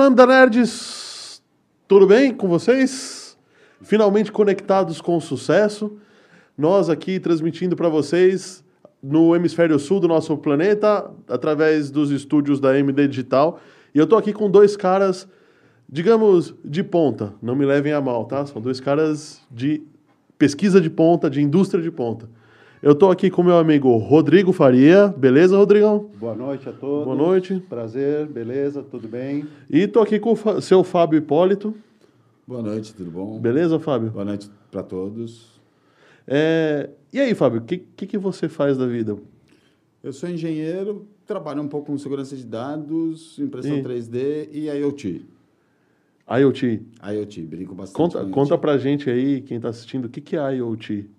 Trilambda Nerds, tudo bem com vocês? Finalmente conectados com sucesso. Nós aqui transmitindo para vocês no hemisfério sul do nosso planeta, através dos estúdios da MD Digital. E eu tô aqui com dois caras, digamos, de ponta. Não me levem a mal, tá? São dois caras de pesquisa de ponta, de indústria de ponta. Eu tô aqui com meu amigo Rodrigo Faria. Beleza, Rodrigão? Boa noite a todos. Boa noite. Prazer, beleza, tudo bem? E tô aqui com o seu Fábio Hipólito. Boa noite, tudo bom? Beleza, Fábio? Boa noite para todos. É, E aí, Fábio, o que, que, que você faz da vida? Eu sou engenheiro, trabalho um pouco com segurança de dados, impressão E? 3D e IoT. IoT. IoT, brinco bastante Conta, com conta IoT. pra gente aí, quem tá assistindo, o que, que é IoT?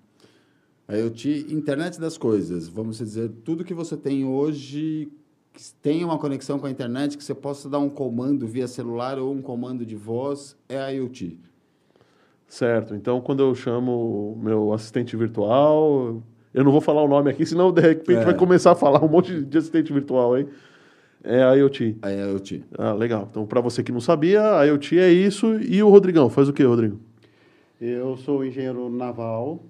IoT, internet das coisas. Vamos dizer, tudo que você tem hoje que tenha uma conexão com a internet, que você possa dar um comando via celular ou um comando de voz, é IoT. Certo. Então, quando eu chamo o meu assistente virtual, eu não vou falar o nome aqui, senão de repente É. vai começar a falar um monte de assistente virtual aí. É IoT. É IoT. Ah, legal. Então, para você que não sabia, IoT é isso. E o Rodrigão, faz o quê, Rodrigo? Eu sou engenheiro naval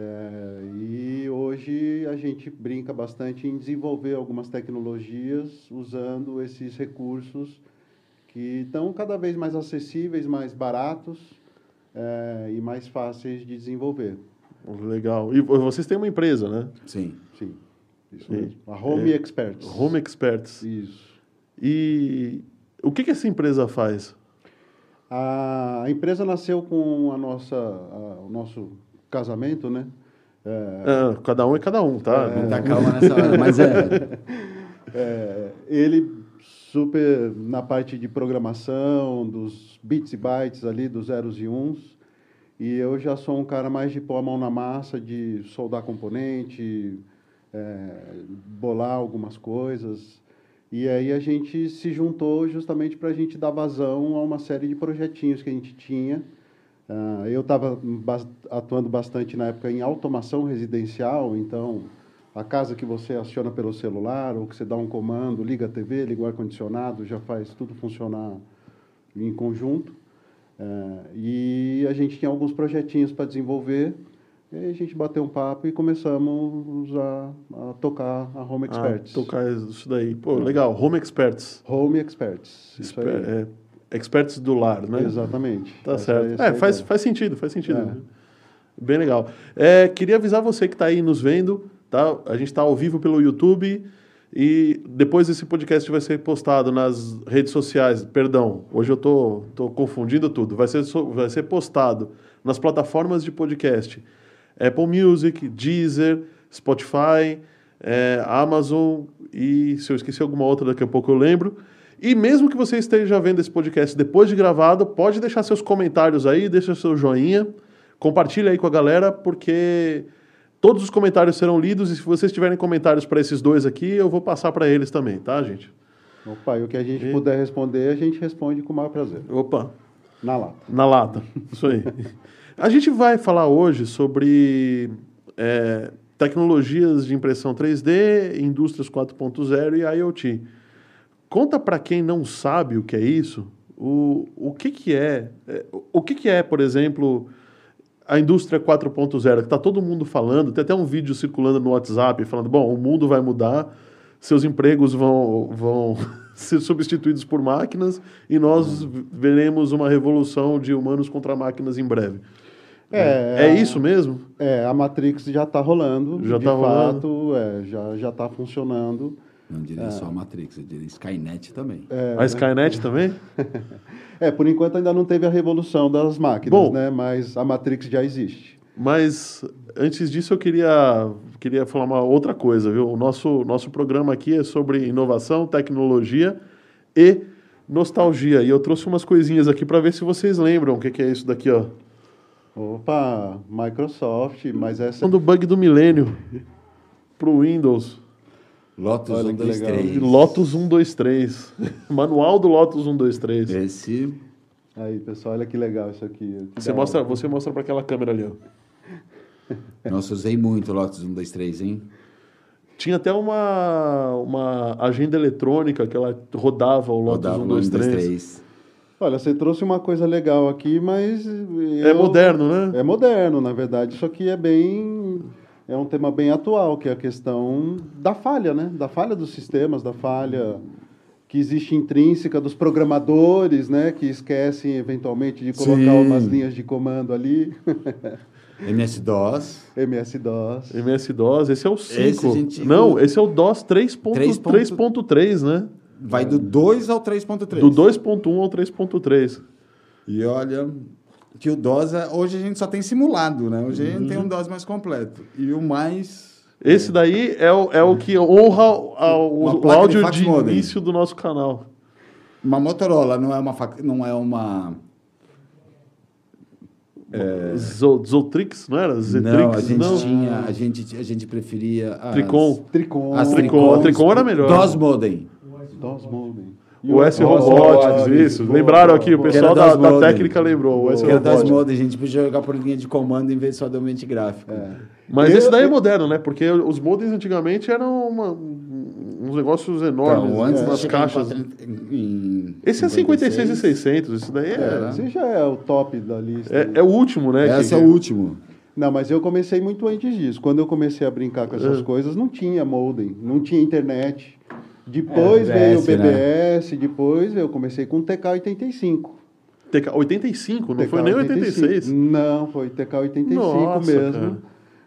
é, e hoje a gente brinca bastante em desenvolver algumas tecnologias usando esses recursos que estão cada vez mais acessíveis, mais baratos é, e mais fáceis de desenvolver. Legal. E vocês têm uma empresa, né? Sim. Sim, isso mesmo. A Home É. Experts. Home Experts. Isso. E o que, que essa empresa faz? A empresa nasceu com a nossa, a- o nosso casamento, né? É, Ah, cada um é cada um, tá? Não- Tá calma nessa hora, mas é. é, ele super na parte de programação, dos bits e bytes ali, dos zeros e uns. E eu já sou um cara mais de pôr a mão na massa, de soldar componente, é, bolar algumas coisas. E aí a gente se juntou justamente para a gente dar vazão a uma série de projetinhos que a gente tinha. Ah, eu estava atuando bastante na época em automação residencial, então a casa que você aciona pelo celular ou que você dá um comando, liga a TV, liga o ar-condicionado, já faz tudo funcionar em conjunto. É, e a gente tinha alguns projetinhos para desenvolver. E a gente bateu um papo e começamos a, a tocar a Home Experts. Ah, tocar isso daí. Pô, legal. Home Experts. Home Experts. Isso Exper- aí. é, experts do lar, né? Exatamente. Tá Essa- certo. É, a faz, faz sentido, faz sentido. É. Bem legal. É, queria avisar você que está aí nos vendo, tá? A gente está ao vivo pelo YouTube e depois esse podcast vai ser postado nas redes sociais. Perdão, hoje eu tô, tô confundindo tudo. Vai ser, vai ser postado nas plataformas de podcast. Apple Music, Deezer, Spotify, é, Amazon e se eu esqueci alguma outra daqui a pouco eu lembro. E mesmo que você esteja vendo esse podcast depois de gravado, pode deixar seus comentários aí, deixa seu joinha, compartilha aí com a galera, porque todos os comentários serão lidos e se vocês tiverem comentários para esses dois aqui, eu vou passar para eles também, tá, gente? Opa, e o que a gente E- puder responder, a gente responde com o maior prazer. Opa, Na lata. na lata. Isso aí. A gente vai falar hoje sobre é, tecnologias de impressão 3D, indústrias 4.0 e IoT. Conta para quem não sabe o que é isso, o, o que, que é, é, o que, que é, por exemplo, a indústria 4.0, que está todo mundo falando, tem até um vídeo circulando no WhatsApp falando, bom, o mundo vai mudar, seus empregos vão, vão ser substituídos por máquinas e nós veremos uma revolução de humanos contra máquinas em breve. É, é isso mesmo? É, a Matrix já está rolando, Já de tá rolando. fato, é, já já está funcionando. Não diria só a Matrix, eu diria Skynet também. a Skynet também? É, por enquanto ainda não teve a revolução das máquinas, Bom. né? Mas a Matrix já existe. Mas antes disso eu queria, queria falar uma outra coisa, viu? O nosso, nosso programa aqui é sobre inovação, tecnologia e nostalgia. E eu trouxe umas coisinhas aqui para ver se vocês lembram o que, que é isso daqui, ó. Opa, Microsoft, mas essa Quando o bug do milênio pro Windows. Lotus Olha 1, que 2, legal. 3. Lotus 123. Manual do Lotus 123. Esse Aí, pessoal, olha que legal isso aqui. Que Você mostra, hora. você mostra para aquela câmera ali, ó. Nossa, usei muito o Lotus 1, 2, 3, hein? Tinha até uma, uma agenda eletrônica que ela rodava o Lotus Rodava 1, um, 2, dois, 3. três. Olha, você trouxe uma coisa legal aqui, mas. É eu- moderno, né? É moderno, na verdade. Isso aqui é bem. É um tema bem atual, que é a questão da falha, né? Da falha dos sistemas, da falha que existe intrínseca dos programadores, né? Que esquecem eventualmente de colocar Sim. umas linhas de comando ali. MS-DOS. MS-DOS. MS-DOS, esse é o 5. Esse a gente- Não, esse é o DOS 3.3, 3.3, né? Vai do 2 ao 3.3. Do 2.1 ao 3.3. E olha que o DOS, é- hoje a gente só tem simulado, né? Hoje a gente Uhum. tem um DOS mais completo. E o mais... Esse daí é o, é o que honra o, de áudio de modem. início do nosso canal. Uma Motorola não é uma... fac- Não é uma... Zo- Zotrix, não era? Zetrix? É. não, a gente não. tinha... A gente, a gente preferia... as- Tricom. Tricom. As Tricom. Tricom. A Tricom era melhor. DOS Modem. DOS Modem. O S Robotics, Modem. isso. Boa, Lembraram boa, aqui, o pessoal da, da técnica lembrou. O S era Robotics. Modem, a gente podia jogar por linha de comando em vez só do ambiente gráfico. Mas Eu- esse daí é moderno, né? Porque os modems antigamente eram uma- uns negócios enormes, Então, antes umas caixas. 400 em- em Esse é 56 e 56. 600, esse daí É, é, esse já é o top da lista. é, é o último, né? Esse que- é o último. Não, mas eu comecei muito antes disso. Quando eu comecei a brincar com essas É. coisas, não tinha modem, não tinha internet. Depois É, veio o BBS, BBS, depois eu comecei com o TK-85. TK 85, não foi nem 86. Não, foi TK-85 Nossa, mesmo. cara.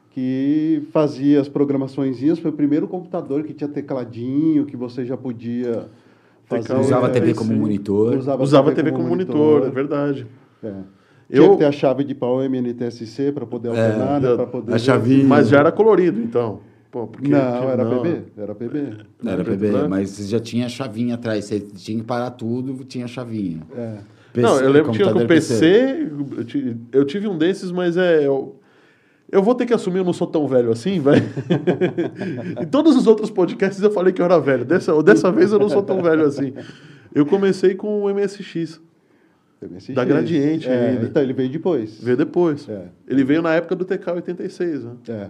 Que fazia as programaçõezinhas. Foi o primeiro computador que tinha tecladinho, que você já podia fazer. TK, Usava a é, TV como monitor. Usava, Usava TV como monitor, é verdade. É. Eu- Tinha que ter a chave de pau MNTSC para poder alternar, né? eu- Para poder a chavinha. Mas já era colorido, então. Pô, porque- Não, era não. PB. Era PB. Era Preto e PB, branco? mas já tinha chavinha atrás. Você tinha que parar tudo, tinha chavinha. É. Não, eu lembro que tinha com PC, eu ti- eu tive um desses, mas é. Eu, eu vou ter que assumir, eu não sou tão velho assim, velho. em todos os outros podcasts eu falei que eu era velho. Dessa, dessa vez eu não sou tão velho assim. Eu comecei com o MSX. MSX. Da Gradiente é, ainda. Então, ele veio depois. Veio depois. É. Ele veio na época do TK-86, né? É.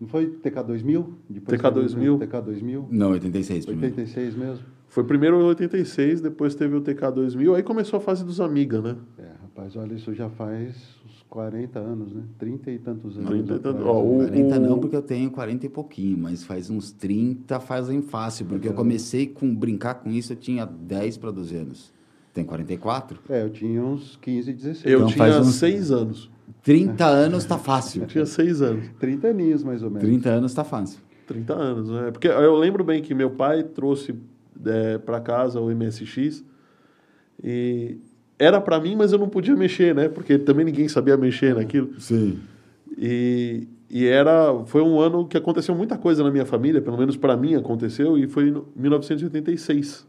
Não foi TK2000? Depois TK2000. TK2000? Não, 86 primeiro. 86 mesmo? Foi primeiro o 86, depois teve o TK-2000, aí começou a fase dos Amiga, né? É, rapaz, olha, isso já faz uns 40 anos, né? 30 e tantos anos. 30 e tantos- atrás, ó, né? o- 40 não, porque eu tenho 40 e pouquinho, mas faz uns 30 fazem fácil, porque eu comecei com brincar com isso, eu tinha 10 para 12 anos. Tem 44? É, eu tinha uns 15, 16. Eu Então tinha faz uns- seis anos. 30 anos tá fácil. Eu tinha seis anos. 30 aninhos, mais ou menos. 30 anos tá fácil. 30 anos, né? Porque eu lembro bem que meu pai trouxe é, para casa o MSX e era para mim, mas eu não podia mexer, né? Porque também ninguém sabia mexer naquilo. Sim. E, e era foi um ano que aconteceu muita coisa na minha família, pelo menos para mim aconteceu, e foi em 1986.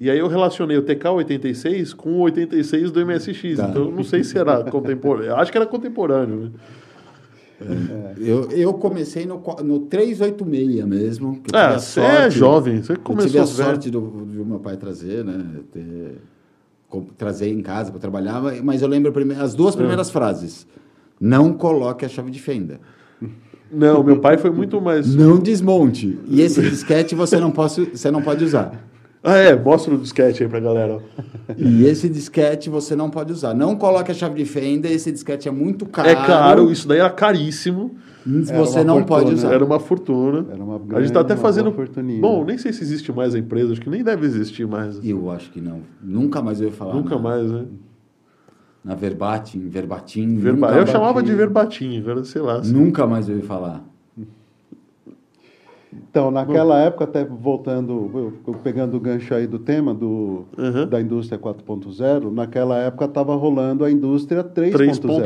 E aí eu relacionei o TK-86 com o 86 do MSX. Tá. Então eu não sei se era contemporâneo. Eu acho que era contemporâneo, né? Eu, eu comecei no, no 386 mesmo. que eu É, você é jovem, você Eu começou tive a sorte do, do meu pai trazer, né? Ter, trazer em casa para trabalhar, mas- eu lembro as É. duas primeiras frases. Não coloque a chave de fenda. Não, meu pai foi muito mais. Não desmonte. E esse disquete você não, posse, você não pode usar. Ah, é, mostra o disquete aí pra galera. ó. E esse disquete você não pode usar. Não coloque a chave de fenda, esse disquete é muito caro. É caro, isso daí era caríssimo. Era Você não fortuna, pode usar. Era uma fortuna. Era uma a gente grande, tá até fazendo. boa fortuninha. Bom, nem sei se existe mais a empresa, acho que nem deve existir mais. Eu acho que não. Nunca mais eu ia falar. Nunca nada. mais, né? Na Verbatim, Verbatim. Verba... nunca Eu chamava de verbatim, agora sei lá. assim. Nunca mais eu ia falar. Então, naquela época, até voltando, eu- pegando o gancho aí do tema do, Uhum. da indústria 4.0, naquela época estava rolando a indústria 3.0.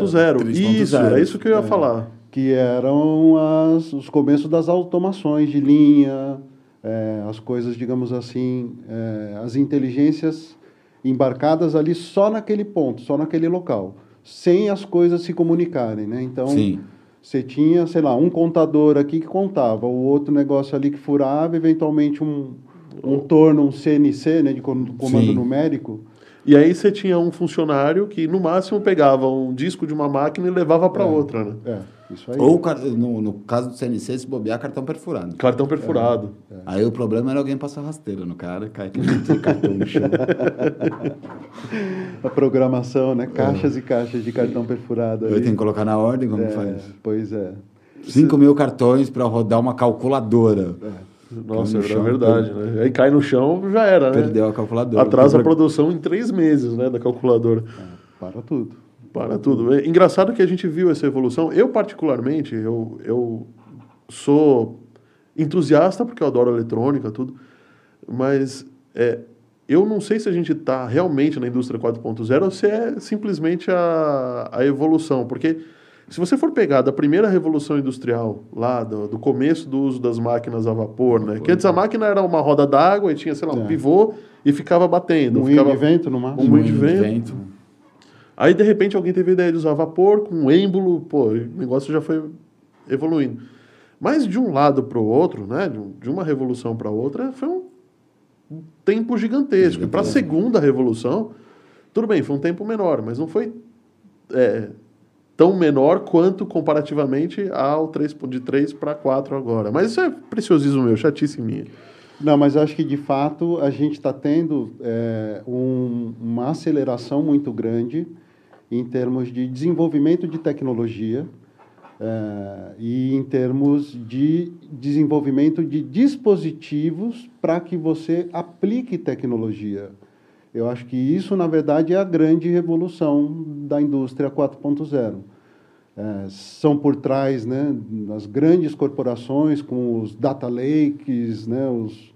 3.0. 3.0. Isso, é isso que eu ia falar. que eram as, os começos das automações de linha, é, as coisas, digamos assim, é, as inteligências embarcadas ali só naquele ponto, só naquele local, sem as coisas se comunicarem, né? Então, Sim. Você tinha, sei lá, um contador aqui que contava, o outro negócio ali que furava, eventualmente um, um torno, um CNC, né, de com- comando Sim. numérico. E aí você tinha um funcionário que, no máximo, pegava um disco de uma máquina e levava para outra, né? É. Isso aí. Ou, no, no caso do CNC, se bobear, cartão perfurado. Cartão perfurado. Aí o problema era alguém passar rasteiro no cara, cai cartão no chão. A programação, né? Caixas e caixas de cartão perfurado Eu ali. tenho que colocar na ordem como É, faz. Pois é. 5 mil cartões para rodar uma calculadora. Nossa, Cai no é chão, verdade, né? Aí cai no chão, já era, né? Perdeu a calculadora. Atrasa a produção em três meses, né, da calculadora. Para tudo. Para tudo. É engraçado que a gente viu essa evolução. Eu, particularmente, eu, eu sou entusiasta porque eu adoro eletrônica, tudo. Mas é, eu não sei se a gente está realmente na indústria 4.0 ou se é simplesmente a, a evolução. Porque se você for pegar da primeira revolução industrial, lá do, do começo do uso das máquinas a vapor, né? Que antes a máquina era uma roda d'água e tinha, sei lá, um É. pivô e ficava batendo. Um ficava... de vento no máximo. Um moinho de Moinho vento. Aí, de repente, alguém teve a ideia de usar vapor com um êmbolo, pô, o negócio já foi evoluindo. Mas de um lado para o outro, né, de, um- uma revolução para outra, foi um, tempo gigantesco. E para a segunda revolução, tudo bem, foi um tempo menor, mas não foi é, tão menor quanto comparativamente ao 3, de 3 para 4 agora. Mas isso é preciosismo meu, chatice minha. Não, mas eu acho que de fato a gente está tendo é, um- uma aceleração muito grande em termos de desenvolvimento de tecnologia é, e em termos de desenvolvimento de dispositivos para que você aplique tecnologia. Eu acho que isso, na verdade, é a grande revolução da indústria 4.0. É, são por trás né, das grandes corporações com os data lakes, né, os,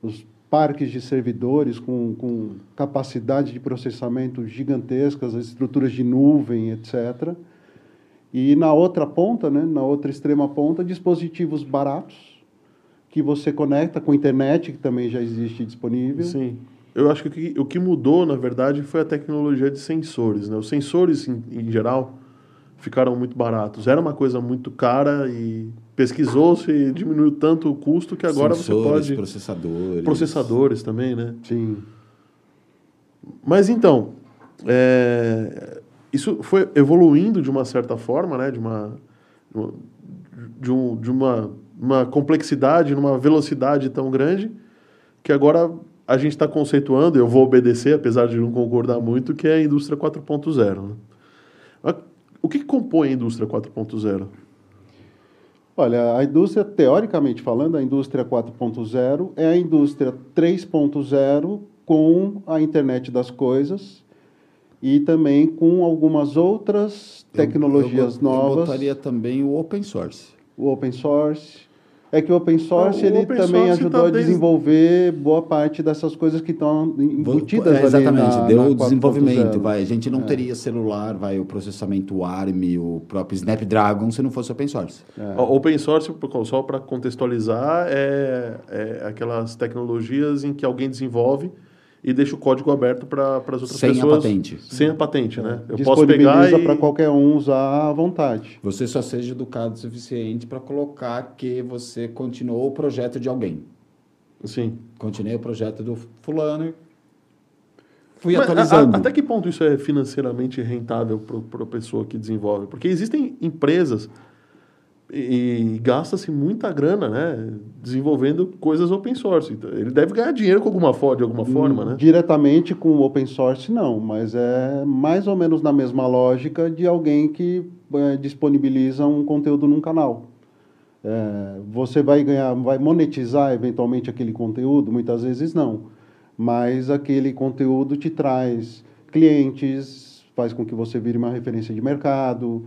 os parques de servidores com, com capacidade de processamento gigantescas, as estruturas de nuvem, etc. E na outra ponta, né, na outra extrema ponta, dispositivos baratos que você conecta com a internet, que também já existe disponível. Sim. Eu acho que o que, mudou, na verdade, foi a tecnologia de sensores. Né? Os sensores, em, em geral, ficaram muito baratos. Era uma coisa muito cara e pesquisou-se e diminuiu tanto o custo que agora Sensores, você pode... processadores. Processadores também, né? Sim. Mas então, é, isso foi evoluindo de uma certa forma, né? De uma, de, um, de uma, uma complexidade, numa velocidade tão grande, que agora a gente está conceituando, eu vou obedecer, apesar de não concordar muito, que é a indústria 4.0. Né? O que compõe a indústria 4.0? Olha, a indústria, teoricamente falando, a indústria 4.0 é a indústria 3.0 com a internet das coisas e também com algumas outras Eu- tecnologias eu, bot- novas. Eu botaria também o open source. O open source. É que o open source Não, o ele open também source ajudou tá a desde- desenvolver boa parte dessas coisas que estão embutidas É, ali exatamente, na, deu na o desenvolvimento. 4.0. Vai. A gente não É. teria celular, vai, o processamento ARM, o próprio Snapdragon, se não fosse open source. É. Open source, só para contextualizar, é, é aquelas tecnologias em que alguém desenvolve e deixa o código aberto para as outras Sem a pessoas. patente. Sem a patente, né? Eu posso pegar e... para qualquer um usar à vontade. Você só seja educado o suficiente para colocar que você continuou o projeto de alguém. Sim. Continuei o projeto do fulano. Fui Mas a- atualizando. a- até que ponto isso é financeiramente rentável para a pessoa que desenvolve? Porque existem empresas e, e gasta-se muita grana, né? Desenvolvendo coisas open source. Então, ele deve ganhar dinheiro com alguma forma, de alguma forma, né? Diretamente com o open source, não, mas é mais ou menos na mesma lógica de alguém que eh, disponibiliza um conteúdo num canal. É, você vai ganhar, vai monetizar eventualmente aquele conteúdo? Muitas vezes não. Mas aquele conteúdo te traz clientes, faz com que você vire uma referência de mercado,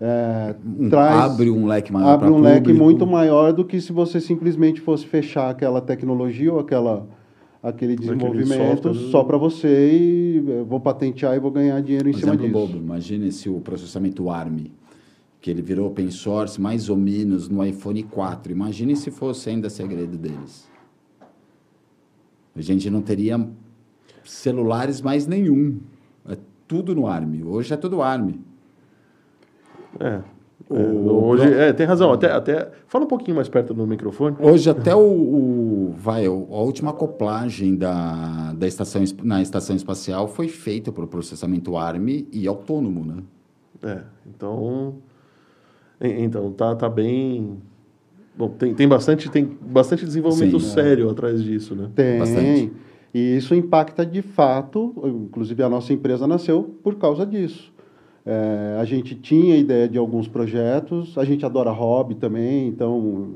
é, Um- traz, abre um leque maior abre um leque público. muito maior do que se você simplesmente fosse fechar aquela tecnologia ou aquela aquele desenvolvimento software. só para você e eh, vou patentear e vou ganhar dinheiro em Um cima disso. bobo, imagine se o processamento ARM, que ele virou open source mais ou menos no iPhone 4. Imagine se fosse ainda segredo deles. A gente não teria celulares mais nenhum. É tudo no ARM. Hoje é tudo ARM. É. O- É, hoje, é, tem razão. Até, até, fala um pouquinho mais perto do microfone. Hoje até o, o- vai a última acoplagem da, da estação es- na estação espacial foi feita por processamento ARM e autônomo, né? É, então En- Então, tá, tá bem... Bom, tem, tem, bastante, tem bastante desenvolvimento Sim, é. sério atrás disso, né? Tem. Bastante. E isso impacta de fato, inclusive a nossa empresa nasceu por causa disso. É, a gente tinha ideia de alguns projetos, a gente adora hobby também, então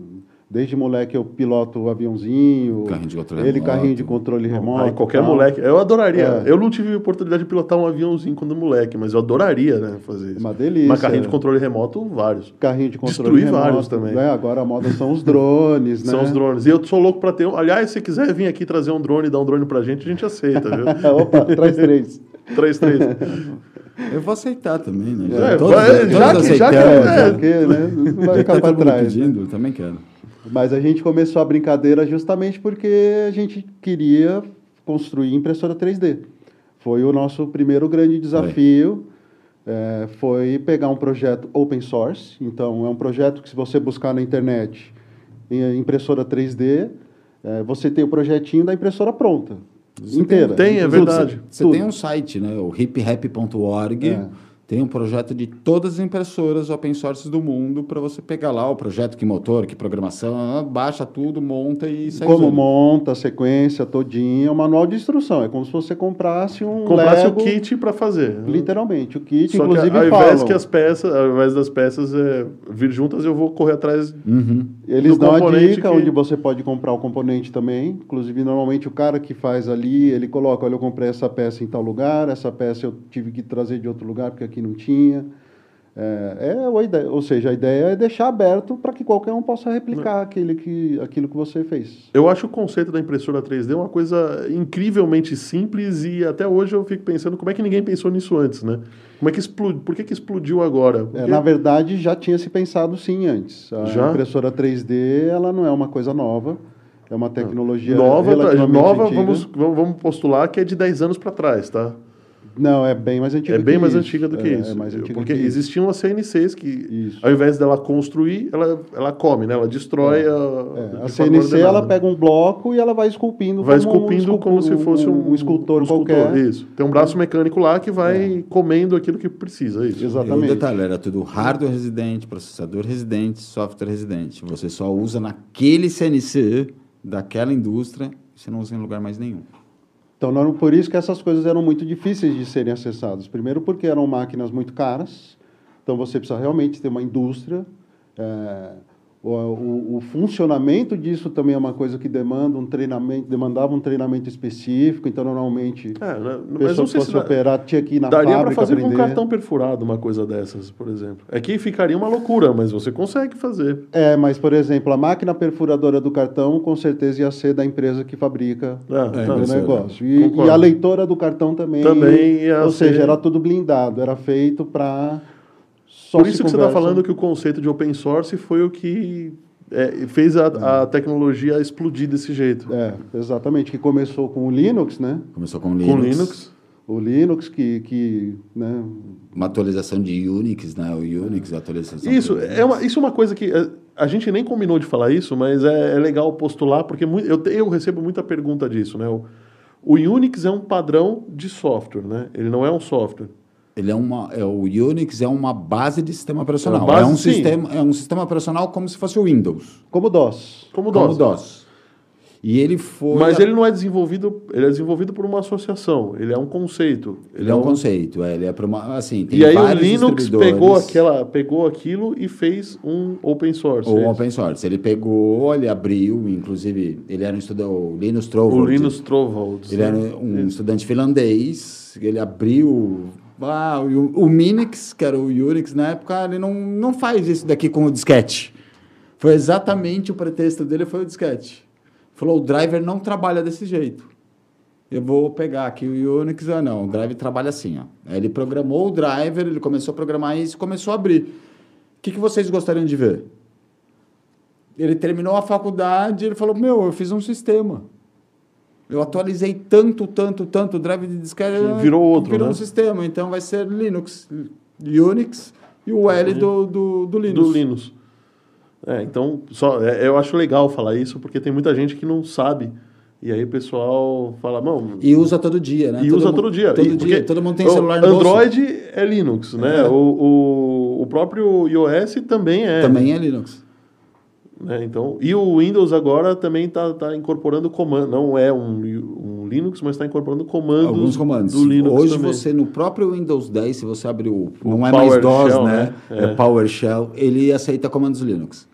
desde moleque eu piloto o aviãozinho, Carrinho de controle ele remoto. carrinho de controle remoto. Aí qualquer tal. moleque... Eu adoraria. É. Eu não tive oportunidade de pilotar um aviãozinho quando moleque, mas eu adoraria, né, fazer isso. Uma delícia. Mas carrinho de controle remoto, vários. Carrinho de controle Destruí remoto. vários também. né? Agora a moda são os drones, né? São os drones. E eu sou louco pra ter um. Aliás, se quiser vir aqui trazer um drone e dar um drone pra gente, a gente aceita, viu? Opa, traz três. 3, 3. Eu vou aceitar também, né? É, todos, vai- todos já que- já que- é, né? Porque, né? Não vai Já ficar tá para trás. né? pedindo, eu também quero. Mas a gente começou a brincadeira justamente porque a gente queria construir impressora 3D. Foi o nosso primeiro grande desafio. é, foi pegar um projeto open source. Então, é um projeto que, se você buscar na internet em impressora 3D, é, você tem o projetinho da impressora pronta. Inteira. tem, é Tudo. verdade. Você Tudo. tem um site, né? O hiphap.org. É. Tem um projeto de todas as impressoras open source do mundo para você pegar lá o projeto, que motor, que programação, baixa tudo, monta e sai Como usando. monta a sequência todinha, o manual de instrução. É como se você comprasse um Comprasse Lego, o kit pra fazer. literalmente. O kit, Só inclusive, que ao invés falam. que as peças, ao invés das peças é, vir juntas, eu vou correr atrás. Uhum. Eles do dão a dica que- onde você pode comprar o componente também. Inclusive, normalmente o cara que faz ali, ele coloca, olha, eu comprei essa peça em tal lugar, essa peça eu tive que trazer de outro lugar porque aqui não tinha. É, é a ideia, ou seja, a ideia é deixar aberto para que qualquer um possa replicar aquele que, aquilo que você fez. Eu acho o conceito da impressora 3D uma coisa incrivelmente simples e até hoje eu fico pensando como é que ninguém pensou nisso antes, né? Como é que explodiu? Por que, que explodiu agora? É, Porque- na verdade, já tinha se pensado sim antes. A Já? impressora 3D, ela não é uma coisa nova, é uma tecnologia nova, nova antiga. vamos vamos postular que é de 10 anos para trás, tá? Não, é bem mais antiga É bem que mais isso. antiga do que É, isso. É mais antiga Porque existiam as CNCs que, Isso. ao invés dela construir, ela, ela come, né? Ela destrói a. É, a CNC ela pega um bloco e ela vai esculpindo, Vai como esculpindo escultor- como se fosse um, um escultor um qualquer. Isso. Tem um braço mecânico lá que vai comendo aquilo que precisa. Isso. E o Exatamente. detalhe era tudo hardware residente, processador residente, software residente. Você só usa naquele CNC daquela indústria, você não usa em lugar mais nenhum. Então, não, por isso que essas coisas eram muito difíceis de serem acessadas. Primeiro, porque eram máquinas muito caras. Então, você precisa realmente ter uma indústria. É, o, o, o funcionamento disso também é uma coisa que demanda um treinamento, demandava um treinamento específico. Então, normalmente, É, né? a pessoa que fosse se dá- operar tinha que ir na daria para fábrica fazer aprender. com um cartão perfurado uma coisa dessas, por exemplo. É que ficaria uma loucura, mas você consegue fazer. É, mas, por exemplo, a máquina perfuradora do cartão com certeza ia ser da empresa que fabrica É, o impressora. negócio. E, e a leitora do cartão também. Também ia Ou ser- seja, era tudo blindado, era feito para. Por isso que você está falando que o conceito de open source foi o que é, fez a, a tecnologia explodir desse jeito. É, exatamente, que começou com o Linux, né? Começou com Linux. Com Linux. O Linux que, que né? Uma atualização de Unix, né? O Unix, a atualização. Isso é, uma, isso é uma coisa que é, a gente nem combinou de falar isso, mas é, é legal postular, porque eu, eu recebo muita pergunta disso. Né? O, o Unix é um padrão de software, né? ele não é um software. Ele é uma, é, o Unix é uma base de sistema operacional. É base, é, um sim. sistema, é um sistema operacional como se fosse o Windows. como DOS. Como Como DOS. DOS. E ele foi. Mas ele não é desenvolvido, ele é desenvolvido por uma associação, ele é um conceito. Ele é um conceito, é, ele é para uma. Assim, tem E aí o Linux pegou, aquela, pegou aquilo e fez um open source. O é open source. Ele pegou, ele abriu, inclusive, ele era um estudante, o Linus Torvalds. O Linus Torvalds. Ele era um estudante finlandês, ele abriu. Ah, o, o Minix, que era o Unix na época, ele não, não faz isso daqui com o disquete. Foi exatamente o pretexto dele, foi o disquete. Falou, o driver não trabalha desse jeito. Eu vou pegar aqui o Unix, ah não, o driver trabalha assim, ó. Aí ele programou o driver, ele começou a programar isso começou a abrir. O que, que vocês gostariam de ver? Ele terminou a faculdade, ele falou, meu, eu fiz um sistema. Eu atualizei tanto, tanto, tanto o drive de disquete. Que virou outro, Virou né? um sistema. Então vai ser Linux, Unix e o L do, do, do Linux. do Linux. É, então, só, é, eu acho legal falar isso, porque tem muita gente que não sabe. E aí o pessoal fala, não. E usa todo dia, né? E Todo usa todo dia. Todo E- dia. Todo mundo tem celular no bolso. Android é Linux, né? É. O, o, o próprio iOS também é. Também é Linux. Né? Então, e o Windows agora também está tá incorporando comando. Não é um, um Linux, mas está incorporando comandos. Alguns comandos. do Linux Hoje também. você, no próprio Windows 10, se você abrir o... O não é mais DOS, PowerShell, né? né? É. É. PowerShell. Ele aceita comandos Linux.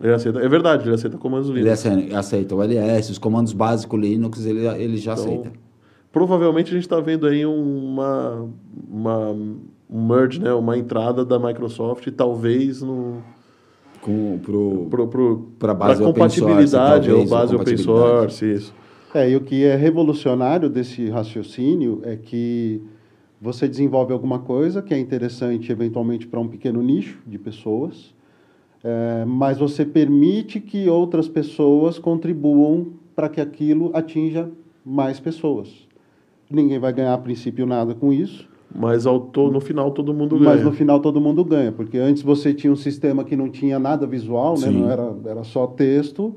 Ele aceita, é verdade, ele aceita comandos Ele Linux. aceita, aceita o LS, os comandos básicos Linux, ele, ele já Então, aceita. Provavelmente a gente está vendo aí uma, uma um merge, né? uma entrada da Microsoft, talvez no Com, pro, pro, pro, Pra base open source, compatibilidade talvez, ou base open source, isso. É, e o que é revolucionário desse raciocínio é que você desenvolve alguma coisa que é interessante eventualmente para um pequeno nicho de pessoas, é, mas você permite que outras pessoas contribuam para que aquilo atinja mais pessoas. Ninguém vai ganhar a princípio nada com isso, Mas ao to, no final todo mundo ganha. mas no final todo mundo ganha, porque antes você tinha um sistema que não tinha nada visual, né? Sim. não era, era só texto,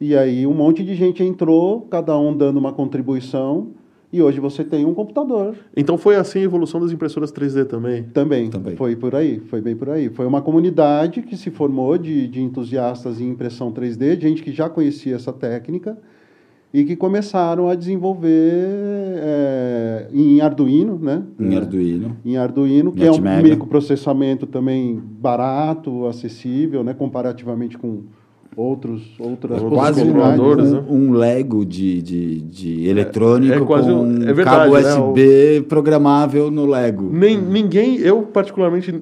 e aí um monte de gente entrou, cada um dando uma contribuição, e hoje você tem um computador Então foi assim a evolução das impressoras 3D também. também. Também. Foi por aí, foi bem por aí. Foi uma comunidade que se formou de, de entusiastas em impressão 3D, de gente que já conhecia essa técnica, e que começaram a desenvolver é, em Arduino, né? Em Arduino. em Arduino, que é um NetMega. microprocessamento também barato, acessível, né, comparativamente com outros outras Outros Quase um, possibilidades. né? um, Lego de, de, de eletrônico é quase com um- é verdade, cabo né? USB programável no Lego. Nem, ninguém, eu particularmente,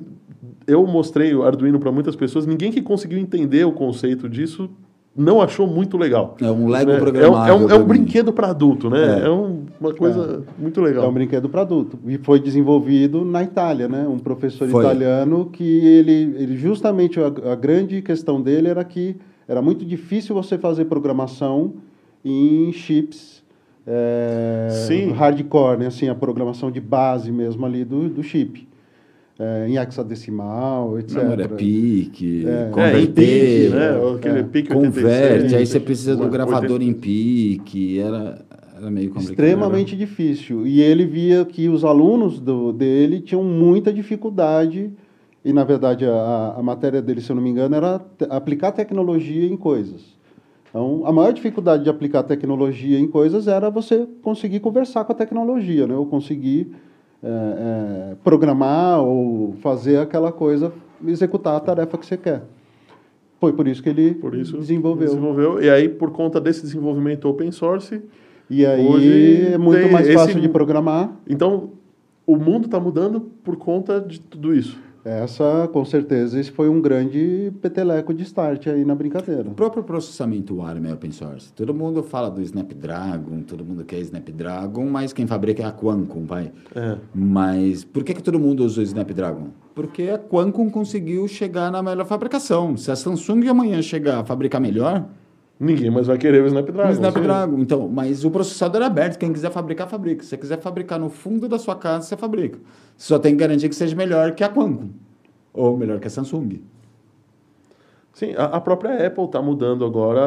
eu mostrei o Arduino para muitas pessoas, ninguém que conseguiu entender o conceito disso não achou muito legal. É um Lego né? É um- programável. É um, é um mim. brinquedo para adulto, né? É. É, um- uma coisa muito É legal. um brinquedo para adulto e foi desenvolvido na Itália, né? Um professor Foi. italiano que ele, ele justamente a, a grande questão dele era que era muito difícil você fazer programação em chips é, Sim. hardcore, né? Assim, a programação de base mesmo ali do, do chip. É, em hexadecimal, etc. Memória PIC, É, converter, PIC, né? Aquele É. PIC converte, 86, aí você precisa do 80. gravador em PIC, era, era meio complicado. extremamente difícil. E ele via que os alunos do, dele tinham muita dificuldade, e na verdade a, a matéria dele, se eu não me engano, era aplicar tecnologia em coisas. Então, a maior dificuldade de aplicar tecnologia em coisas era você conseguir conversar com a tecnologia, né? ou conseguir é, é, programar ou fazer aquela coisa, executar a tarefa que você quer. Foi por isso que ele Por isso desenvolveu. desenvolveu. E aí, por conta desse desenvolvimento open source, E aí Hoje é muito mais esse- fácil de programar. então o mundo está mudando por conta de tudo isso. Essa, com certeza, esse foi um grande peteleco de start aí na brincadeira. O próprio processamento ARM é open source. Todo mundo fala do Snapdragon, todo mundo quer Snapdragon, mas quem fabrica é a Qualcomm, vai. É. Mas por que, que todo mundo usa o Snapdragon? Porque a Qualcomm conseguiu chegar na melhor fabricação. Se a Samsung amanhã chegar a fabricar melhor, Ninguém mais vai querer o Snapdragon. o Snapdragon. Então, mas o processador é aberto. Quem quiser fabricar, fabrica. Se você quiser fabricar no fundo da sua casa, você fabrica. Só tem que garantir que seja melhor que a Qualcomm. Ou melhor que a Samsung. Sim, a, própria Apple está mudando agora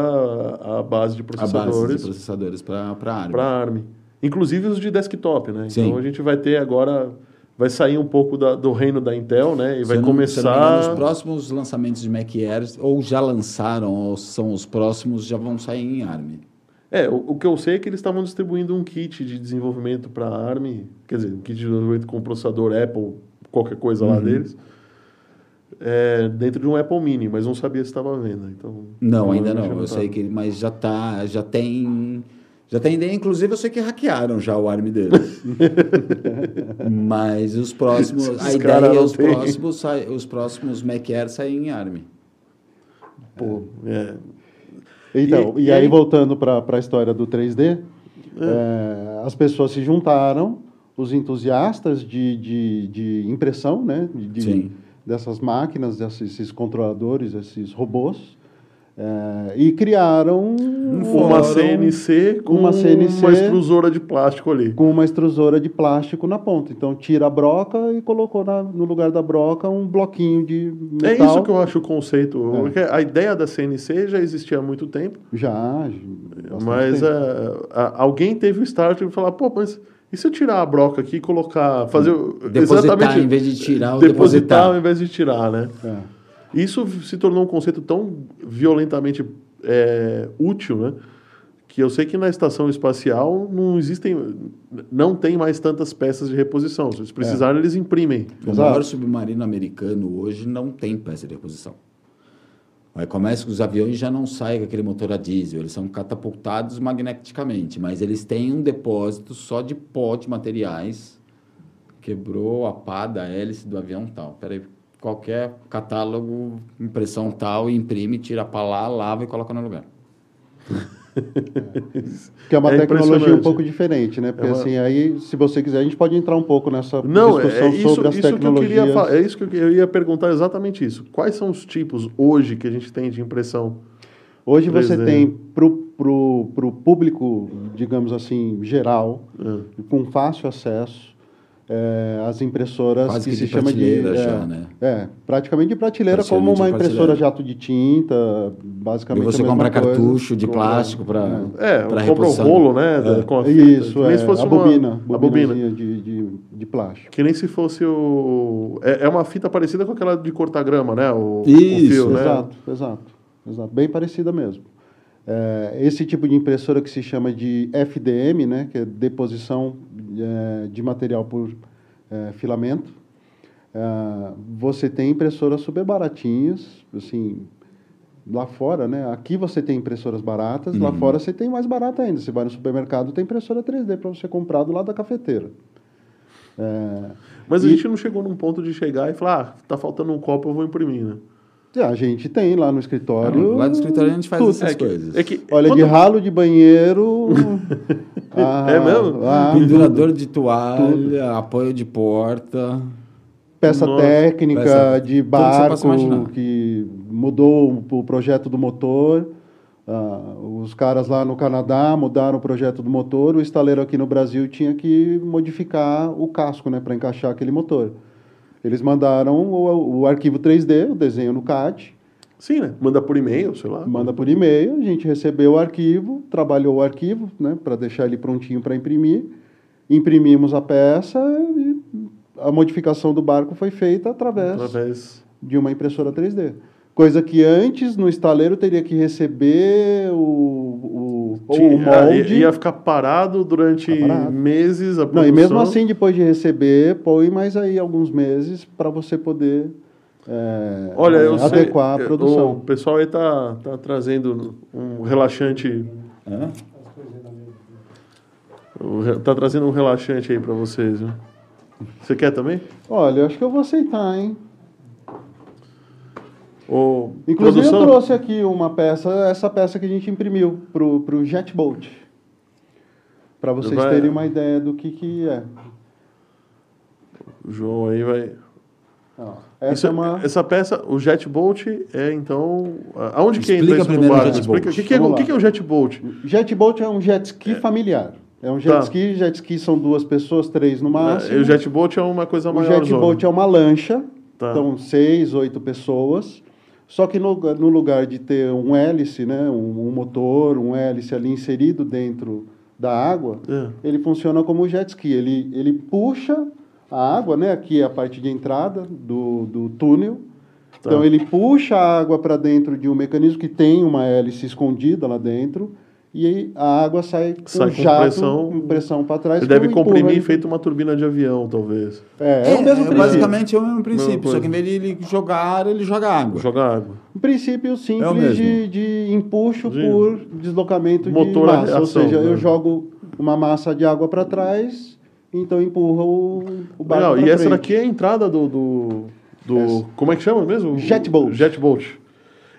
a, base de A base de processadores processadores para ARM. para ARM. Inclusive os de desktop, né? Sim. Então a gente vai ter agora, vai sair um pouco da- do reino da Intel, né? E vai não- não começar... os próximos lançamentos de Mac Air, ou já lançaram, ou são os próximos, já vão sair em ARM. É, o, o que eu sei é que eles estavam distribuindo um kit de desenvolvimento para ARM, quer dizer, um kit de desenvolvimento com processador Apple, qualquer coisa Uhum. lá deles, é, dentro de um Apple Mini, mas não sabia se estava à venda. Então, Não, ainda provavelmente não. Eu tá. sei que, mas já tá, já tem, já tem ideia. Inclusive, eu sei que hackearam já o ARM deles. mas os próximos, Esses a ideia é os tem. próximos, sai- os próximos Mac Air saírem em ARM. Pô, é, Então, E- e, e aí, aí- voltando para a história do 3D, é, as pessoas se juntaram, os entusiastas de, de, de impressão, né? de- de- Sim. dessas máquinas, desses esses controladores, esses robôs, é, e criaram uma fórum CNC com uma CNC uma extrusora de plástico ali. com uma extrusora de plástico na ponta. Então, tira a broca e colocou na- no lugar da broca um bloquinho de É metal. isso que eu acho o conceito. É. porque A ideia da CNC já existia há muito tempo, Já, mas tempo. é, a- alguém teve o start de falar, pô, mas E se eu tirar a broca aqui e colocar, fazer Depositar exatamente em vez de tirar ou depositar depositar. ao invés de tirar, né? É. Isso se tornou um conceito tão violentamente é, útil, né? Que eu sei que na estação espacial não existem, não tem mais tantas peças de reposição. Se eles precisarem, eles imprimem. O Exato. maior submarino americano hoje não tem peça de reposição. Aí começa que os aviões já não saem com aquele motor a diesel, eles são catapultados magneticamente, mas eles têm um depósito só de pó de materiais. Quebrou a pá da hélice do avião tal. Peraí, qualquer catálogo, impressão tal, imprime, tira a pá lá, lava e coloca no lugar. Que é uma É tecnologia um pouco diferente, né? Porque É uma- assim, aí, se você quiser, a gente pode entrar um pouco nessa Não, é, discussão é isso, sobre as isso que eu tecnologias. queria. É isso que eu, eu ia perguntar exatamente isso. Quais são os tipos hoje que a gente tem de impressão? Hoje você 3D. tem pro, pro, pro público, digamos assim, geral, Ah, com fácil acesso, é, as impressoras Quase que, que se chama de é, já, né? é, praticamente de prateleira, como uma impressora jato de tinta, E basicamente você a mesma compra coisa. cartucho de plástico para É, para compra o rolo, né? da- com a fita, Isso, que nem é, se fosse a uma- bobina, a bobina. de, de, de plástico. Que nem se fosse o. É, é uma fita parecida com aquela de cortar grama, né? O, Isso, o fio, né? Exato, exato, exato. Bem parecida mesmo. É, esse tipo de impressora que se chama de FDM, né, que é deposição é, de material por é, filamento. É, você tem impressoras super baratinhas, assim, lá fora, né? Aqui você tem impressoras baratas, lá fora você tem mais barata ainda. Você vai no supermercado, tem impressora 3D para você comprar do lado da cafeteira. É, Mas a E- gente não chegou num ponto de chegar e falar, ah, tá faltando um copo, eu vou imprimir, né? A gente tem lá no escritório. Não, lá no escritório a gente faz tudo. essas É que, coisas. é que Olha, quando- de ralo de banheiro. a- É mesmo? a- Pendurador de toalha, apoio de porta. peça Nossa, técnica peça- de tudo barco imaginar. que mudou o projeto do motor. Ah, os caras lá no Canadá mudaram o projeto do motor. O estaleiro aqui no Brasil tinha que modificar o casco né, para encaixar aquele motor. Eles mandaram o, o arquivo 3D, o desenho no CAD, Sim, né? Manda por e-mail, sei lá. manda por e-mail, a gente recebeu o arquivo, trabalhou o arquivo, né, para deixar ele prontinho para imprimir, imprimimos a peça e a modificação do barco foi feita através Através. de uma impressora 3D. Coisa que antes, no estaleiro, teria que receber o, o, o Tinha- molde. ia ficar parado durante Ficar parado. meses a Não, produção. e mesmo assim, depois de receber, põe mais aí alguns meses para você poder é, Olha, eu sei, adequar a eu- produção. O pessoal aí tá, tá trazendo um relaxante. Hã? o re- Tá trazendo um relaxante aí para vocês, viu? Você quer também? Olha, eu acho que eu vou aceitar, hein? Ô, Inclusive, produção? eu trouxe aqui uma peça, essa peça que a gente imprimiu pro, pro Jetboat. Para vocês Vai- terem uma ideia do que, que é. O João aí vai. Ó, essa Isso é uma. Essa peça, o Jetboat é então. Aonde que entra isso primeiro o barco? Jetboat. O que, que, é, o que, lá. que é o Jetboat? Jetboat é um jet ski familiar. É um jet Tá. ski, jet ski são duas pessoas, três no máximo. É, o Jetboat é uma coisa O maior. jetboat é uma lancha, Tá. então seis, oito pessoas. Só que no, no lugar de ter um hélice, né, um, um motor, um hélice ali inserido dentro da água, É. ele funciona como um jet ski. Ele, ele puxa a água, né, aqui é a parte de entrada do, do túnel. Tá. Então ele puxa a água para dentro de um mecanismo que tem uma hélice escondida lá dentro. E aí a água sai com Sai com jato, pressão. pressão para trás. Ele deve comprimir ele- feito uma turbina de avião, talvez. É, é, o mesmo princípio. basicamente é o mesmo princípio, só que em vez de ele jogar ar, ele joga água. Jogar água. Um princípio É simples mesmo. de, de empuxo De- por deslocamento Motor de a massa. Ou reação, seja, né? eu jogo uma massa de água para trás, então empurra o, o barco Legal. E essa frente. daqui é a entrada do. do, do- Essa. Como é que chama mesmo? Jetboat. Jetboat.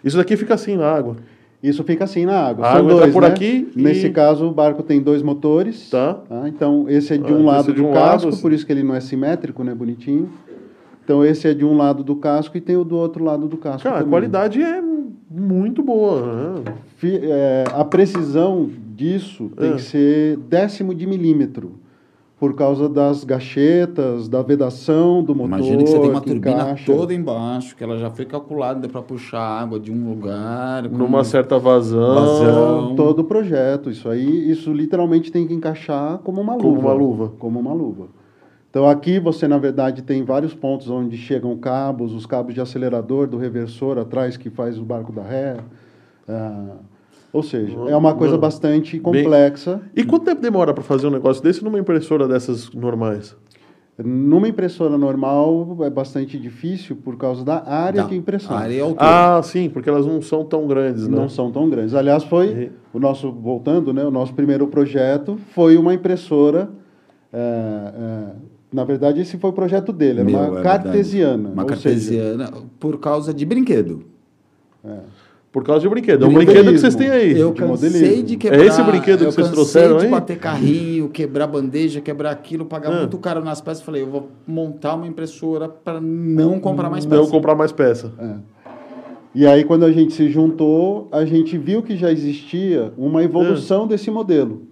Isso daqui fica assim na água. Isso fica assim na água. A São água dois, por né? aqui e- Nesse caso, o barco tem dois motores. Tá. Então, esse é de Ah, um esse lado é de do um casco, lado, por isso que ele não é simétrico, né? Bonitinho. Então, esse é de um lado do casco e tem o do outro lado do casco Cara, a também. qualidade é muito boa. Né? É, a precisão disso tem Ah. que ser décimo de milímetro. Por causa das gachetas, da vedação do motor. Imagina que você tem uma turbina encaixa. toda embaixo, que ela já foi calculada para puxar água de um lugar. Numa certa vazão. Vazão. todo o projeto. Isso aí, isso literalmente tem que encaixar como uma Como luva. uma luva. Como uma luva. Então aqui você, na verdade, tem vários pontos onde chegam cabos, os cabos de acelerador do reversor atrás que faz o barco da ré. Ah, ou seja, é uma coisa Mano, bastante complexa. E quanto tempo demora para fazer um negócio desse numa impressora dessas normais? Numa impressora normal é bastante difícil por causa da área Da de impressão. área e altura. Ah, sim, porque elas não são tão grandes, né? Não são tão grandes. Aliás, foi Uhum. o nosso, voltando, né, o nosso primeiro projeto foi uma impressora. é, é, na verdade, esse foi o projeto dele, era Meu, uma é verdade. cartesiana. Uma ou cartesiana por causa de brinquedo. Por causa de brinquedo. É um De brinquedo que vocês têm aí. Eu de cansei modelismo. de quebrar. É esse brinquedo que eu vocês cansei trouxeram de aí? bater carrinho, quebrar bandeja, quebrar aquilo, pagar Ah. muito caro nas peças. Falei, eu vou montar uma impressora para não comprar mais Não peças. comprar mais peça. é. E aí, quando a gente se juntou, a gente viu que já existia uma evolução desse modelo.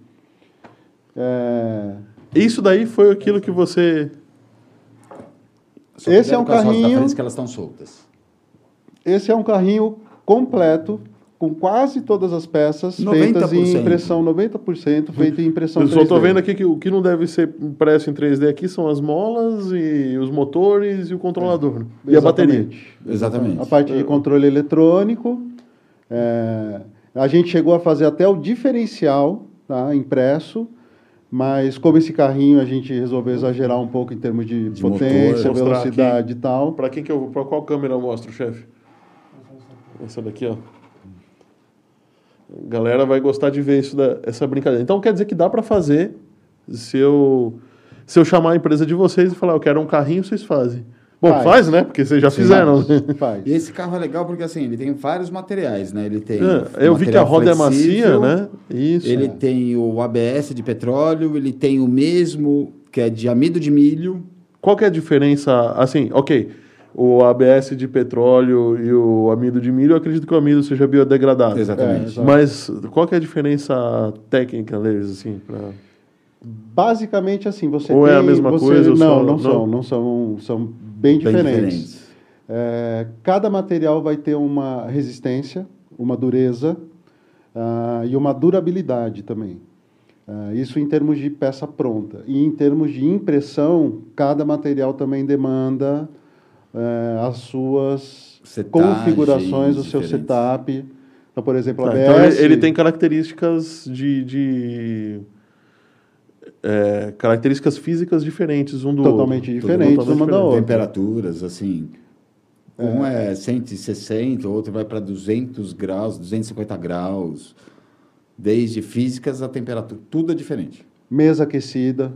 É, Isso daí foi aquilo que você. Só Esse é um carrinho- que elas estão soltas. esse é um carrinho completo, com quase todas as peças feitas em 90%. impressão, 90% feito em impressão Eu só tô 3D. vendo aqui que o que não deve ser impresso em 3D aqui são as molas e os motores e o controlador. E a bateria. Exatamente. Exatamente. A parte de controle eletrônico. é, a gente chegou a fazer até o diferencial tá, impresso, mas como esse carrinho a gente resolveu exagerar um pouco em termos de, De potência, motor. Velocidade e tal. Pra quem que eu. Pra qual câmera eu mostro, chefe? Essa daqui, ó. A galera vai gostar de ver isso da, essa brincadeira. Então quer dizer que dá pra fazer se eu se eu chamar a empresa de vocês e falar, eu quero um carrinho, vocês fazem. Bom, faz, Faz. né? Porque vocês já Sim, fizeram. faz, faz. E esse carro é legal porque assim, ele tem vários materiais, né? Ele tem. É, eu vi que a roda é macia, flexível, né? Isso. Ele tem o ABS de petróleo, ele tem o mesmo que é de amido de milho. Qual que é a diferença? Assim, ok. O ABS de petróleo e o amido de milho, eu acredito que o amido seja biodegradado. Exatamente. É, Mas qual que é a diferença técnica deles, assim? Pra... Basicamente assim, você Ou tem... é a mesma você- coisa, ou Não, só- não, não? são, não são, são bem Bem diferentes. diferentes. É, cada material vai ter uma resistência, uma dureza ah, e uma durabilidade também. Ah, isso em termos de peça pronta. E em termos de impressão, cada material também demanda eh, as suas configurações, o seu diferentes. setup. Então, por exemplo, a Tá, ABS... então ele, ele tem características de. de é, características físicas diferentes um do Totalmente outro. diferentes Totalmente uma da outra. Temperaturas, assim. Um é 160, o outro vai para 200 graus, 250 graus. Desde físicas a temperatura, tudo é diferente. mesa aquecida,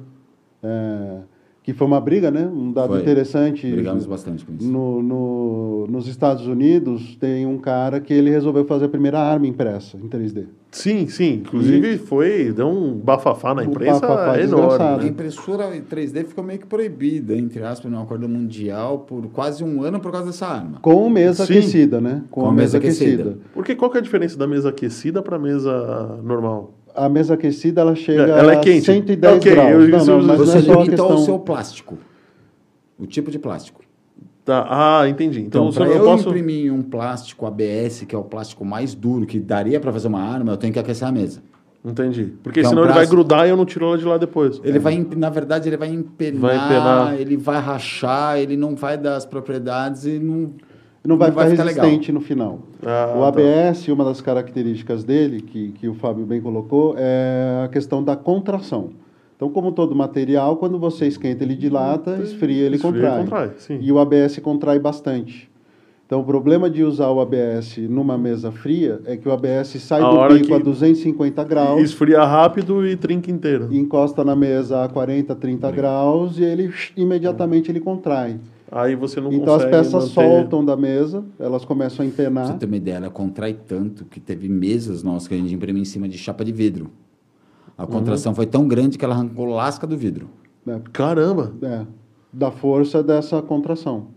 é, que foi uma briga, né? Um dado Foi. interessante. Brigamos bastante com isso. No, no- nos Estados Unidos, tem um cara que ele resolveu fazer a primeira arma impressa em 3D. Sim, sim. Inclusive foi. Deu um bafafá na Um imprensa bafafá enorme. desgraçado. A impressora em 3D ficou meio que proibida, entre aspas, no acordo mundial por quase um ano por causa dessa arma. Com mesa Sim. aquecida, né? Com, a mesa aquecida. Porque qual que é a diferença da mesa aquecida para mesa normal? A mesa aquecida, ela chega Ela é quente. a 110 Ok, graus. eu- não, não, mas Você não é só a limita questão... o seu plástico. O tipo de plástico. Tá. Ah, entendi. Então, Então, eu eu, posso. imprimir um plástico ABS, que é o plástico mais duro, que daria para fazer uma arma, eu tenho que aquecer a mesa. Entendi. Porque Que um senão ele vai grudar e eu não tiro ela de lá depois. Ele vai, na verdade, ele vai empenar, Vai empenar. ele vai rachar, ele não vai dar as propriedades e não, Não vai ficar legal. resistente no final. Ah, o tá. ABS, uma das características dele, que, que o Fábio bem colocou, é a questão da contração. Então, como todo material, quando você esquenta ele dilata, esfria ele Esfria e contrai. sim. E o ABS contrai bastante. Então, o problema de usar o ABS numa mesa fria é que o ABS sai A do bico a 250 graus, Esfria rápido e trinca inteiro. encosta na mesa a 40, 30 graus e ele imediatamente ele contrai. Aí você não Então as consegue peças manter... soltam da mesa, elas começam a Pra empenar. você ter uma ideia, ela contrai tanto que teve mesas nossas que a gente imprimiu em cima de chapa de vidro. A contração foi tão grande que ela arrancou lasca do vidro. né? Caramba, É, da força dessa contração,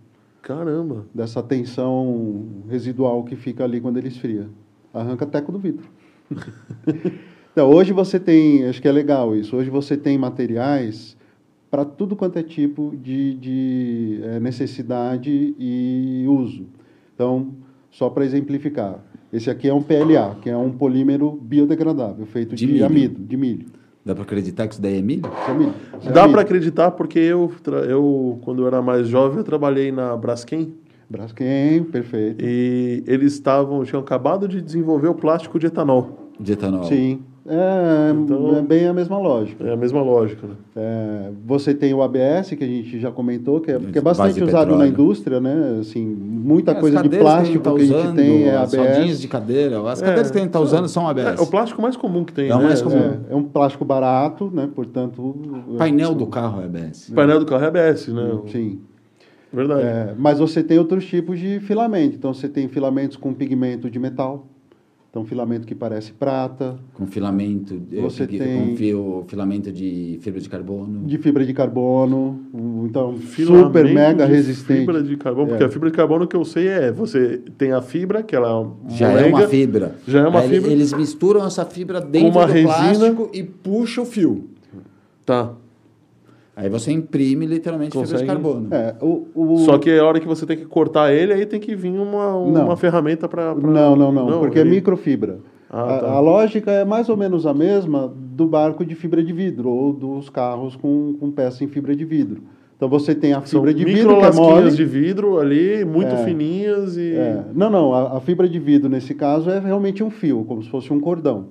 caramba. dessa tensão residual que fica ali quando ele esfria. Arranca teco do vidro. então, hoje você tem, acho que é legal isso, hoje você tem materiais para tudo quanto é tipo de, de é, necessidade e uso. Então, só para exemplificar, esse aqui é um PLA, que é um polímero biodegradável, feito De de, milho. amido, de milho. Dá para acreditar que isso daí é milho? Isso é milho. Isso é Dá para acreditar porque eu, eu, quando eu era mais jovem, eu trabalhei na Braskem Braskem, perfeito. e eles estavam, tinham acabado de desenvolver o plástico de etanol. De etanol. Sim. É, Então- é bem a mesma lógica. É a mesma lógica, né? É, você tem o ABS, que a gente já comentou, que é, que é bastante usado petróleo. na indústria, né? Assim, muita As coisa de plástico que a que a gente tá tem é as ABS. de cadeira. As É, cadeiras que a gente está usando são ABS. É, o plástico mais comum que tem, É né? mais comum. É, é um plástico barato, né? Portanto... O painel do carro é ABS. Painel do carro é ABS, né? Sim. Verdade. É, mas você tem outros tipos de filamento. Então, você tem filamentos com pigmento de metal. Então, filamento que parece prata, Com filamento, Você que- tem- com fio, filamento de fibra de carbono. de fibra de carbono. Então, Filamento super mega de resistente. Fibra de carbono, porque É. a fibra de carbono que eu sei é, você tem a fibra, que ela Já é molenga, uma fibra. Já é uma Aí fibra. Eles misturam essa fibra dentro uma do resina. plástico e puxa o fio. Tá. Aí você imprime literalmente fibra Consegue. de carbono. É, o, o- Só que a hora que você tem que cortar ele, aí tem que vir uma, uma Não. ferramenta para... Não, não, não, porque é ele- microfibra. Ah, a, tá. a lógica é mais ou menos a mesma do barco de fibra de vidro ou dos carros com, com peça em fibra de vidro. Então você tem a São fibra de micro vidro que é mole. de vidro ali, muito É. fininhas e... É, não, não, a, a fibra de vidro nesse caso é realmente um fio, como se fosse um cordão.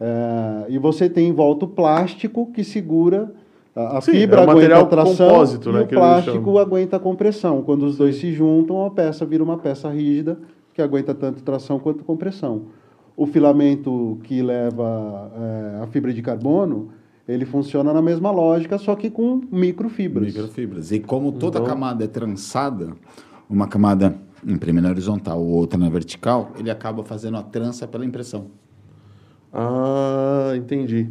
É, e você tem em volta o plástico que segura a, a Sim, fibra é um aguenta a tração compósito, e né, o plástico aguenta a compressão. Quando os dois se juntam, a peça vira uma peça rígida que aguenta tanto tração quanto compressão. O filamento que leva é, a fibra de carbono, ele funciona na mesma lógica, só que com microfibras. Microfibras. E como toda Então- camada é trançada, uma camada imprime na horizontal, outra na vertical, ele acaba fazendo a trança pela impressão. Ah, entendi.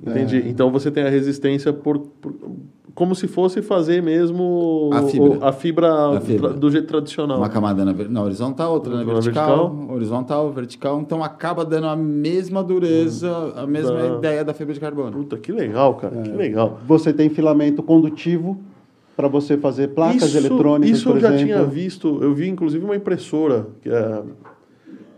Entendi. É. Então você tem a resistência por, por- como se fosse fazer mesmo A o- fibra. a fibra, A fibra. tra- do jeito tradicional. Uma camada na, na horizontal, outra na vertical, vertical. horizontal, vertical. Então acaba dando a mesma dureza, a mesma Da- ideia da fibra de carbono. Puta, que legal, cara. É. Que legal. Você tem filamento condutivo para você fazer placas isso, eletrônicas, Isso por eu já exemplo. tinha visto. Eu vi inclusive uma impressora que é,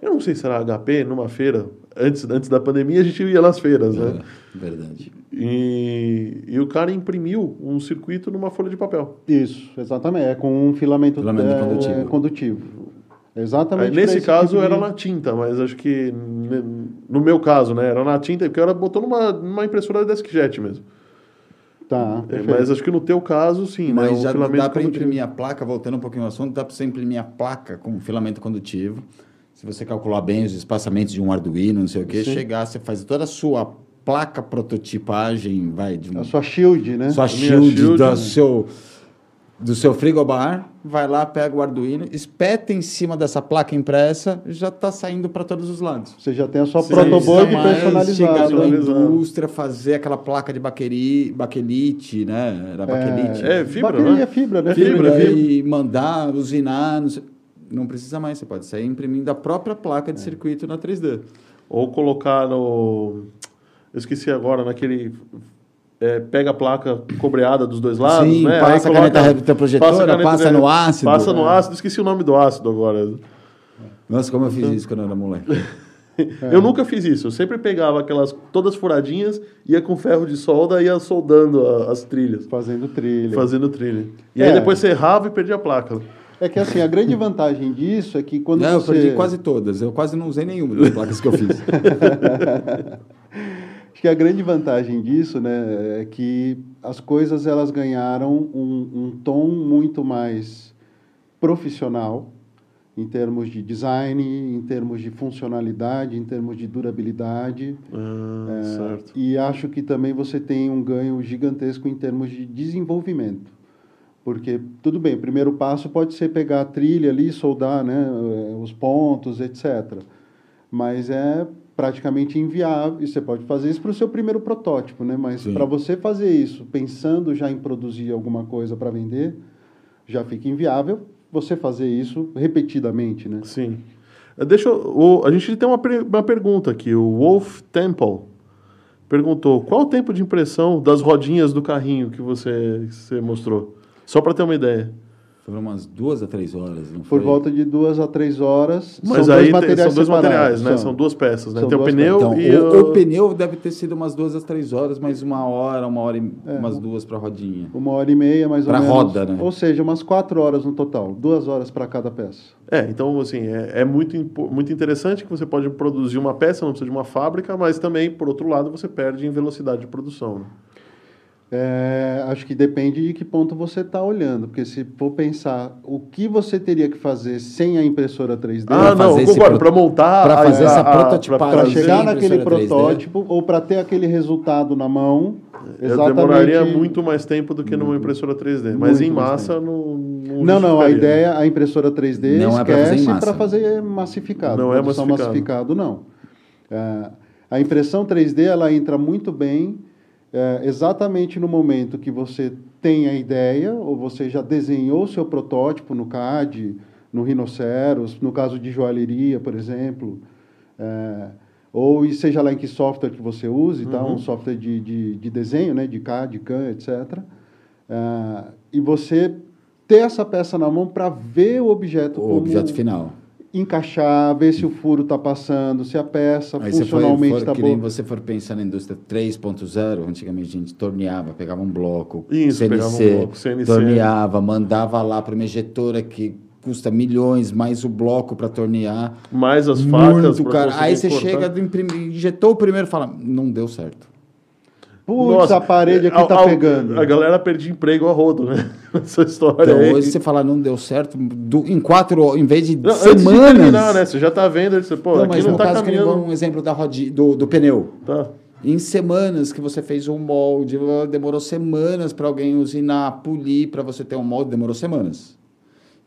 eu não sei se era HP numa feira. Antes, antes da pandemia a gente ia nas feiras, né? É, verdade. E, e o cara imprimiu um circuito numa folha de papel. Isso, exatamente. É com um filamento, Filamento é, condutivo. condutivo. Exatamente. Aí, nesse esse caso tipo de- era na tinta, mas acho que ne- no meu caso, né, era na tinta, porque era botou numa, numa impressora DeskJet mesmo. Tá, É. Mas acho que no teu caso, sim, né? Mas o já filamento dá para imprimir a placa, voltando um pouquinho ao assunto, dá para você imprimir a placa com filamento condutivo. Se você calcular bem os espaçamentos de um Arduino, não sei o quê, Sim. chegar, você faz toda a sua placa prototipagem, vai de um A sua shield, né? sua shield, shield, do né? seu do seu frigobar, vai lá, pega o Arduino, espeta em cima dessa placa impressa, já está saindo para todos os lados. Você já tem a sua protoboard sim, mais chegar personalizada. na indústria, fazer aquela placa de baqueri, baquelite, né? Era baquelite. É, fibra, Baqueria né? é fibra, né? É fibra, e fibra. aí mandar, usinar, não, sei- não precisa mais, você pode sair imprimindo a própria placa É. de circuito na 3D. Ou colocar no. Eu esqueci agora, naquele. é, pega a placa cobreada dos dois lados, Sim, né? passa a coloca- caneta retroprojetora, passa a caneta passa no ácido. Passa no É. ácido, esqueci o nome do ácido agora. Nossa, como eu fiz isso quando eu era moleque. Eu nunca fiz isso. Eu sempre pegava aquelas todas furadinhas, ia com ferro de solda e ia soldando a- as trilhas, Fazendo trilha. fazendo trilha. E É. aí depois você errava e perdia a placa. É que assim, a grande vantagem disso é que quando Não, eu você... perdi quase todas. Eu quase não usei nenhuma das placas que eu fiz. Que a grande vantagem disso, né, é que as coisas elas ganharam um, um tom muito mais profissional em termos de design, em termos de funcionalidade, em termos de durabilidade. Ah, certo. E acho que também você tem um ganho gigantesco em termos de desenvolvimento. Porque, tudo bem, o primeiro passo pode ser pegar a trilha ali, soldar né, eh, os pontos, etc. Mas é praticamente inviável. E você pode fazer isso para o seu primeiro protótipo, né? Mas para você fazer isso pensando já em produzir alguma coisa para vender, já fica inviável você fazer isso repetidamente, né? Sim. Eh, Deixa eu, o- a gente tem uma, uma pergunta aqui. O Wolf Temple perguntou qual o tempo de impressão das rodinhas do carrinho que você, que você mostrou? Só para ter uma ideia. Foram umas duas a três horas, não Por foi? volta de duas a três horas. Mas são aí dois materiais são dois separados, materiais, né? são. São duas peças, né? São tem o pneu Então, e o, o... o pneu deve ter sido umas duas a três horas, mais uma hora, uma hora e É. umas duas para rodinha. Uma hora e meia, mais Pra ou menos. roda, né? Ou seja, umas quatro horas no total. Duas horas para cada peça. É, então, assim, é, é muito, muito interessante que você pode produzir uma peça, não precisa de uma fábrica, mas também, por outro lado, você perde em velocidade de produção. né? É, acho que depende de que ponto você está olhando. Porque se for pensar o que você teria que fazer sem a impressora 3D Ah, não, fazer concordo, pro- para montar... pra a- fazer essa a- a- prototipagem. para fazer- chegar naquele impressora 3D. protótipo ou para ter aquele resultado na mão, Eu exatamente... demoraria muito mais tempo do que numa impressora 3D, mas Muito em massa não, não Não, não, a ideia, a impressora 3D Não é fazer esquece massa. para fazer massificado. Não é produção massificado. massificado, não. É, a impressão 3D, ela entra muito bem é, exatamente no momento que você tem a ideia, ou você já desenhou o seu protótipo no CAD, no Rhinoceros, no caso de joalheria, por exemplo, é, ou seja lá em que software que você use, tá? Uhum. um software de, de, de desenho, né? de CAD, CAM, etc. É, e você ter essa peça na mão para ver o objeto O como objeto final. Encaixar, ver se o furo está passando, se a peça Aí funcionalmente está que nem boa. você for pensar na indústria 3.0, antigamente a gente torneava, pegava um bloco, Isso, CNC, pegava um bloco, CNC. torneava, mandava lá para uma injetora que custa milhões, mais o bloco para tornear. Mais as facas... Muito caro. Aí você cortar. chega, imprimir, injetou o primeiro e fala, não deu certo. Putz, Nossa, a parede aqui a- está a- pegando. A galera perdia emprego a rodo, né? Essa história Então aí. hoje você fala, não deu certo, do- em quatro, em vez de Não, antes de semanas... terminar, né? Você já tá vendo, você, pô, Não, aqui mas não no tá caso, que caminhando... um exemplo da rodi, do, do pneu. Tá. Em semanas que você fez um molde, demorou semanas para alguém usinar, polir para você ter um molde, demorou semanas.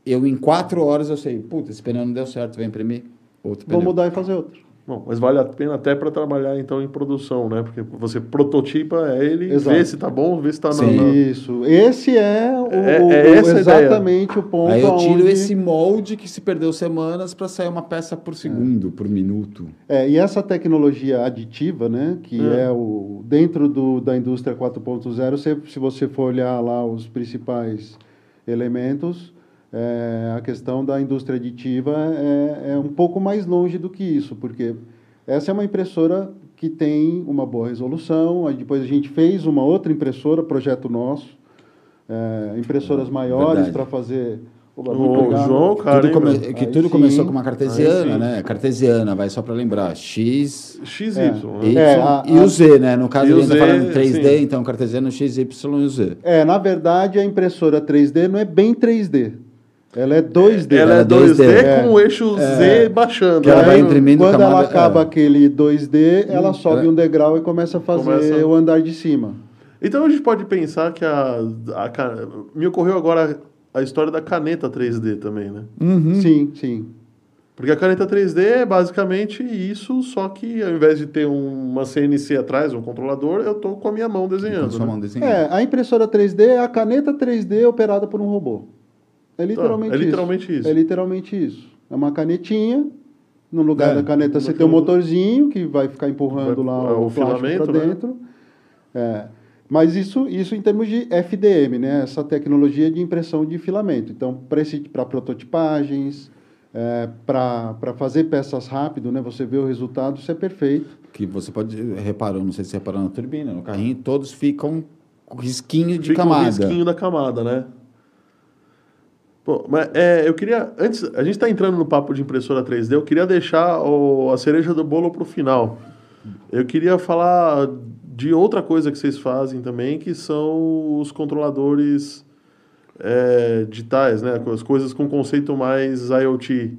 Eu, em quatro horas, eu sei, puta, esse pneu não deu certo, vai imprimir outro Vou pneu. mudar e fazer outro. Bom, mas vale a pena até para trabalhar então em produção, né? Porque você prototipa ele, Exato. vê se tá bom, vê se tá Sim. não. Isso. Esse é, o, É- o- é essa a exatamente o ponto Aí eu tiro aonde- esse molde que se perdeu semanas para sair uma peça por segundo, por minuto. É, e essa tecnologia aditiva, né, que Hum. é o dentro do, da indústria 4.0, se, se você for olhar lá os principais elementos, é, a questão da indústria aditiva é, é um pouco mais longe do que isso, porque essa é uma impressora que tem uma boa resolução. Aí depois a gente fez uma outra impressora, projeto nosso, é, impressoras maiores Verdade. para fazer. Oba, O João, cara, tudo come- que Aí tudo sim. começou com uma cartesiana, né? Cartesiana, vai só para lembrar. X, XY, É. né? Y É, a- e o Z, né? No caso, E a o gente está Z, falando 3D, sim. então cartesiano X, Y e o Z. É, na verdade, a impressora 3D não é bem 3D. Ela é 2D. Ela é Ela é 2D, 2D, com o eixo Z baixando. Que ela né? vai imprimindo Quando ela camada- acaba é. aquele 2D, ela sobe é. um degrau e começa a fazer Começa- o andar de cima. Então a gente pode pensar que a, a me ocorreu agora a história da caneta 3D também, né? Sim, sim. Porque a caneta 3D é basicamente isso, só que ao invés de ter um- uma CNC atrás, um controlador, eu tô com a minha mão Com desenhando. sua né? mão desenhando. É, a impressora 3D é a caneta 3D operada por um robô. É literalmente, é literalmente isso. É literalmente isso. É uma canetinha. No lugar É, da caneta você tem um motorzinho que vai ficar empurrando Vai- lá é, o, o filamento, para né? dentro. É. Mas isso, isso em termos de FDM, né? essa tecnologia de impressão de filamento. Então, para prototipagens, é, para fazer peças rápido, né? você vê o resultado, isso é perfeito. Que você pode reparar, não sei se você reparou na turbina, no carrinho, todos ficam risquinho de Fica camada. um risquinho da camada, né? Pô, mas é, eu queria. Antes, a gente está entrando no papo de impressora 3D, eu queria deixar o- a cereja do bolo para o final. Eu queria falar de outra coisa que vocês fazem também, que são os controladores é, digitais, né? As coisas com conceito mais IoT.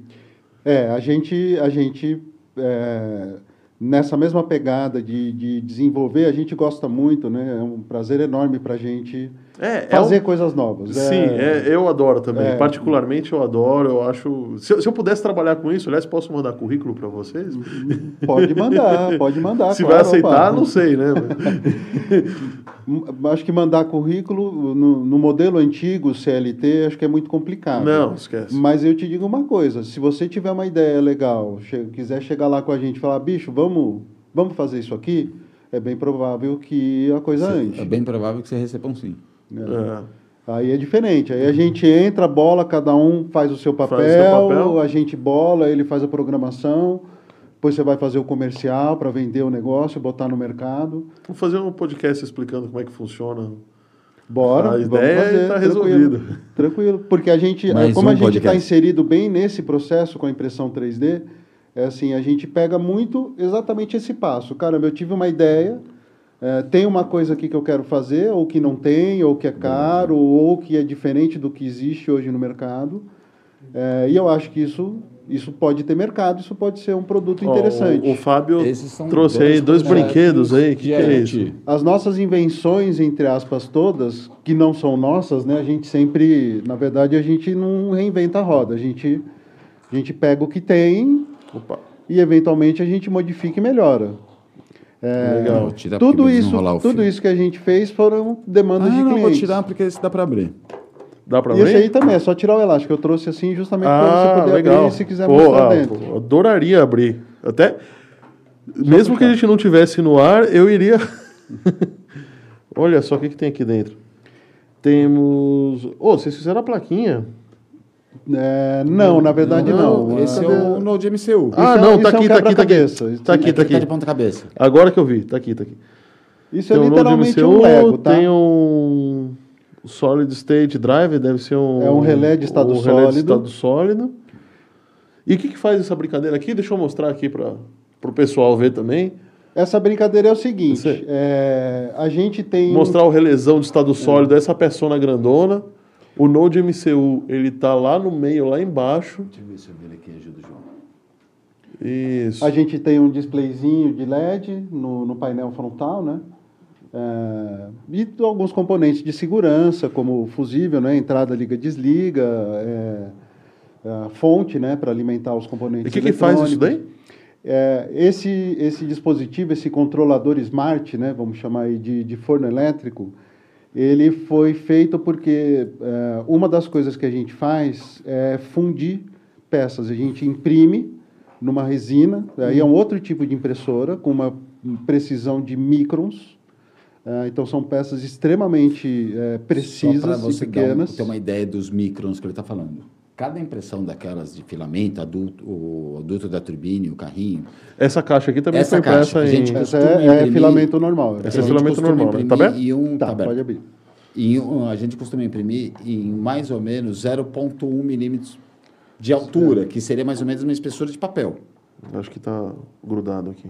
É, a gente, a gente é, nessa mesma pegada de, de desenvolver, a gente gosta muito, né? É um prazer enorme para a gente É, fazer é um- coisas novas. Sim, é, eu adoro também. É. Particularmente eu adoro, eu acho. Se, eu- se eu pudesse trabalhar com isso, aliás, posso mandar currículo para vocês? Pode mandar, pode mandar. Se claro, vai aceitar, opa. não sei, né? Acho que mandar currículo no, no modelo antigo CLT, acho que é muito complicado. Não, esquece. Mas eu te digo uma coisa: se você tiver uma ideia legal, che- quiser chegar lá com a gente e falar, bicho, vamos, vamos fazer isso aqui, é bem provável que a coisa ande. É bem provável que você receba um sim. É. Aí é diferente. Aí a gente entra, bola, cada um faz o seu papel, Faz o papel. a gente bola, ele faz a programação, depois você vai fazer o comercial para vender o negócio, botar no mercado. Vamos fazer um podcast explicando como é que funciona. Bora, A vamos ideia fazer, tá tranquilo. resolvida. Tranquilo, porque a gente, Mais como um a gente está inserido bem nesse processo com a impressão 3D, é assim, a gente pega muito exatamente esse passo. Caramba, eu tive uma ideia, é, tem uma coisa aqui que eu quero fazer, ou que não tem, ou que é caro, ou que é diferente do que existe hoje no mercado. É, e eu acho que isso, isso pode ter mercado, isso pode ser um produto Ó, interessante. o, o Fábio trouxe dois aí dois brinquedos aí. O que, que é isso? As nossas invenções, entre aspas, todas, que não são nossas, né? A gente sempre, na verdade, a gente não reinventa a roda. A gente, a gente pega o que tem Opa. e, eventualmente, a gente modifica e melhora. É, Legal. Tirar tudo isso, tudo isso que a gente fez foram demandas Ah, de não, clientes. vou tirar porque esse dá para abrir. Dá pra E esse aí também, é só tirar o elástico. Eu trouxe assim justamente para Ah, você poder legal. abrir se quiser Pô, mostrar ah, dentro. pô, adoraria abrir. Até. Mesmo que a gente não tivesse no ar, eu iria. Olha só o que, que tem aqui dentro. Temos. Ô, vocês fizeram a plaquinha. É, não, na verdade não. Esse é o Node MCU. Ah, é- não, isso tá é um aqui, tá aqui, tá aqui. Tá aqui, tá Aqui tá aqui. de ponta cabeça. Agora que eu vi, tá aqui, tá aqui. Isso é Tem um Node literalmente MCU, um Lego, tá? Tem um Solid State Drive, deve ser um. É um relé de estado um relé de sólido. estado sólido. E o que, que faz essa brincadeira aqui? Deixa eu mostrar aqui para o pessoal ver também. Essa brincadeira é o seguinte: é, a gente tem. Mostrar o relezão de estado sólido, essa persona grandona. O Node MCU, ele tá lá no meio, lá embaixo. Deixa eu ver se eu ver aqui ajuda o João. Isso. A gente tem um displayzinho de LED no, no painel frontal, né? É, e alguns componentes de segurança, como o fusível, né? Entrada, liga, desliga, é, a fonte, né? Para alimentar os componentes. E o que, que faz isso daí? É, esse, esse dispositivo, esse controlador smart, né, vamos chamar aí de, de forno elétrico, ele foi feito porque é, uma das coisas que a gente faz é fundir peças. A gente imprime numa resina, aí é um outro tipo de impressora, com uma precisão de microns. É, então, são peças extremamente é, Só para precisas e você dar um, pequenas. ter uma ideia dos microns que ele está falando. Cada impressão daquelas de filamento, adulto, o adulto da turbine, o carrinho, Essa caixa aqui também Essa foi impressa caixa, a gente em. Essa costuma é, é imprimir- filamento normal. É a gente filamento costuma normal, né? Tá imprimir aberto? em um, Tá, tá aberto. pode abrir. Em um- a gente costuma imprimir em mais ou menos 0,1 milímetros de altura, que seria mais ou menos uma espessura de papel. Acho que tá grudado aqui.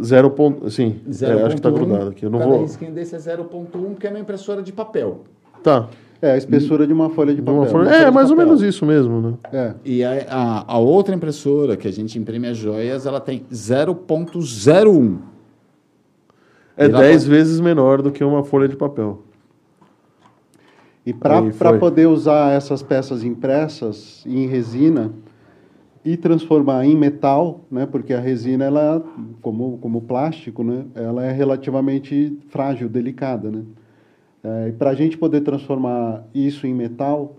Zero ponto. Sim, é, acho que tá 0,1, grudado aqui. Eu não Cada vou. risquinho desse é 0,1, porque é uma impressora de papel. Tá. É, a espessura de uma folha de De papel. uma forma- uma folha É, de mais ou menos isso mesmo, né? É. E a, a, a outra impressora que a gente imprime as joias, ela tem 0,01. É E lá 10 pode- vezes menor do que uma folha de papel. E para poder usar essas peças impressas em resina e transformar em metal, né, porque a resina, ela, como, como plástico, né, ela é relativamente frágil, delicada. Né? É, e para a gente poder transformar isso em metal,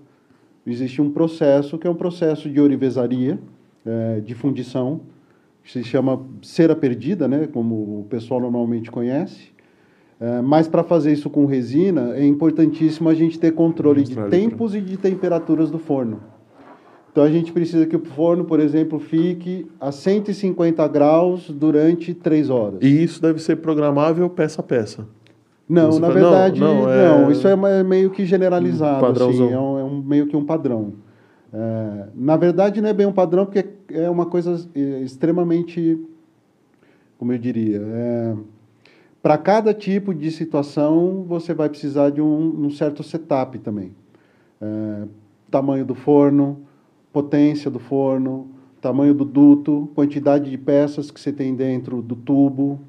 existe um processo que é um processo de ourivesaria, é, de fundição, que se chama cera perdida, né, como o pessoal normalmente conhece. É, mas para fazer isso com resina, é importantíssimo a gente ter controle de pra- tempos e de temperaturas do forno. Então a gente precisa que o forno, por exemplo, fique a 150 graus durante 3 horas. E isso deve ser programável peça a peça. Não, Você na fala, não, verdade, não, não, é- Isso é uma- meio que generalizado, Um assim, é, um, é um- meio que um padrão. É, na verdade, não é bem um padrão, porque é uma coisa é, extremamente, como eu diria, para cada tipo de situação, você vai precisar de um, um certo setup também. É, tamanho do forno, potência do forno, tamanho do duto, quantidade de peças que você tem dentro do tubo.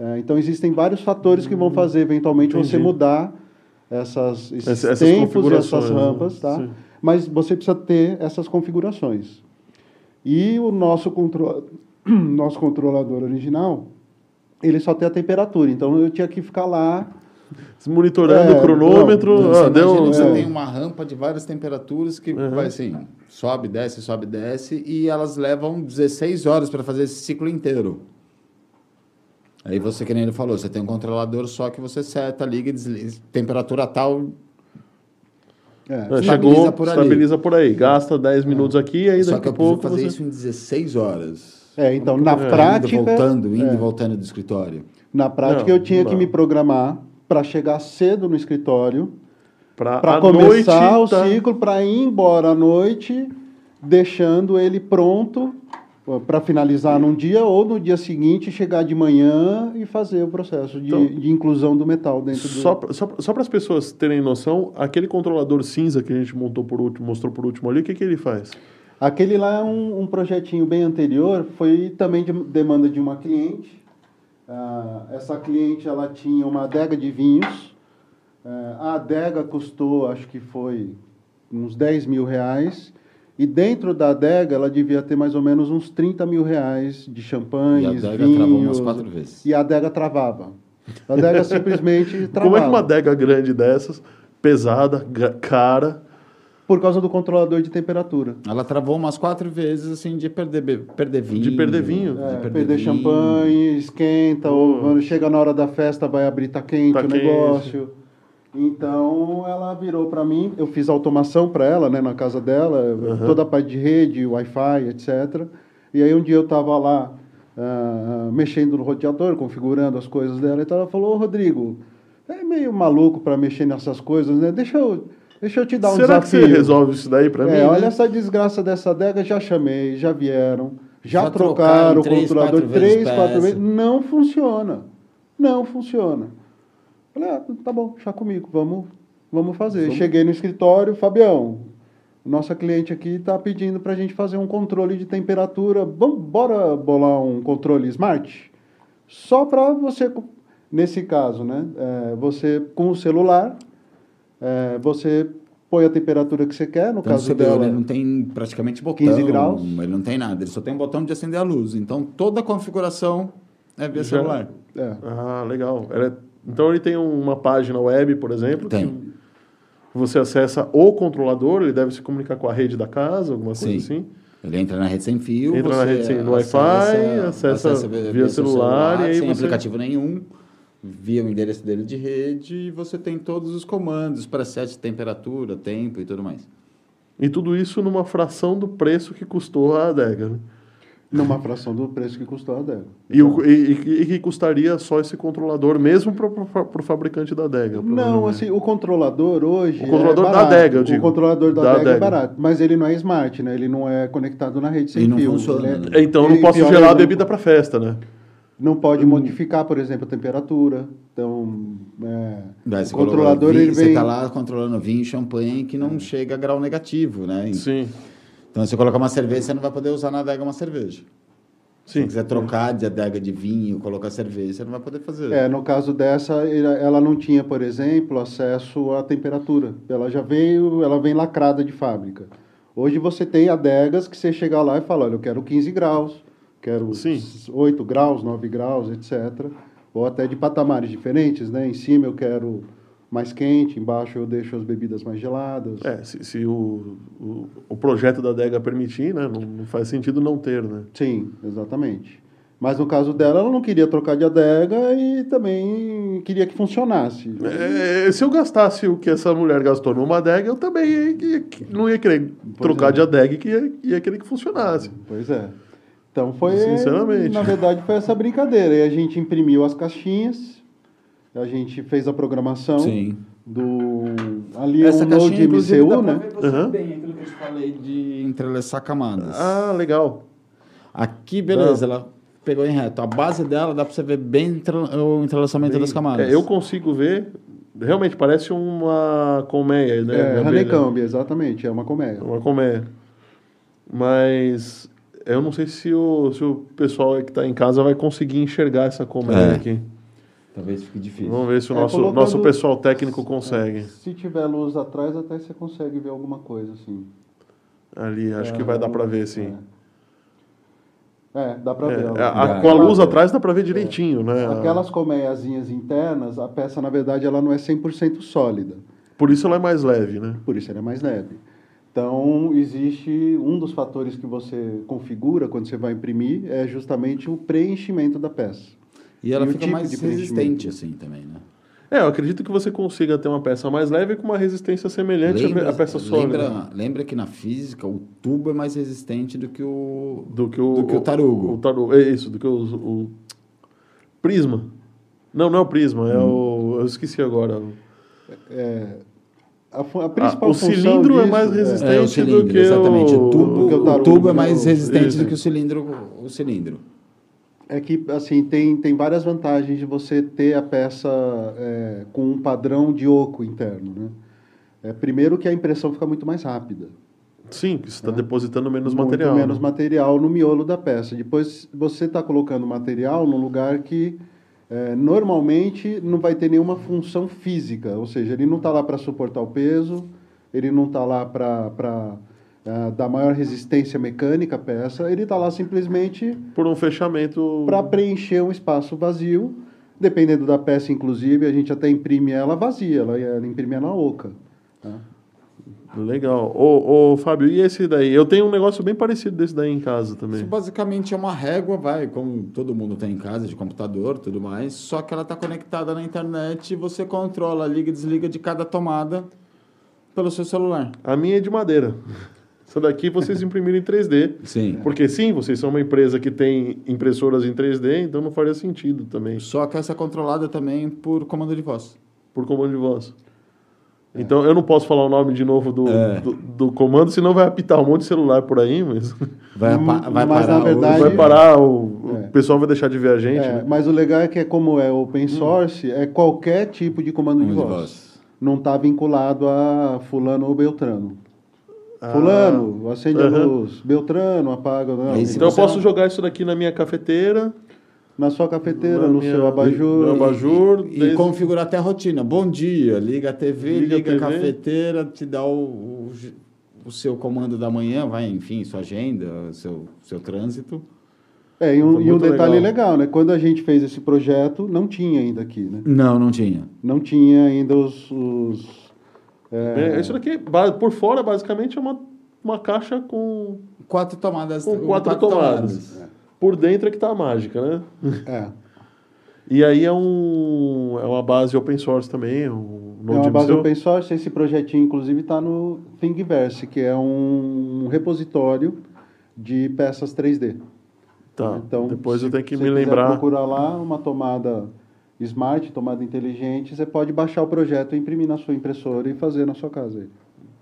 É, então, existem vários fatores que vão fazer, eventualmente, você Entendi. mudar essas, esses Essa- essas tempos e essas né? rampas, tá? Sim. Mas você precisa ter essas configurações. E o nosso, contro... nosso controlador original, ele só tem a temperatura. Então, eu tinha que ficar lá Monitorando É, o cronômetro. Então, ah, você imagina deu, que você é. tem uma rampa de várias temperaturas que Uhum. vai assim, sobe, desce, sobe, desce, e elas levam 16 horas para fazer esse ciclo inteiro. Aí você, que nem ele falou, você tem um controlador só que você seta, liga e desliga. Temperatura tal. É. É, Estabiliza Chegou, por ali. estabiliza por aí. Gasta 10 minutos aqui e aí Só daqui que a pouco fazer você... isso em 16 horas. É, então, na Indo, prática... voltando, indo é. e voltando do escritório. Na prática, Não, eu tinha não que me programar para chegar cedo no escritório, para começar noite, o tá- ciclo, para ir embora à noite, deixando ele pronto para finalizar num dia ou no dia seguinte chegar de manhã e fazer o processo de, Então- de inclusão do metal dentro do... Só, pra- só, só para as pessoas terem noção, aquele controlador cinza que a gente montou por último, mostrou por último ali, o que, que ele faz? Aquele lá é um, um projetinho bem anterior, foi também de demanda de uma cliente. Ah, essa cliente ela tinha uma adega de vinhos. Ah, a adega custou, acho que foi uns 10 mil reais. E dentro da adega ela devia ter mais ou menos uns 30 mil reais de E a champanhes, adega travou umas vinhos. quatro vezes. E a adega travava. A adega simplesmente travava. Como é que uma adega grande dessas, pesada, cara, Por causa do controlador de temperatura. Ela travou umas quatro vezes, assim, de perder, perder vinho. De perder vinho. de É, perder perder vinho. champanhe, esquenta, ou quando chega na hora da festa vai abrir, tá quente Tá o quente. Então ela virou para mim, eu fiz automação para ela, né, na casa dela, toda a parte de rede, Wi-Fi, etc. E aí um dia eu estava lá ah, mexendo no roteador, configurando as coisas dela, então ela falou: "Ô, Rodrigo, é meio maluco para mexer nessas coisas, né? Deixa eu, deixa eu te dar um Será desafio. que você resolve isso daí para mim? É, né? olha essa desgraça dessa adega, já chamei, já vieram, já, Já trocaram trocaram o três, controlador três, quatro vezes, não funciona. Não funciona. Falei, ah, tá bom, deixa comigo, vamos, vamos fazer. Vamos. Cheguei no escritório, Fabião, nossa cliente aqui está pedindo para a gente fazer um controle de temperatura. Vamos, bora bolar um controle smart? Só para você, nesse caso, né? é, você com o celular, é, você põe a temperatura que você quer, no Então, caso vê, dela. ele não tem praticamente botão. 15 graus. Ele não tem nada. Ele só tem um botão de acender a luz. Então, toda a configuração é via Já- celular. É. Ah, legal. Ela é- Então ele tem uma página web, por exemplo, Tem. que você acessa o controlador, ele deve se comunicar com a rede da casa, alguma coisa Sim. assim. Ele entra na rede sem fio. Entra na rede sem- no Wi-Fi, acessa via seu celular, e aí sem você- aplicativo nenhum, via o endereço dele de rede e você tem todos os comandos, preset temperatura, tempo e tudo mais. E tudo isso numa fração do preço que custou a adega. Né? Numa fração do preço que custou a adega. E, o, e, e- e que custaria só esse controlador, mesmo para o fabricante da adega? Não, assim, o controlador hoje. O controlador é da adega, eu digo. O controlador da, Da adega, é adega. barato. Mas ele não é smart, né? Ele não é conectado na rede sem Ele não fio. funciona, é- né? Então eu não posso não- bebida para festa, né? Não pode modificar, por exemplo, a temperatura. Então, é, Daí o você controlador vinho, ele Você vem. está lá controlando vinho e champanhe que não chega a grau negativo, né? Sim. Então, se você colocar uma cerveja, você não vai poder usar na adega uma cerveja. Se Sim. você quiser trocar de adega de vinho, colocar cerveja, você não vai poder fazer. É, no caso dessa, ela não tinha, por exemplo, acesso à temperatura. Ela já veio, ela vem lacrada de fábrica. Hoje você tem adegas que você chega lá e fala, olha, eu quero 15 graus, quero Sim. 8 graus, 9 graus, etc. Ou até de patamares diferentes, né? Em cima eu quero mais quente, embaixo eu deixo as bebidas mais geladas. É, se, se o, o, o projeto da adega permitir, né? Não, não faz sentido não ter, né? Sim, exatamente. Mas no caso dela, ela não queria trocar de adega e também queria que funcionasse. É, se eu gastasse o que essa mulher gastou numa adega, eu também ia- não ia querer trocar é. de adega e que ia, ia querer que funcionasse. Pois é. Então foi. Sinceramente. Na verdade, foi essa brincadeira. E a gente imprimiu as caixinhas, a gente fez a programação Sim. do. Ali Essa é um caixinha, Node MCU, né? Aham. bem aquilo que eu te falei de entrelaçar camadas. Ah, legal. Aqui, beleza, ela pegou em reto. A base dela dá pra você ver bem o entrelaçamento das camadas. É, eu consigo ver, realmente parece uma colmeia, né? É, honeycomb, exatamente, é uma colmeia. Uma colmeia. Mas eu não sei se o, se o pessoal que está em casa vai conseguir enxergar essa colmeia É. aqui. Talvez fique difícil. Vamos ver se o É, nosso, colocando- nosso pessoal técnico consegue. Se tiver luz atrás, até você consegue ver alguma coisa, assim. Ali, acho que vai dar para ver, sim. É, dá pra É, ver. a- ela. a- com a luz atrás dá para ver direitinho, né? Aquelas colmeiazinhas internas, a peça, na verdade, ela não é 100% sólida. Por isso ela é mais leve, né? Por isso ela é mais leve. Então, existe um dos fatores que você configura quando você vai imprimir é justamente o preenchimento da peça. E ela E o fica tipo mais resistente preenchimento. assim também, né? É, eu acredito que você consiga ter uma peça mais leve com uma resistência semelhante à peça sólida. lembra, lembra que na física o tubo é mais resistente do que o Do que o, do que o tarugo. O, tarugo. É isso, do que o, o prisma. Não, não é o prisma, é Hum. o. Eu esqueci agora. A, fu- a Ah, principal o função cilindro é disso- mais resistente É, o do cilindro, que exatamente. O, o- tubo, do que o o tubo é do- mais resistente isso. do que o cilindro. O cilindro. É que, assim, tem, tem várias vantagens de você ter a peça é, com um padrão de oco interno, né? É, primeiro que a impressão fica muito mais rápida. Sim, que você está depositando menos muito material. menos né? material no miolo da peça. Depois você está colocando material num lugar que é, normalmente não vai ter nenhuma função física, ou seja, ele não está lá para suportar o peso, ele não está lá para é, dar maior resistência mecânica à peça, ele está lá simplesmente Por um fechamento. para preencher um espaço vazio. Dependendo da peça, inclusive, a gente até imprime ela vazia, ela, ela imprime ela oca. tá? Legal. Ô, ô, Fábio, e esse daí? Eu tenho um negócio bem parecido desse daí em casa também. Isso basicamente é uma régua, vai, como todo mundo tem em casa, de computador tudo mais, só que ela está conectada na internet e você controla, liga e desliga de cada tomada pelo seu celular. A minha é de madeira. Essa daqui vocês imprimiram em 3D. Sim. Porque sim, vocês são uma empresa que tem impressoras em 3D, então não faria sentido também, Só que essa é controlada também por comando de voz. por comando de voz. Então eu não posso falar o nome de novo do, É. do, do comando, senão vai apitar um monte de celular por aí, mas Vai, Hum, apa- vai mas, parar na verdade, o... vai parar, o, É. o pessoal vai deixar de ver a gente. É, né? mas o legal é que, é como é open source, é qualquer tipo de comando de Comando de voz. voz. Não está vinculado a fulano ou beltrano. Ah. Fulano, acende a luz. Beltrano, apaga. Não. Então eu posso não- jogar isso daqui na minha cafeteira, Na sua cafeteira, na no minha- seu abajur. no abajur, E desde- configurar até a rotina. Bom dia, liga a TV, Liga liga, a a TV. cafeteira, te dá o, o, o seu comando da manhã, vai, enfim, sua agenda, seu, seu trânsito. É, e um, e um detalhe legal. legal. né? Quando a gente fez esse projeto, não tinha ainda aqui, né? Não, não tinha. Não tinha ainda os... os é, É, Isso daqui, por fora, basicamente, é uma, uma caixa com. Quatro tomadas. Com quatro tomadas. Por dentro é que tá a mágica, né? é. E aí é, um, é uma base open source também. Um É uma base open source. Esse projetinho, inclusive, está no Thingiverse, que é um repositório de peças 3D. Tá, Então, depois eu tenho que me lembrar. procurar lá uma tomada smart, tomada inteligente, você pode baixar o projeto, imprimir na sua impressora e fazer na sua casa.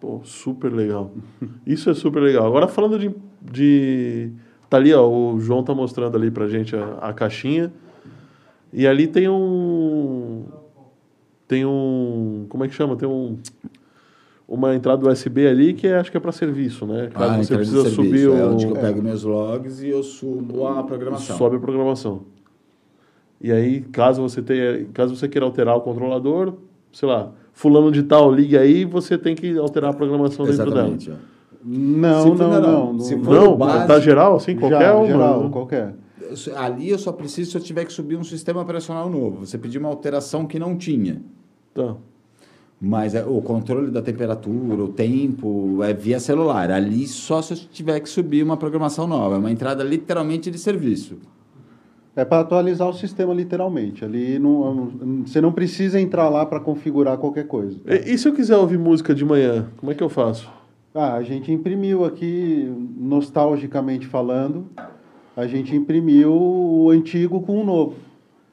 Pô, super legal. Isso é super legal. Agora falando de, de. Tá ali, ó. O João tá mostrando ali pra gente a, a caixinha. E ali tem um. Tem um. Como é que chama? Tem um. Uma entrada USB ali que é, acho que é para serviço, né? Caso Ah, você precisa serviço. subir É o. onde eu pego meus logs e eu subo a programação. Sobe a programação. E aí, caso você tenha, caso você queira alterar o controlador, sei lá, fulano de tal, liga aí, você tem que alterar a programação dentro dela. Exatamente. Não, não, não. não, não, se não. for- Não, tá geral, assim, qualquer Já, geral, né? qualquer. Ali eu só preciso se eu tiver que subir um sistema operacional novo. Você pediu uma alteração que não tinha. Tá. Mas é, o controle da temperatura, o tempo, é via celular. Ali só se eu tiver que subir uma programação nova. É uma entrada literalmente de serviço. É para atualizar o sistema literalmente. Ali não, você não precisa entrar lá para configurar qualquer coisa. E, e se eu quiser ouvir música de manhã, como é que eu faço? Ah, a gente imprimiu aqui, nostalgicamente falando, a gente imprimiu o antigo com o novo.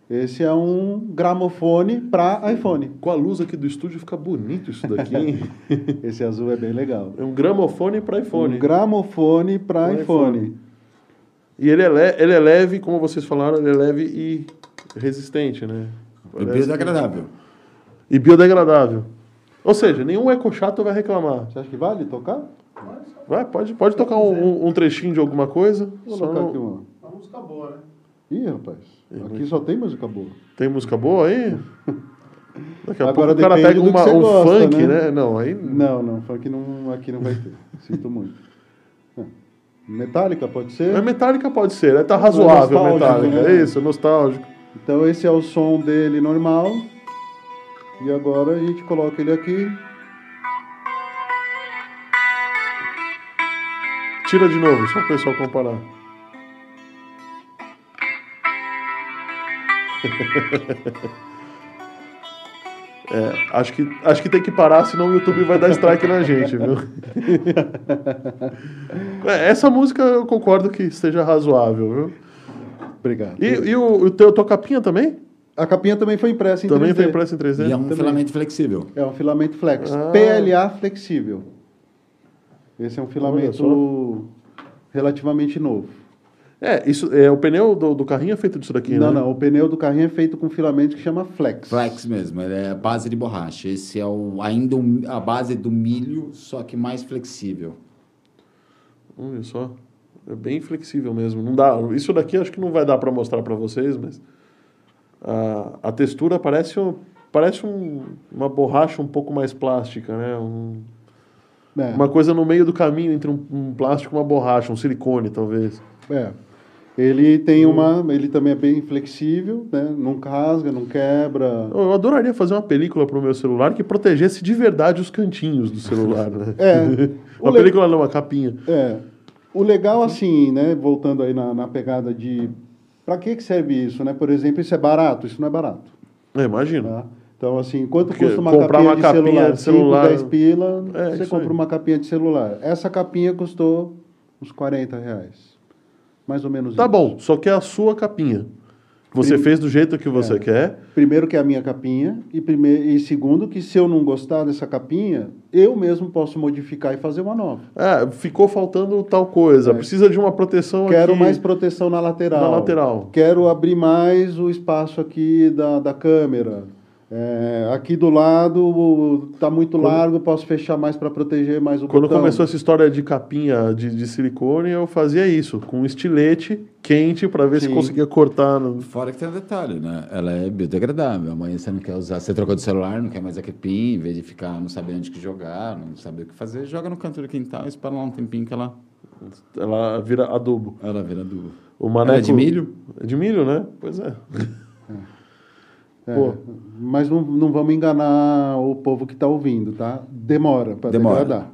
Esse é um gramofone para iPhone. Com a luz aqui do estúdio fica bonito isso daqui, hein? Esse azul é bem legal. É um gramofone para iPhone. Um gramofone para iPhone. iPhone. E ele é, le- ele é leve, como vocês falaram, ele é leve e resistente, né? E Parece biodegradável. que- E biodegradável. Ou seja, nenhum ecochato vai reclamar. Você acha que vale tocar? Vai, pode, pode tocar um, um- um trechinho de alguma coisa. Vou Só colocar não- aqui uma. Uma música boa, né? Ih, rapaz. Aqui só tem música boa. Tem música boa aí? Daqui a Agora pouco o cara pega uma- um gosta, funk, né? né? Não, aí. Não, não, funk não, aqui não vai ter. Sinto muito. É. Metallica pode ser? Mas Metallica pode ser, né? Tá razoável nostálgico, Metallica. né? É isso, nostálgico. Então esse é o som dele normal. E agora a gente coloca ele aqui. Tira de novo, só o pessoal comparar. É, acho, que, acho que tem que parar, senão o YouTube vai dar strike na gente, viu? É, essa música eu concordo que esteja razoável, viu? Obrigado. E, e o, o teu, tua capinha também? A capinha também foi impressa em também 3D. foi impressa em 3D? E é um Também. filamento flexível. É um filamento flex. Ah. PLA flexível. Esse é um Olha filamento relativamente novo. É, isso, é, o pneu do, do carrinho é feito disso daqui, não, né? não. O pneu do carrinho é feito com filamento que chama flex. Flex mesmo, ele é a base de borracha. Esse é o, ainda um- a base do milho, só que mais flexível. Olha só. É bem flexível mesmo. Não dá, isso daqui acho que não vai dar para mostrar para vocês, mas a, a textura parece, um, parece um, uma borracha um pouco mais plástica, né? Um- É, Uma coisa no meio do caminho entre um, um plástico e uma borracha, um silicone, talvez. é. Ele tem uma. Ele também é bem flexível, né? Não rasga, não quebra. Eu adoraria fazer uma película para o meu celular que protegesse de verdade os cantinhos do celular, né? É. Uma le- película não, uma capinha. É. O legal, assim, né? Voltando aí na, na pegada de. Para que, que serve isso, né? Por exemplo, isso é barato? Isso não é barato. É, imagino. Tá? Então, assim, quanto Porque custa uma comprar capinha, uma de, capinha celular? de celular- 5, 10 pila, É, você compra aí. uma capinha de celular. Essa capinha custou uns 40 reais. Mais ou menos Tá isso. bom, só que é a sua capinha. Você fez do jeito que você É. quer. Primeiro que é a minha capinha e, primeiro, e segundo que se eu não gostar dessa capinha, eu mesmo posso modificar e fazer uma nova. Ah, ficou faltando tal coisa. É. Precisa de uma proteção Quero aqui. mais proteção na lateral. Na lateral. Quero abrir mais o espaço aqui da, da câmera. É, aqui do lado está muito largo, posso fechar mais para proteger mais o Quando botão. começou essa história de capinha de, de silicone, eu fazia isso, com um estilete quente para ver se Sim. conseguia cortar. No... Fora que tem um detalhe, né? Ela é biodegradável. Amanhã você não quer usar, você trocou de celular, não quer mais aquele pin, em vez de ficar não saber onde que jogar, não saber o que fazer, joga no canto do quintal e espera lá um tempinho que ela, Ela vira adubo. ela vira do. O maneco... Ela é de milho? É de milho, né? Pois é. É, Pô. mas não, não vamos enganar o povo que está ouvindo, tá? Demora para Demora. degradar.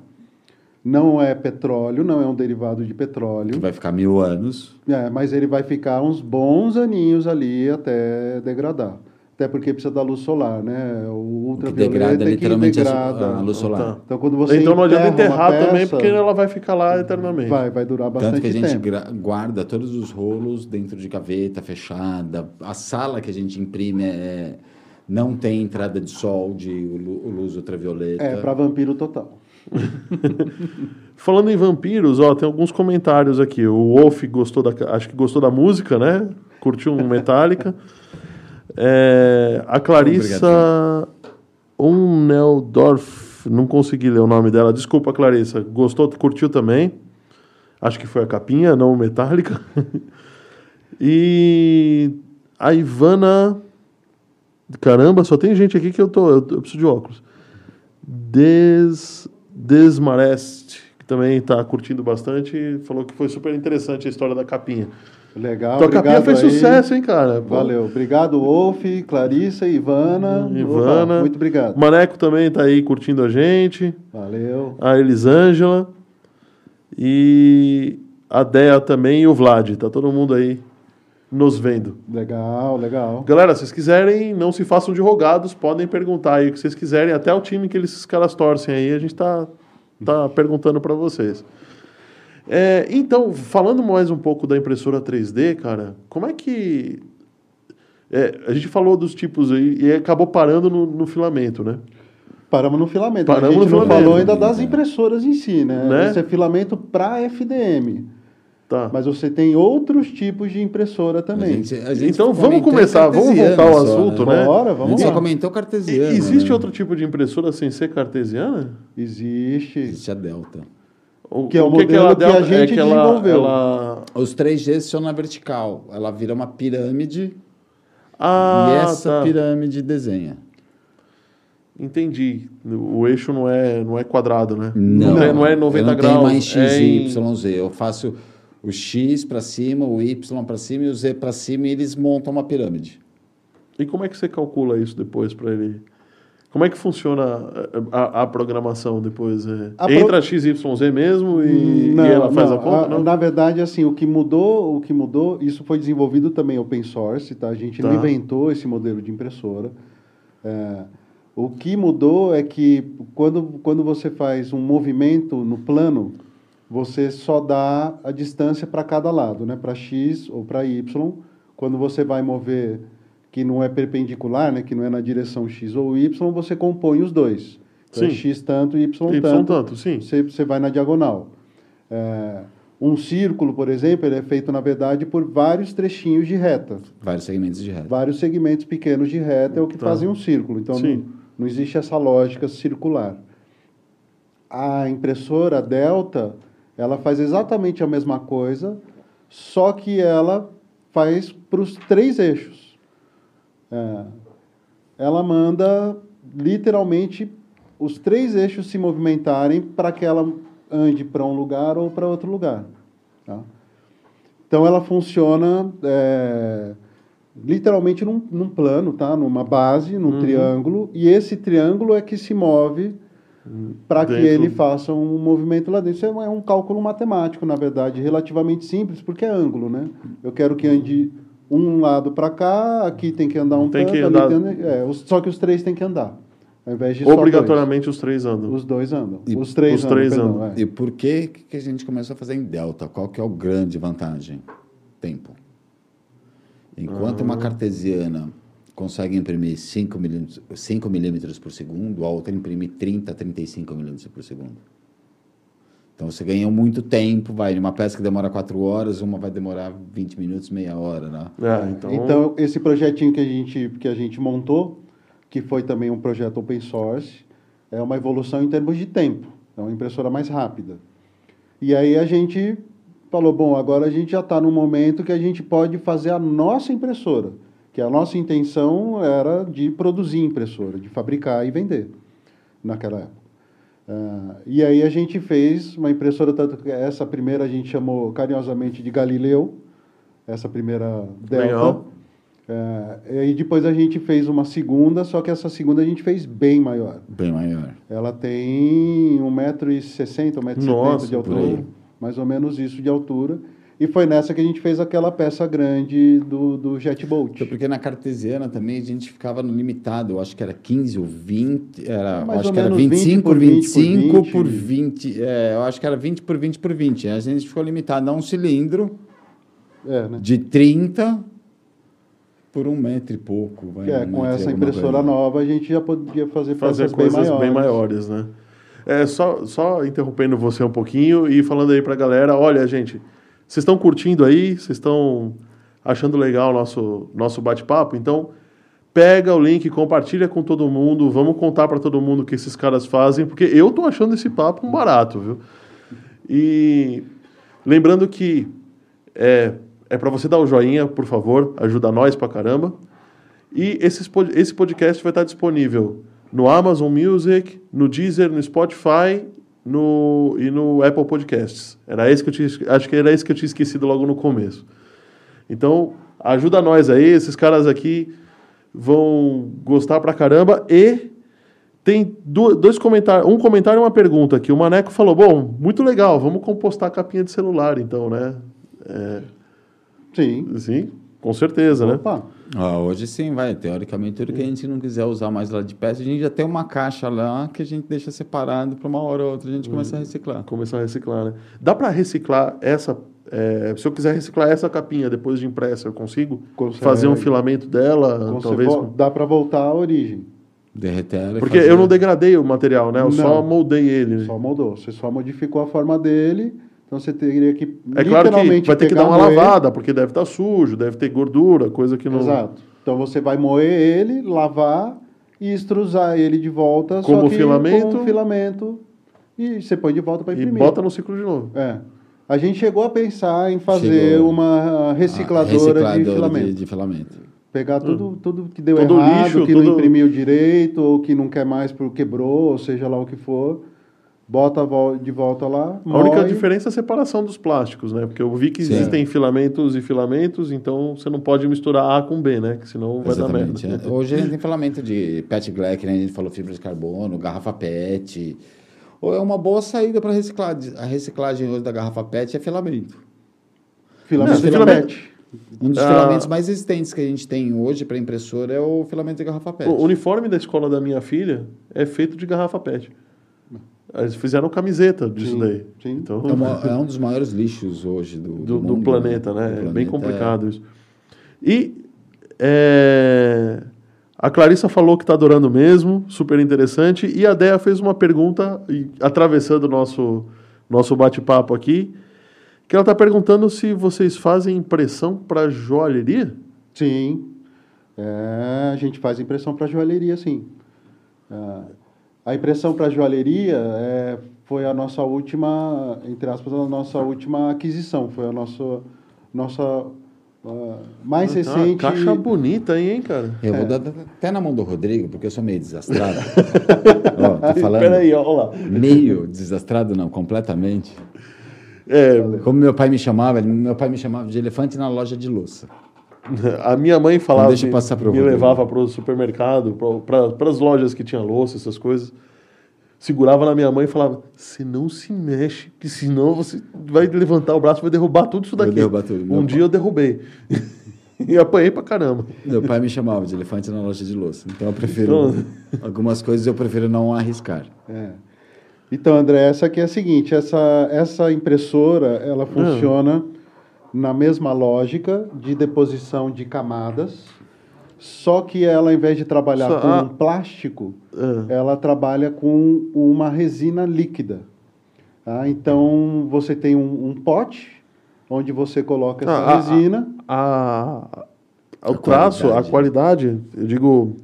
Não é petróleo, não é um derivado de petróleo. Que vai ficar mil anos. É, mas ele vai ficar uns bons aninhos ali até degradar. Até porque precisa da luz solar, né? O O que ultravioleta degrada é que literalmente degrada. a luz solar. Tá. Então, quando você então não adianta enterrar também, peça, porque ela vai ficar lá eternamente. vai, vai durar bastante Tanto que a gente tempo. guarda todos os rolos dentro de gaveta fechada. A sala que a gente imprime é, não tem entrada de sol, de lu- luz ultravioleta. É, para vampiro total. Falando em vampiros, ó, tem alguns comentários aqui. O Wolf gostou da, acho que gostou da música, né? Curtiu um Metallica. É, a Clarissa Uneldorf, não consegui ler o nome dela. Desculpa, Clarissa. Gostou, curtiu também. Acho que foi a capinha, não o Metallica. e a Ivana Caramba, só tem gente aqui que eu tô. Eu, eu preciso de óculos. Des, Desmarest, que também está curtindo bastante, falou que foi super interessante a história da capinha. Legal, a capinha obrigado fez aí. sucesso, hein, cara? Valeu. Obrigado, Wolf, Clarissa, Ivana. Ivana. Opa, muito obrigado. Maneco também está aí curtindo a gente. Valeu. A Elisângela. E a Dea também e o Vlad. Tá todo mundo aí nos vendo. Legal, legal. Galera, se vocês quiserem, não se façam de rogados, podem perguntar aí o que vocês quiserem, até o time que eles, esses caras torcem aí, a gente tá, tá perguntando para vocês. É, então, falando mais um pouco da impressora 3D, cara, como é que. é, a gente falou dos tipos aí e acabou parando no, no filamento, né? Paramos no filamento. Paramos a gente no não filamento. falou ainda das impressoras em si, né? Né? Esse é filamento para FDM. Tá. Mas você tem outros tipos de impressora A também. gente- a gente Então, vamos comentou começar, vamos voltar ao só, assunto, né? Bora, A vamos gente só lá. comentou E- cartesiano. existe né? outro tipo de impressora sem ser cartesiana? Existe. Existe a Delta. O, Que é o que modelo ela que a gente é que ela, desenvolveu. ela- Os 3Gs são na vertical. Ela vira uma pirâmide Ah, e essa tá. pirâmide desenha. Entendi. O eixo não é, não é quadrado, né? Não, é, não é 90 eu não graus. tenho mais X é e em- Y, Z. Eu faço o X para cima, o Y para cima e o Z para cima e eles montam uma pirâmide. E como é que você calcula isso depois para ele Como é que funciona a, a programação depois? É, A pro- Entra XYZ mesmo e, Não, e ela faz não, a conta? não? Na verdade, assim, o que mudou, o que mudou, isso foi desenvolvido também open source, tá? A gente não Tá. inventou esse modelo de impressora. É, o que mudou é que quando, quando você faz um movimento no plano, você só dá a distância para cada lado, né? Para x ou para y. Quando você vai mover que não é perpendicular, né? Que não é na direção x ou y, você compõe os dois. Então, é Sim. x tanto e y, Y tanto tanto, sim. você, você vai na diagonal. É, um círculo, por exemplo, ele é feito, na verdade, por vários trechinhos de reta. Vários segmentos de reta. Vários segmentos pequenos de reta é o que Tá. fazem um círculo. Então, não, não existe essa lógica circular. A impressora Delta, ela faz exatamente a mesma coisa, só que ela faz para os três eixos. É, ela manda, literalmente, os três eixos se movimentarem para que ela ande para um lugar ou para outro lugar. tá? Então, ela funciona é, literalmente num, num plano, tá? numa base, num Uhum. triângulo, e esse triângulo é que se move para que ele faça um movimento lá dentro. Isso é um- é um cálculo matemático, na verdade, relativamente simples, porque é ângulo, né? Eu quero que ande um lado para cá, aqui tem que andar um Tem tanto, que ali andar- tem- é, os- só que os três têm que andar, ao invés de só Obrigatoriamente os três andam. Os dois andam. E os três os andam, três perdão, andam. é. E por que, que a gente começou a fazer em delta? Qual que é o grande vantagem? Tempo. Enquanto Ah. uma cartesiana consegue imprimir 5 milímetros, 5 milímetros por segundo, a outra imprime 30, 35 milímetros por segundo. Então você ganha muito tempo, vai. Numa peça que demora 4 horas, uma vai demorar 20 minutos, meia hora, né? É, então, Então, esse projetinho que a gente, que a gente montou, que foi também um projeto open source, é uma evolução em termos de tempo. É uma impressora mais rápida. E aí a gente falou, bom, agora a gente já está num momento que a gente pode fazer a nossa impressora, que a nossa intenção era de produzir impressora, de fabricar e vender naquela época. Ah, e aí a gente fez uma impressora, tanto que essa primeira a gente chamou carinhosamente de Galileu, essa primeira Delta. Legal. É, e aí depois a gente fez uma segunda, só que essa segunda a gente fez bem maior. Bem maior. Ela tem 1,60m, 1,70m Nossa, de altura. Mais ou menos isso de altura. E foi nessa que a gente fez aquela peça grande do, do Jetbolt. Então, porque na cartesiana também a gente ficava no limitado, eu acho que era 15 ou 20, era, Mais acho ou que era menos 20 25 por por 20 por 25 20. por 20, é, eu acho que era 20 por 20 por 20. A gente ficou limitado a um cilindro É, né? de 30 por um metro e pouco. Vai, é, um com essa impressora coisa. nova a gente já podia fazer, fazer peças coisas bem bem maiores. maiores, né? É, só, só interrompendo você um pouquinho e falando aí pra galera, olha, gente, vocês estão curtindo aí? Vocês estão achando legal o nosso, nosso bate-papo? Então, pega o link, compartilha com todo mundo, vamos contar pra todo mundo o que esses caras fazem, porque eu tô achando esse papo um barato, viu? E lembrando que é, é para você dar o joinha, por favor, ajuda nós pra caramba. E esses esse podcast vai estar disponível no Amazon Music, no Deezer, no Spotify no, e no Apple Podcasts. Era esse que eu tinha, acho que era esse que eu tinha esquecido logo no começo. Então, ajuda nós aí, esses caras aqui vão gostar pra caramba e tem dois comentários, um comentário e uma pergunta aqui. O Maneco falou: "Bom, muito legal, vamos compostar a capinha de celular então, né?" É, Sim. sim, com certeza, né? Opa. Ah, hoje sim, vai. Teoricamente, tudo que a gente não quiser usar mais lá de peça, a gente já tem uma caixa lá que a gente deixa separado para uma hora ou outra a gente começa a reciclar. Começar a reciclar, né? Dá para reciclar essa. é, se eu quiser reciclar essa capinha depois de impressa, eu consigo Consegue. fazer um filamento dela, você talvez. Dá para voltar à origem. Derreter ela e Porque fazer- eu não degradei o material, né? Eu só Não. moldei ele. Só moldou. Você só modificou a forma dele. Então você teria que É claro que literalmente vai ter que dar uma moer- lavada, porque deve estar sujo, deve ter gordura, coisa que não. Exato. Então você vai moer ele, lavar e extrusar ele de volta. Como só que filamento. Com um filamento. E você põe de volta para E imprimir. bota no ciclo de novo. É. A gente chegou a pensar em fazer Chegou. uma Ah, recicladora, de filamento. de, de filamento. Pegar tudo, tudo que deu Todo errado, lixo, que tudo- não imprimiu direito, ou que não quer mais porque quebrou, ou seja lá o que for. Bota de volta lá. A única diferença é a separação dos plásticos, né? Porque eu vi que Sim. existem filamentos e filamentos, então você não pode misturar A com B, né? Que senão vai Exatamente. dar é. merda. Hoje a gente tem filamento de PET Black, né? A gente falou fibra de carbono, garrafa PET. Ou é uma boa saída para reciclagem. A reciclagem hoje da garrafa PET é filamento. Filamento Não, de filamento- PET. Um dos Ah. filamentos mais existentes que a gente tem hoje para impressora é o filamento de garrafa PET. O uniforme da escola da minha filha é feito de garrafa PET. Eles fizeram camiseta disso Sim, daí. sim. Então, É, uma- é um dos maiores lixos hoje do, do, do mundo, planeta, né? Do É planeta, bem complicado isso. E é, a Clarissa falou que está adorando mesmo, super interessante. E a Dea fez uma pergunta, e- atravessando o nosso, nosso bate-papo aqui, que ela está perguntando se vocês fazem impressão para joalheria? Sim. É, a gente faz impressão para joalheria, sim. Ah, a impressão para joalheria é, foi a nossa última, entre aspas, a nossa última aquisição. Foi a nossa, nossa ah, mais Ah, recente. caixa bonita aí, hein, cara? Eu É. vou dar até na mão do Rodrigo, porque eu sou meio desastrado. Ó, tô falando. Peraí, ó, lá. Meio desastrado, não, completamente. É, Como meu pai me chamava, meu pai me chamava de elefante na loja de louça. A minha mãe falava deixa eu que passar me levava para o supermercado, para as lojas que tinha louça, essas coisas. Segurava na minha mãe e falava: Você não se mexe, que senão você vai levantar o braço e vai derrubar tudo isso daqui. derrubar tudo. Meu Um pai- dia eu derrubei. e apanhei pra caramba. Meu pai me chamava de elefante na loja de louça. Então eu prefiro. Então- Algumas coisas eu prefiro não arriscar. É. Então, André, essa aqui é a seguinte: essa, essa impressora Ah. ela funciona na mesma lógica de deposição de camadas, só que ela, ao invés de trabalhar Só- com ah. um plástico, Ah, ela trabalha com uma resina líquida. tá? Então, você tem um, um pote onde você coloca essa Ah, ah, resina. a, a- o A traço, a qualidade. qualidade, eu digo,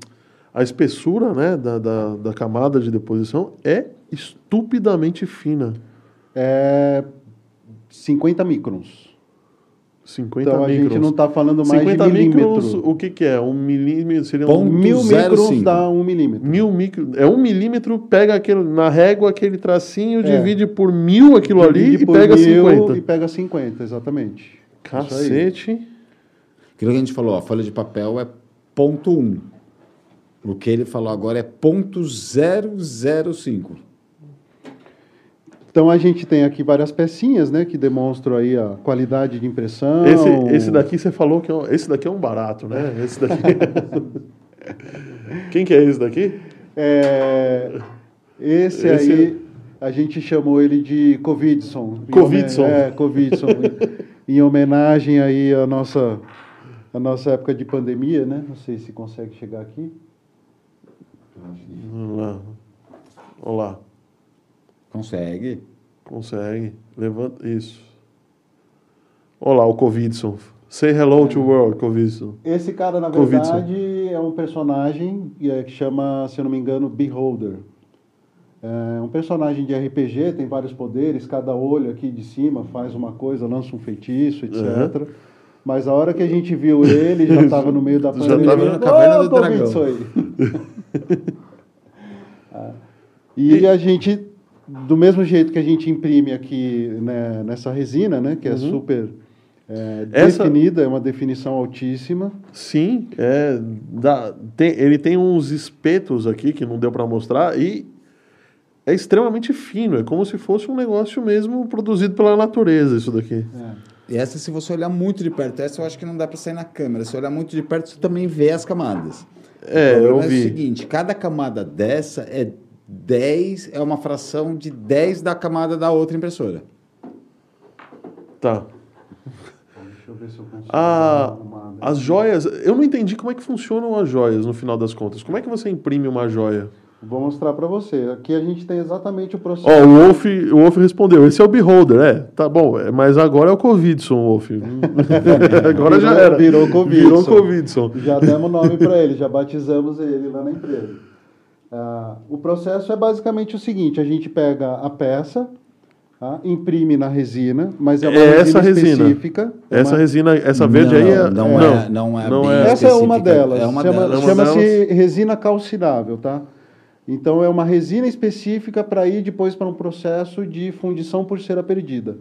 a espessura né, da, da, da camada de deposição é estupidamente fina. É 50 microns. 50 Então a microns. gente não está falando mais 50 de milímetro. microns, o que, que é? Um milímetro seria Ponto um Mil microns dá um milímetro. mil micro, é um milímetro, pega aquele na régua aquele tracinho, É. divide por mil aquilo ali Divide e por pega mil 50. E pega 50, exatamente. Cacete. Aquilo que a gente falou, a folha de papel é ponto 1. O que ele falou agora é ponto 005. Então a gente tem aqui várias pecinhas, né, que demonstram aí a qualidade de impressão. Esse, esse daqui você falou que é um, esse daqui é um barato, né? Esse daqui. Quem que é esse daqui? É, esse, Esse aí a gente chamou ele de Covidson. Covidson. É, Covidson. em homenagem aí à nossa à nossa época de pandemia, né? Não sei se consegue chegar aqui. Vamos lá. Olha lá. Consegue. Consegue. Levanta. Isso. Olha lá o Covidson. Say hello to world, Covidson. Esse cara, na Covidson. verdade, é um personagem que é- que chama, se eu não me engano, Beholder. É um personagem de RPG, tem vários poderes, cada olho aqui de cima faz uma coisa, lança um feitiço, etc. Uhum. Mas a hora que a gente viu ele, já estava no meio da Já pandemia. tava na caverna do dragão." Aí. Ah, e a gente, do mesmo jeito que a gente imprime aqui né, nessa resina, né, que é Uhum. super é, Essa- definida, é uma definição altíssima. Sim, é, dá- tem- ele tem uns espetos aqui que não deu para mostrar e é extremamente fino. É como se fosse um negócio mesmo produzido pela natureza, isso daqui. E essa, se você olhar muito de perto, essa eu acho que não dá para sair na câmera. Se olhar muito de perto, você também vê as camadas. É, eu é o vi. seguinte, cada camada dessa é 10, é uma fração de 10 da camada da outra impressora. Tá. Deixa eu ver se eu consigo Ah, arrumar, né? as joias, eu não entendi como é que funcionam as joias no final das contas. Como é que você imprime uma joia? Vou mostrar para você. Aqui a gente tem exatamente o processo. Ó, o Wolf, o Wolf respondeu, esse é o Beholder, é, tá bom, é, mas agora é o Covidson, Wolf. agora já Virou- era. virou Covidson. Virou Covidson. Já demos nome para ele, já batizamos ele lá na empresa. Ah, o processo é basicamente o seguinte: a gente pega a peça, tá? imprime na resina, mas é uma É resina essa resina. específica. Essa uma- resina, essa verde aí é... não, não, é, não é não bem é. Essa é uma delas. É uma Chama- delas. Chama- Chama-se delas. resina calcinável, tá? Então é uma resina específica para ir depois para um processo de fundição por cera perdida.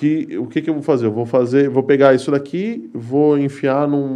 Que, o que, que eu vou fazer? Eu vou fazer, vou pegar isso daqui, vou enfiar num,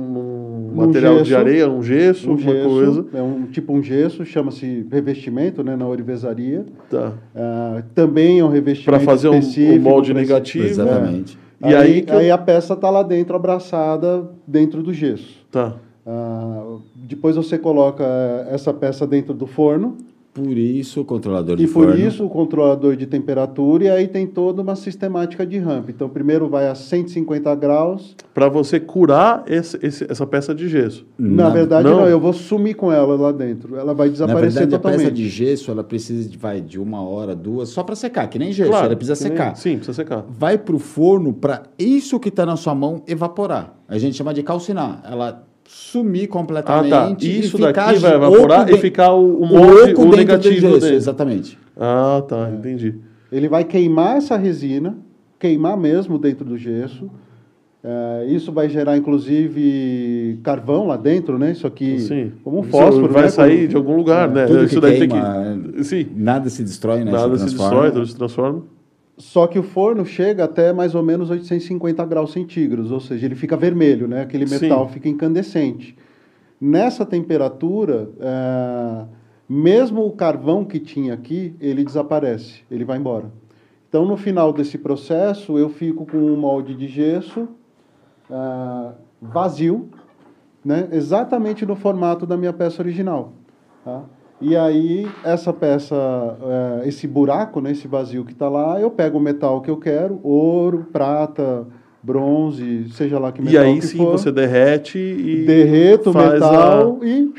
num material de gesso. areia, um gesso, Um alguma gesso, coisa. é um tipo um gesso, chama-se revestimento, né, na orivesaria. Tá. Ah, também é um revestimento Para fazer um, específico um molde negativo. Exatamente. E aí, aí que eu- aí a peça está lá dentro, abraçada dentro do gesso. Tá. Ah, depois você coloca essa peça dentro do forno Por isso o controlador de e por forno. isso o controlador de temperatura e aí tem toda uma sistemática de rampa. Então primeiro vai a 150 graus. Para você curar esse- esse- essa peça de gesso. Na, Na- verdade não. não. eu vou sumir com ela lá dentro. Ela vai Na desaparecer verdade, a totalmente. peça de gesso, ela precisa de, vai, de uma hora, duas, só para secar, que nem gesso, Claro, ela precisa que nem- secar. Sim, precisa secar. Vai para o forno para isso que está na sua mão evaporar. A gente chama de calcinar. Ela sumir Ah, completamente tá. e Isso daqui vai evaporar e ficar o, o molde, o negativo dentro. Exatamente. Ah, tá. Entendi. Ele vai queimar essa resina, queimar mesmo dentro do gesso. É, isso vai gerar, inclusive, carvão lá dentro, né? Isso aqui, Sim. como um fósforo. vai né? sair Como- de algum lugar, né? Tudo Isso que daí queima, tem que. Sim. Nada se destrói, né? Nada se transforma. destrói, tudo se transforma. Só que o forno chega até mais ou menos 850 graus centígrados, ou seja, ele fica vermelho, né? Aquele Sim. metal fica incandescente. Nessa temperatura, é, mesmo o carvão que tinha aqui, ele desaparece, ele vai embora. Então, no final desse processo, eu fico com um molde de gesso ah, vazio, né? exatamente no formato da minha peça original. tá? E aí, essa peça, eh, esse buraco, né, esse vazio que está lá, eu pego o metal que eu quero, ouro, prata, bronze, seja lá que E metal aí que sim for, você derrete e. derreto o metal e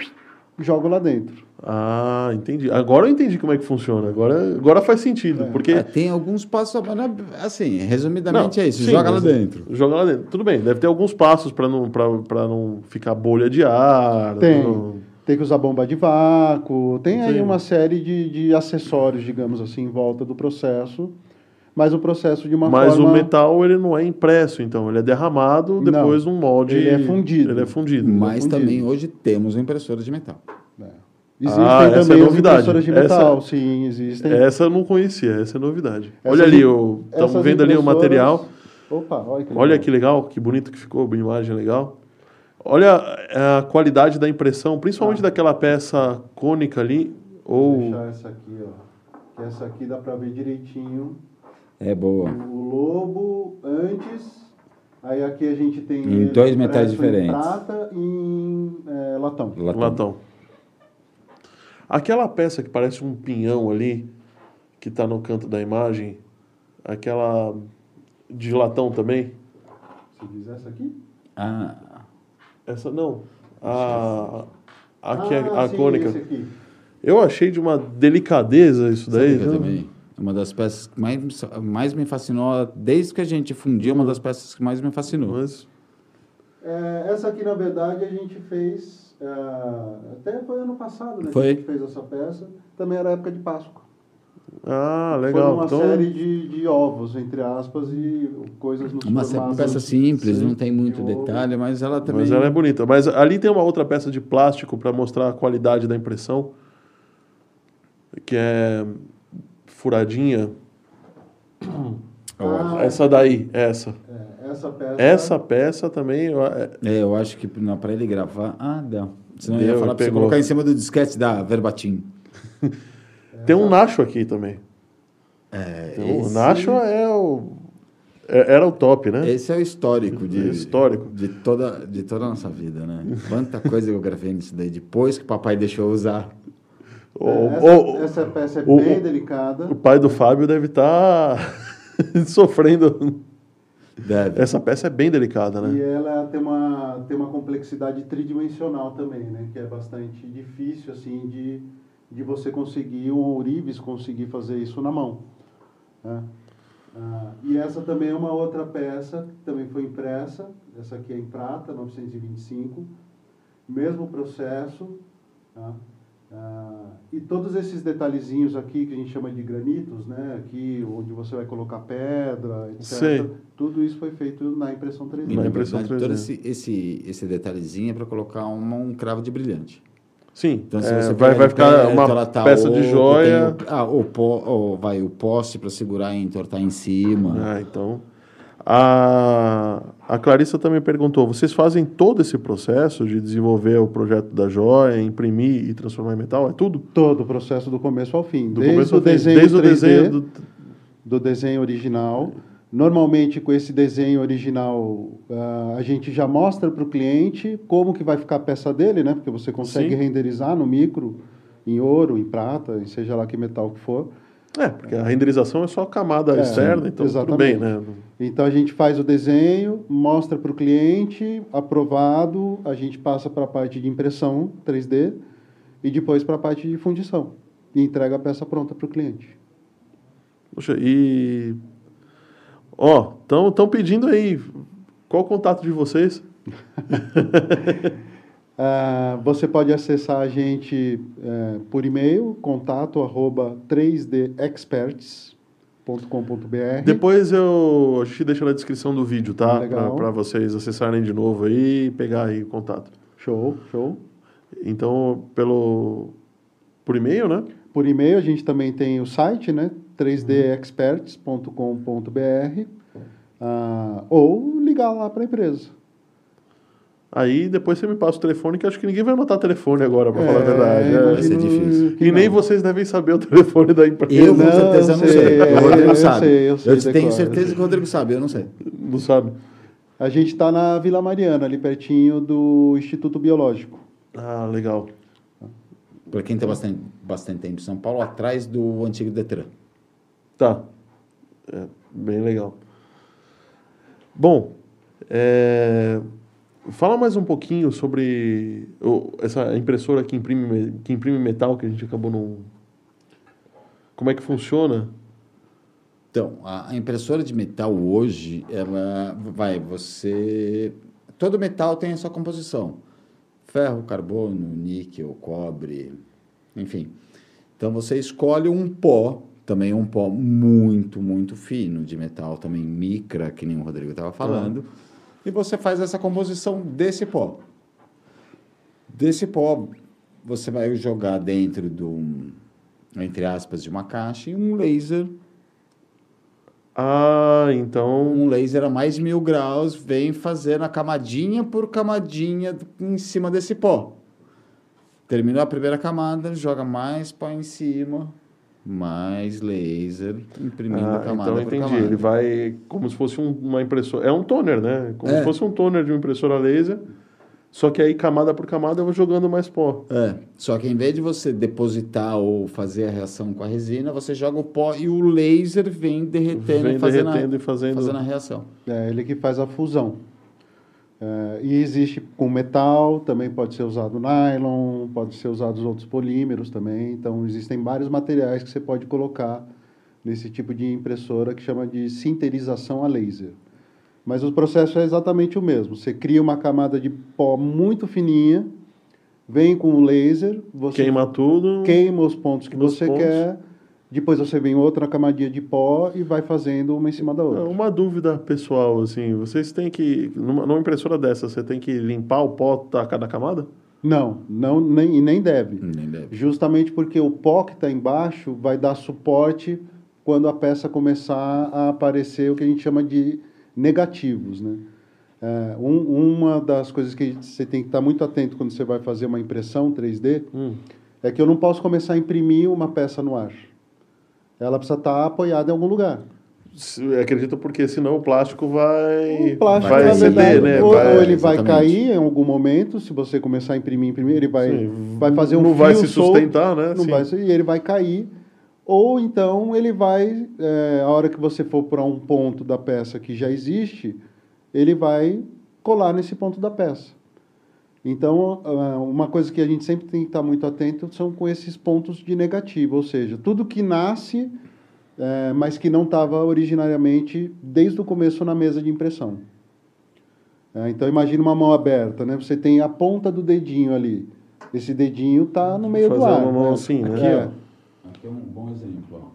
jogo lá dentro. Ah, entendi. Agora eu entendi como é que funciona. Agora, agora faz sentido. É. Porque. É, tem alguns passos, não é- assim, resumidamente é isso, sim, joga lá mas- dentro. Joga lá dentro. Tudo bem, deve ter alguns passos para não, pra, pra não ficar bolha de ar. Tem. não- Tem que usar bomba de vácuo, tem aí Sim. uma série de, de acessórios, digamos assim, em volta do processo, mas o processo de uma Mas forma... o metal ele não é impresso, então ele é derramado Não. depois num molde. Ele é fundido. Ele é fundido. Mas fundido. também hoje temos impressoras de metal. É. Existem Ah, essa é também as novidade. impressoras de Essa- metal, sim, existem. Essa eu não conhecia, essa é novidade. Essas olha ali, estamos vendo ali o impressoras- material. Opa, olha que legal. Olha que legal, que bonito que ficou, uma imagem legal. Olha a qualidade da impressão, principalmente Ah. daquela peça cônica ali, Vou ou deixar essa aqui, ó. Que essa aqui dá pra ver direitinho. É boa. O lobo antes, aí aqui a gente tem... Em dois metais impresso em diferentes. prata e em é, latão. Latão. latão. Aquela peça que parece um pinhão ali, que está no canto da imagem, aquela de latão também. Se quiser essa aqui? Ah, Essa não. A, aqui é ah, a sim, cônica. esse aqui. Eu achei de uma delicadeza isso sabe daí. que eu também. Uma das peças que mais, mais me fascinou, desde que a gente fundia, uma das peças que mais me fascinou. Mas É, essa aqui, na verdade, a gente fez. é, até foi ano passado, né? Foi. Que a gente fez essa peça. Também era época de Páscoa. Ah, Foi legal. uma Então, série de, de ovos, entre aspas, e coisas nos Uma peça simples, Sim. não tem muito de ovo. detalhe, mas ela também. mas ela é bonita. Mas ali tem uma outra peça de plástico para mostrar a qualidade da impressão, que é furadinha. Ah, Essa daí, essa. é, essa peça. Essa peça também. eu- é- É, eu acho que para ele gravar. Ah, dá. Senão eu Deu, ia falar para você colocar em cima do disquete da Verbatim. Tem um Nacho aqui também. É, Então, esse- O Nacho é o. é- Era o top, né? Esse é o histórico de, Histórico. de, toda, de toda a nossa vida, né? Quanta coisa eu gravei nisso daí, depois que o papai deixou usar. O, É, essa, o- essa peça é o- bem delicada. o pai do Fábio deve estar sofrendo. Deve. Essa peça é bem delicada, E né? ela tem uma, tem uma complexidade tridimensional também, né? Que é bastante difícil, assim, de, de você conseguir, um ourives conseguir fazer isso na mão. né? Ah, e essa também é uma outra peça, que também foi impressa. Essa aqui é em prata, 925. Mesmo processo. tá? Ah, e todos esses detalhezinhos aqui que a gente chama de granitos, né? Aqui onde você vai colocar pedra, etc. Sei. Tudo isso foi feito na impressão 3D. E, Na impressão verdade, todo 3D. esse, esse, esse detalhezinho é para colocar uma- um cravo de brilhante. Sim, Então, se é, você vai, vai de ficar perto, uma tá peça de oco, joia. tem o- ah, o, po, o- vai, o poste para segurar e entortar em cima. Ah, então. A, a Clarissa também perguntou: vocês fazem todo esse processo de desenvolver o projeto da joia, imprimir e transformar em metal? É tudo? Todo o processo do começo ao fim. Do desde começo o ao fim, desenho desde o 3D, desenho do, do desenho original. Normalmente, com esse desenho original, ah, a gente já mostra para o cliente como que vai ficar a peça dele, né? Porque você consegue Sim. renderizar no micro, em ouro, em prata, em seja lá que metal que for. É, porque a renderização é só a camada É, externa, então tudo bem, né? Então a gente faz o desenho, mostra para o cliente, aprovado, a gente passa para a parte de impressão 3D e depois para a parte de fundição. E entrega a peça pronta para o cliente. Poxa, e. Ó, estão pedindo aí. Qual o contato de vocês? Ah, você pode acessar a gente eh, por e-mail, contato arroba 3dexperts.com.br. Depois eu. A gente deixa na descrição do vídeo, tá? Para vocês acessarem de novo aí e pegar aí o contato. Show, show. Então, pelo. Por e-mail, né? Por e-mail a gente também tem o site, né? 3dexperts.com.br ah, ou ligar lá para a empresa. Aí depois você me passa o telefone, que acho que ninguém vai anotar telefone agora, para falar a É, verdade. É. vai ser difícil. E nem não. vocês devem saber o telefone da empresa. Eu com Não, certeza não sei, sei. é, O Rodrigo eu sabe. sei, eu sei, tenho certeza que o Rodrigo sabe, eu não sei. Não sabe? A gente está na Vila Mariana, ali pertinho do Instituto Biológico. Ah, legal. Para quem tem bastante, bastante tempo em São Paulo, atrás do antigo Detran. Tá. É, bem legal. Bom, é, fala mais um pouquinho sobre essa impressora que imprime, me- que imprime metal que a gente acabou não. Como é que funciona? Então, a impressora de metal hoje, ela vai, você... Todo metal tem a sua composição. Ferro, carbono, níquel, cobre, enfim. Então, você escolhe um pó, também um pó muito, muito fino de metal, também micra, que nem o Rodrigo estava falando, e você faz essa composição desse pó. Desse pó, você vai jogar dentro do, entre aspas, de uma caixa e um laser Ah, então. um laser a mais de mil graus vem fazendo a camadinha por camadinha em cima desse pó. Terminou a primeira camada, joga mais pó em cima, mais laser, imprimindo Ah, camada então por entendi. camada. Ele vai como se fosse um- uma impressora. É um toner, né? Como É. se fosse um toner de uma impressora laser. Só que aí, camada por camada, eu vou jogando mais pó. É, só que em vez de você depositar ou fazer a reação com a resina, você joga o pó e o laser vem derretendo Vem e fazendo, derretendo a, e fazendo. fazendo a reação. É ele que faz a fusão. É, e existe com metal, também pode ser usado nylon, pode ser usado os outros polímeros também. Então, existem vários materiais que você pode colocar nesse tipo de impressora que chama de sinterização a laser. Mas o processo é exatamente o mesmo. Você cria uma camada de pó muito fininha, vem com o laser, você Queima tudo. queima os pontos que você pontos. quer, depois você vem outra camadinha de pó e vai fazendo uma em cima da É, outra. Uma dúvida pessoal, assim, vocês têm que, numa, numa impressora dessa, você tem que limpar o pó da cada camada? Não, não nem, e nem deve. Nem deve. Justamente porque o pó que está embaixo vai dar suporte quando a peça começar a aparecer o que a gente chama de negativos, né? É, um- uma das coisas que você tem que estar muito atento quando você vai fazer uma impressão 3D Hum. é que eu não posso começar a imprimir uma peça no ar. Ela precisa estar apoiada em algum lugar. Se- Acredito porque senão o plástico vai, O plástico, vai ceder, verdade, né? ou, Vai- ou ele vai exatamente. cair em algum momento, se você começar a imprimir, imprimir, ele vai, Sim, vai fazer um não vai se solto, sustentar, né? Não Sim. vai, e ele vai cair. Ou então ele vai, é, a hora que você for para um ponto da peça que já existe, ele vai colar nesse ponto da peça. Então, ah, uma coisa que a gente sempre tem que estar muito atento são com esses pontos de negativo, ou seja, tudo que nasce, é, mas que não estava originariamente desde o começo na mesa de impressão. É, então, imagine uma mão aberta, né? Você tem a ponta do dedinho ali. Esse dedinho está no meio do Fazer ar. uma mão né? assim, né? Aqui, É. ó. Aqui é um bom exemplo,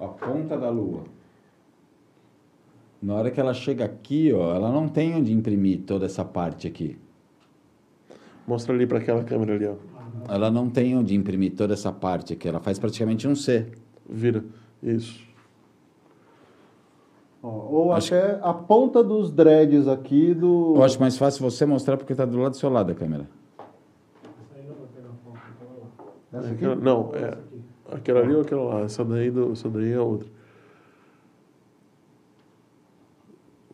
ó. A ponta da lua. Na hora que ela chega aqui, ó, ela não tem onde imprimir toda essa parte aqui. Mostra ali para aquela câmera ali, ó. ela não tem onde imprimir toda essa parte aqui. Ela faz praticamente um C. Vira. Isso. Ó, ou Acho- até a ponta dos dreads aqui do. Eu acho mais fácil você mostrar porque está do lado do seu lado a câmera. Essa aqui? Aquela- não, é. Aquela ali ou aquela lá? Essa daí, do, essa daí é a outra.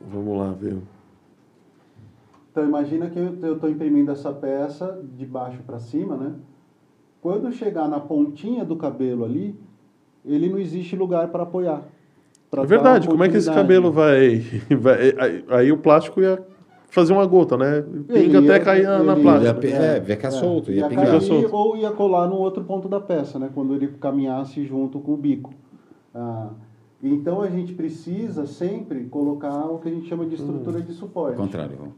Vamos lá ver. Então imagina que eu estou imprimindo essa peça de baixo para cima, né? Quando chegar na pontinha do cabelo ali, ele não existe lugar para apoiar. pra É verdade, como é que esse cabelo vai. vai- aí, aí o plástico ia fazer uma gota, né? Pinga até cair na, na ele- plástica. Ia- É, vai ficar solto, ia ia pingar. cair solto. ou ia colar no outro ponto da peça, né? Quando ele caminhasse junto com o bico. Ah, então a gente precisa sempre colocar o que a gente chama de estrutura de Ao suporte. contrário.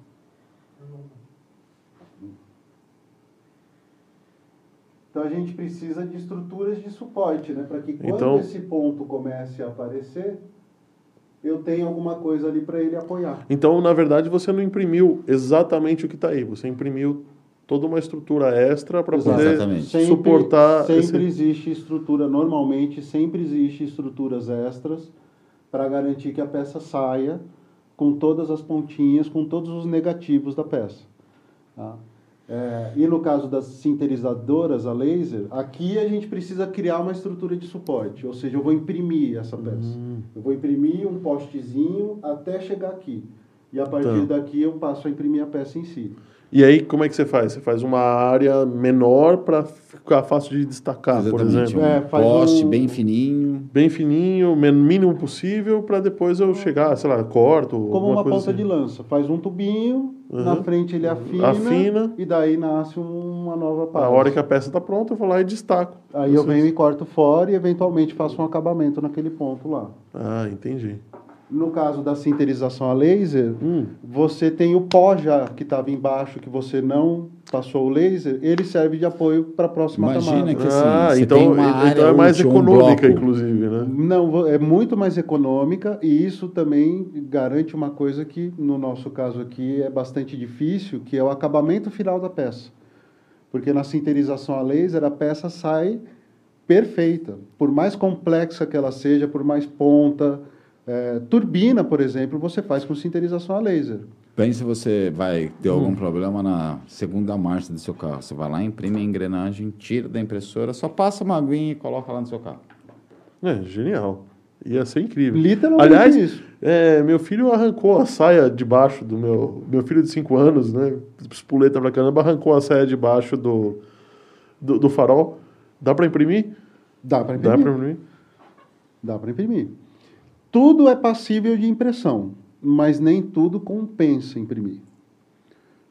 Então a gente precisa de estruturas de suporte, né? Para que quando Então- esse ponto comece a aparecer, eu tenha alguma coisa ali para ele apoiar. Então, na verdade, você não imprimiu exatamente o que está aí. Você imprimiu toda uma estrutura extra para poder Exatamente. suportar. Sempre esse- existe estrutura, normalmente sempre existe estruturas extras para garantir que a peça saia com todas as pontinhas, com todos os negativos da peça. tá? É, e no caso das sinterizadoras a laser, aqui a gente precisa criar uma estrutura de suporte, ou seja, eu vou imprimir essa peça. Eu vou imprimir um postezinho até chegar aqui. E a partir Tá. daqui eu passo a imprimir a peça em si. E aí, como é que você faz? Você faz uma área menor para ficar fácil de destacar, por Exatamente. exemplo. Um É, poste um- bem fininho. Bem fininho, men- mínimo possível, para depois eu chegar, sei lá, corto. Como uma ponta assim. de lança. Faz um tubinho, Uhum. na frente ele afina, Afina. e daí nasce uma nova parte. A hora que a peça está pronta, eu vou lá e destaco. Aí eu venho e corto fora e eventualmente faço um acabamento naquele ponto lá. Ah, entendi. No caso da sinterização a laser, Hum. você tem o pó já que estava embaixo, que você não passou o laser, ele serve de apoio para a próxima Imagina camada. que assim, ah, você então, tem uma então área é mais útil, um econômica, bloco. inclusive, né? Não, é muito mais econômica e isso também garante uma coisa que, no nosso caso aqui, é bastante difícil, que é o acabamento final da peça. Porque na sinterização a laser, a peça sai perfeita. Por mais complexa que ela seja, por mais ponta. é, turbina, por exemplo, você faz com sinterização a laser. Pense se você vai ter algum Hum. problema na segunda marcha do seu carro. Você vai lá, imprime a engrenagem, tira da impressora, só passa uma aguinha e coloca lá no seu carro. É, genial. Ia ser incrível. Literalmente Aliás, isso. é, meu filho arrancou a saia de baixo do meu... Meu filho de 5 anos, né? Espuleta pra caramba, arrancou a saia de baixo do, do, do farol. Dá para imprimir? Dá para Dá imprimir. para imprimir? Dá para imprimir. Tudo é passível de impressão, mas nem tudo compensa imprimir.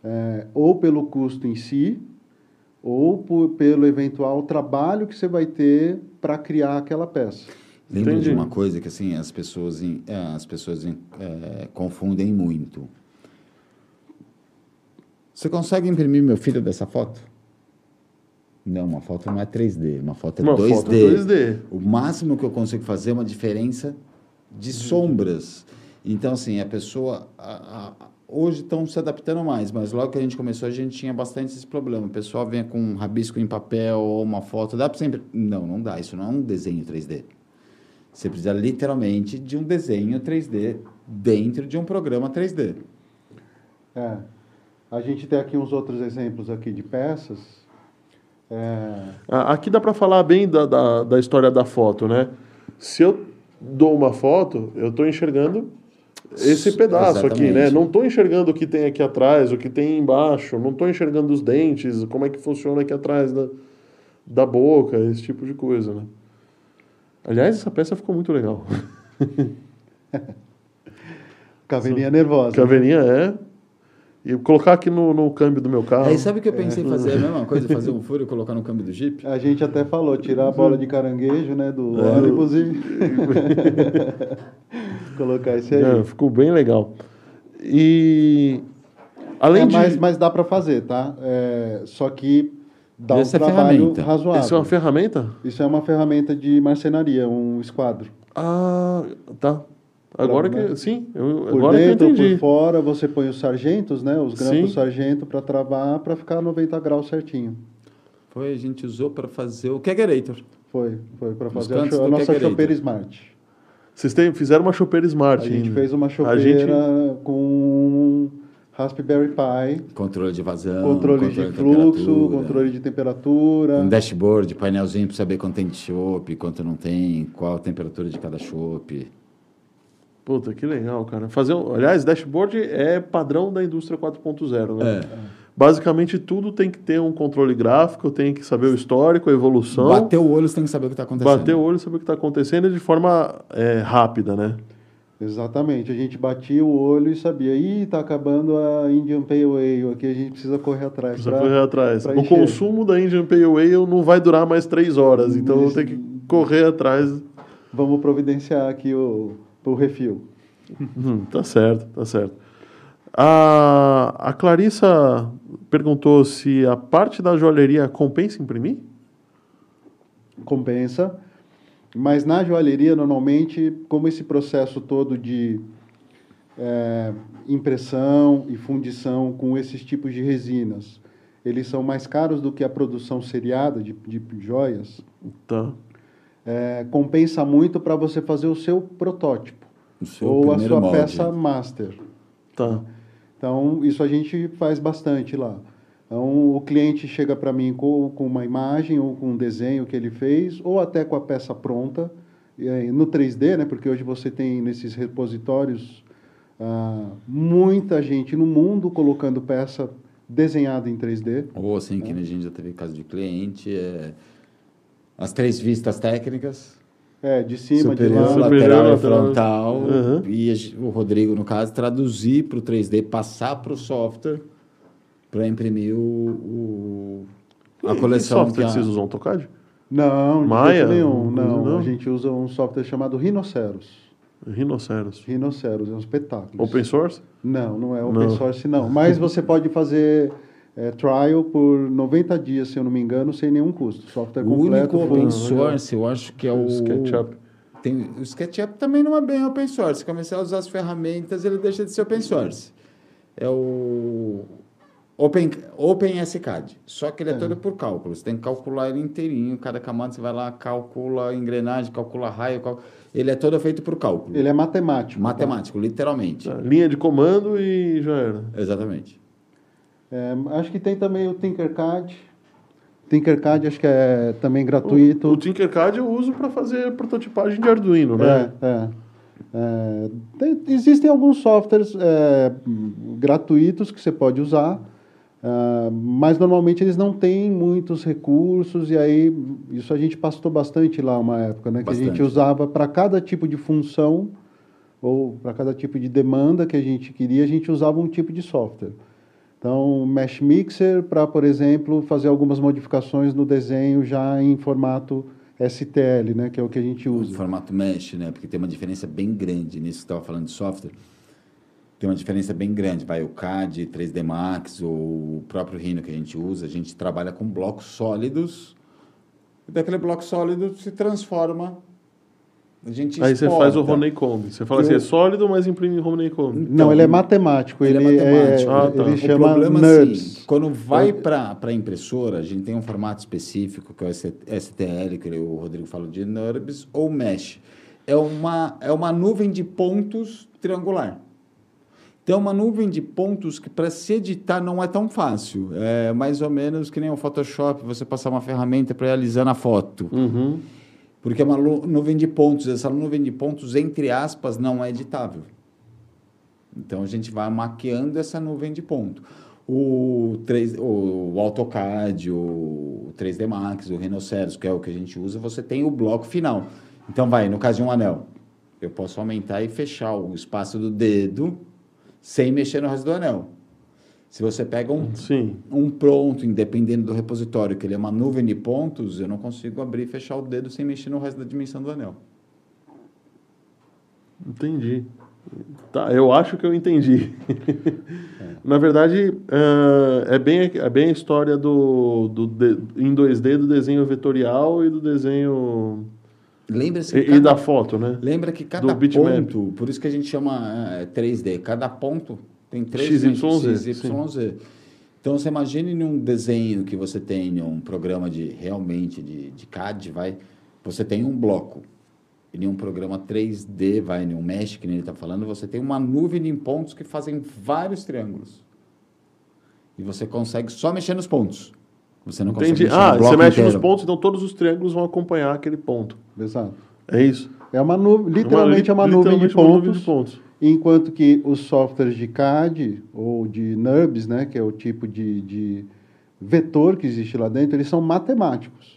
É, ou pelo custo em si, ou por- pelo eventual trabalho que você vai ter para criar aquela peça. Lembra Entendi. de uma coisa que assim as pessoas, em- é, as pessoas em- é, confundem muito. Você consegue imprimir meu filho dessa foto? Não, uma foto não é 3D, uma foto é Uma 2D. foto 2D. O máximo que eu consigo fazer é uma diferença de sombras. Então, assim, a pessoa. a- a- hoje estão se adaptando mais, mas logo que a gente começou, a gente tinha bastante esse problema. O pessoal vinha com um rabisco em papel ou uma foto, dá para sempre. Não, não dá. Isso não é um desenho 3D. Você precisa literalmente de um desenho 3D dentro de um programa 3D. É. A gente tem aqui uns outros exemplos aqui de peças. É, Aqui dá para falar bem da, da, da história da foto, né? Se eu dou uma foto, eu estou enxergando esse pedaço aqui, né? Exatamente. Não estou enxergando o que tem aqui atrás, o que tem embaixo, não estou enxergando os dentes, como é que funciona aqui atrás da, da boca, esse tipo de coisa, né? Aliás, essa peça ficou muito legal. caveirinha nervosa. Caveirinha é. E colocar aqui no, no câmbio do meu carro. Aí sabe o que eu pensei em fazer? A mesma coisa, fazer um furo e colocar no câmbio do Jeep? A gente até falou, tirar a bola de caranguejo né, do É. ônibus e colocar esse aí. É, ficou bem legal. E além É, de mas, mas dá para fazer, tá? É, só que dá Essa é um trabalho ferramenta. razoável. isso é uma ferramenta? Isso é uma ferramenta de marcenaria, um esquadro. Ah, tá. Agora Pra- que sim, eu, Por agora dentro, que eu entendi. por fora, você põe os sargentos, né? Os grampos Sim. sargento para travar, para ficar 90 graus certinho. Foi, a gente usou para fazer o Kegerator. Foi, foi para fazer a, a nossa Kegerator. chopeira Smart. Vocês têm, fizeram uma chopeira Smart A gente ainda. fez uma A chopeira gente- com Raspberry Pi, Controle de vazão, controle de fluxo, controle de temperatura. Um dashboard, painelzinho para saber quanto tem de chopp, quanto não tem, qual a temperatura de cada chopp. Puta, que legal, cara. Fazer, um- aliás, dashboard é padrão da indústria 4.0, né? É. Basicamente tudo tem que ter um controle gráfico, tem que saber o histórico, a evolução. Bater o olho, você tem que saber o que está acontecendo. bater o olho, saber o que está acontecendo de forma é, rápida, né? Exatamente, a gente batia o olho e sabia, ih, tá acabando a Indian Pale Ale, aqui a gente precisa correr atrás. Precisa pra- correr atrás. pra O encher. consumo da Indian Pale Ale não vai durar mais três horas, então eu Isso. tenho que correr atrás. Vamos providenciar aqui o, o refil. Hum, tá certo, tá certo. A, a Clarissa perguntou se a parte da joalheria compensa imprimir? compensa. Mas na joalheria, normalmente, como esse processo todo de é, impressão e fundição com esses tipos de resinas, eles são mais caros do que a produção seriada de, de joias, Tá. é, compensa muito para você fazer o seu protótipo O seu ou a sua molde. peça master. Tá. Então, isso a gente faz bastante lá. Então, o cliente chega para mim com, com uma imagem ou com um desenho que ele fez, ou até com a peça pronta, e no 3D, né? porque hoje você tem nesses repositórios ah, muita gente no mundo colocando peça desenhada em 3D. Ou assim, que a gente já teve caso de cliente, é... as três vistas técnicas, É, de cima, superior, de lá. Lateral e frontal, Uhum. e o Rodrigo, no caso, traduzir para o 3D, passar para o software, para imprimir o, o- a Que coleção. software que que a- vocês usam AutoCAD? Não, Maia? nenhum. Não, Não? a gente usa um software chamado Rhinoceros. Rinoceros. Rhinoceros, é um espetáculo. Open source? Não, não é open Não. source, não. Mas você pode fazer é, trial por 90 dias, se eu não me engano, sem nenhum custo. Software o completo. único full. open source, eu acho que é o... SketchUp. Tem, o SketchUp também não é bem open source. Se começar a usar as ferramentas, ele deixa de ser open source. É o Open, OpenSCAD. Só que ele é, É. todo por cálculo. Você tem que calcular ele inteirinho. Cada camada você vai lá, calcula engrenagem, calcula raio. cal- Ele é todo feito por cálculo. Ele é matemático. tá? Matemático, literalmente. Tá, Linha de comando e já era. Exatamente. É, acho que tem também o Tinkercad. Tinkercad acho que é também gratuito. O, o Tinkercad eu uso para fazer prototipagem de Arduino, né? É, é. É, tem- existem alguns softwares é, gratuitos que você pode usar, ah, mas normalmente eles não têm muitos recursos, e aí isso a gente pastou bastante lá uma época, né? Que a gente Bastante. usava para cada tipo de função ou para cada tipo de demanda que a gente queria, a gente usava um tipo de software. Então, Mesh Mixer para, por exemplo, fazer algumas modificações no desenho já em formato STL, né? Que é o que a gente O usa. formato mesh, né? Porque tem uma diferença bem grande nisso que estava falando de software. Tem uma diferença bem grande. Vai o CAD, 3D Max, ou o próprio Rhino que a gente usa, a gente trabalha com blocos sólidos. E daquele bloco sólido se transforma. A gente Aí você faz o exporta. Honeycomb. Você fala Eu- assim, é sólido, mas imprime Honeycomb. Não, Então, ele é matemático. Ele Ele, é matemático. Ah, tá. ele O chama o problema NURBS. assim, quando vai para a impressora, a gente tem um formato específico, que é o STL, que o Rodrigo fala de NURBS, ou Mesh. É uma, é uma nuvem de pontos triangular. Então, é uma nuvem de pontos que para se editar não é tão fácil. É mais ou menos que nem o Photoshop, você passar uma ferramenta para realizar na foto. Uhum. Porque é uma nuvem de pontos. Essa nuvem de pontos, entre aspas, não é editável. Então a gente vai maquiando essa nuvem de ponto. O, 3, o AutoCAD, o 3D Max, o Rhinoceros, que é o que a gente usa, você tem o bloco final. Então vai, no caso de um anel, eu posso aumentar e fechar o espaço do dedo sem mexer no resto do anel. Se você pega um Sim. um pronto, independendo do repositório, que ele é uma nuvem de pontos, eu não consigo abrir e fechar o dedo sem mexer no resto da dimensão do anel. Entendi. Tá, eu acho que eu entendi. Na verdade, é, é bem, é bem a história do, do de- em 2D do desenho vetorial e do desenho. Lembra-se E, que e cada- da foto, né? Lembra que cada ponto, por isso que a gente chama é, 3D, cada ponto tem três XYZ. Então, você imagine num desenho que você tem um programa de realmente de, de CAD, vai, você tem um bloco. E em um programa 3D, vai, em um mesh, que nem ele está falando, você tem uma nuvem de pontos que fazem vários triângulos. E você consegue só mexer nos pontos. Você não Entendi. consegue mexer Ah, no bloco você mexe inteiro. nos pontos, então todos os triângulos vão acompanhar aquele ponto. Exato. É isso. É uma nuvem, literalmente é uma, nuvem, de literalmente uma nuvem pontos, de pontos. Enquanto que os softwares de CAD ou de NURBS, né, que é o tipo de, de vetor que existe lá dentro, eles são matemáticos.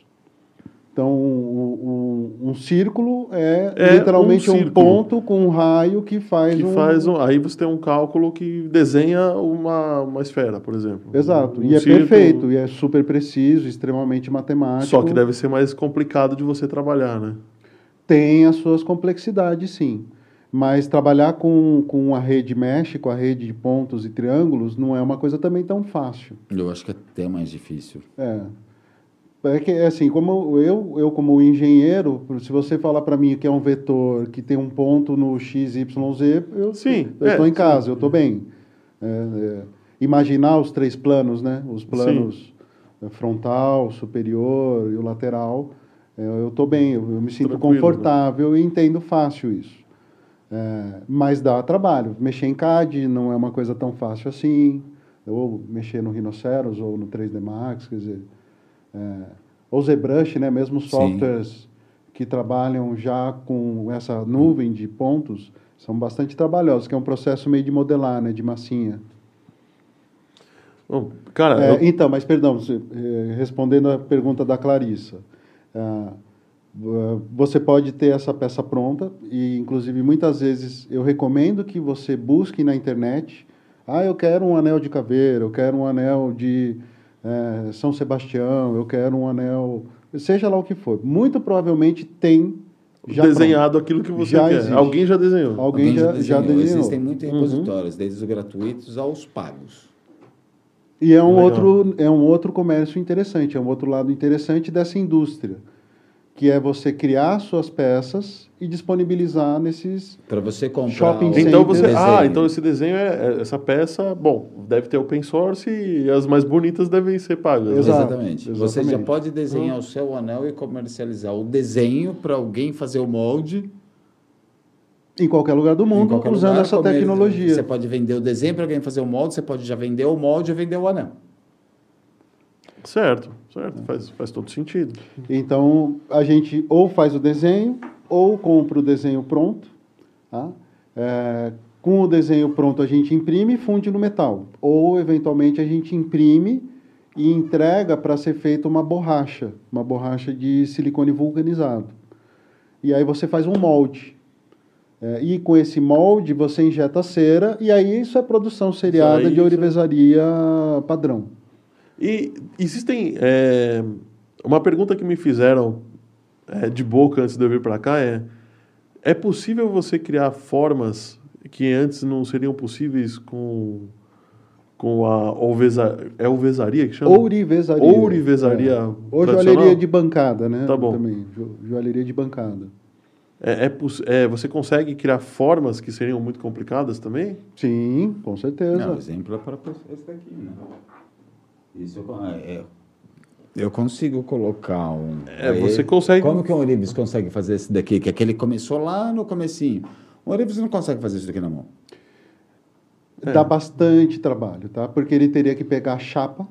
Então, um, um- um círculo é, É literalmente um um, ponto com um raio que faz Que um... faz um, aí você tem um cálculo que desenha uma, uma esfera, por exemplo. Exato. E é círculo, perfeito, e é super preciso, extremamente matemático. Só que deve ser mais complicado de você trabalhar, né? Tem as suas complexidades, sim. Mas trabalhar com, com a rede mesh, com a rede de pontos e triângulos, não é uma coisa também tão fácil. Eu acho que é até mais difícil. É. É que, assim, como eu, eu como engenheiro, se você falar para mim que é um vetor que tem um ponto no x, y, z, eu Sim, eu é, estou em sim. casa, eu estou bem. É, é, imaginar os três planos, né? Os planos é, frontal, superior e o lateral, é, eu estou bem, eu, eu me sinto Tranquilo, né? confortável e entendo fácil isso. É, mas dá trabalho. Mexer em CAD não é uma coisa tão fácil assim. Ou mexer no Rhinoceros ou no 3D Max, quer dizer. É, ou ZBrush, né? mesmo Sim. softwares que trabalham já com essa nuvem de pontos, são bastante trabalhosos, que é um processo meio de modelar, né? de massinha. Bom, cara, É, eu- Então, mas perdão, eh, respondendo a pergunta da Clarissa, vo- você pode ter essa peça pronta e, inclusive, muitas vezes eu recomendo que você busque na internet. Ah, eu quero um anel de caveira, eu quero um anel de eh, São Sebastião, eu quero um anel, seja lá o que for. Muito provavelmente tem já desenhado aquilo que você Já quer. existe. Alguém já desenhou. Alguém já- já desenhou. Existem muitos Uhum. repositórios, desde os gratuitos aos pagos. E é um, Legal. outro, é um outro comércio interessante, é um outro lado interessante dessa indústria, que é você criar suas peças e disponibilizar nesses. Para você comprar Shopping o center. Então você, desenho. ah, então esse desenho é é- essa peça, bom, deve ter open source e as mais bonitas devem ser pagas. né? Exato. Exatamente. Você já exatamente. pode desenhar o seu anel e comercializar o desenho para alguém fazer o molde. Em qualquer lugar do mundo, qualquer usando lugar, essa tecnologia. Você pode vender o desenho para alguém fazer o molde, você pode já vender o molde ou vender o anel. Certo, certo, faz, faz todo sentido. Então, a gente ou faz o desenho, ou compra o desenho pronto. Tá? É, com o desenho pronto, a gente imprime e funde no metal. Ou, eventualmente, a gente imprime e entrega para ser feita uma borracha, uma borracha de silicone vulcanizado. E aí você faz um molde. É, e com esse molde você injeta cera, e aí isso é produção seriada aí de isso é- ourivesaria padrão. E existem. é, uma pergunta que me fizeram é, de boca antes de eu vir para cá é: é possível você criar formas que antes não seriam possíveis com, com a ovesa, é ovesaria que chama? Ourivesaria. Ourivesaria É. Ou joalheria de bancada, né? Tá bom. Também. jo- Joalheria de bancada. É, é é, você consegue criar formas que seriam muito complicadas também? Sim, com certeza. Não, exemplo é para esse daqui, né? Isso é, é- eu consigo colocar um. É, você consegue- Como que o Orives consegue fazer esse daqui? Que aquele começou lá no comecinho. O Orives não consegue fazer isso daqui na mão. É. Dá bastante trabalho, tá? Porque ele teria que pegar a chapa,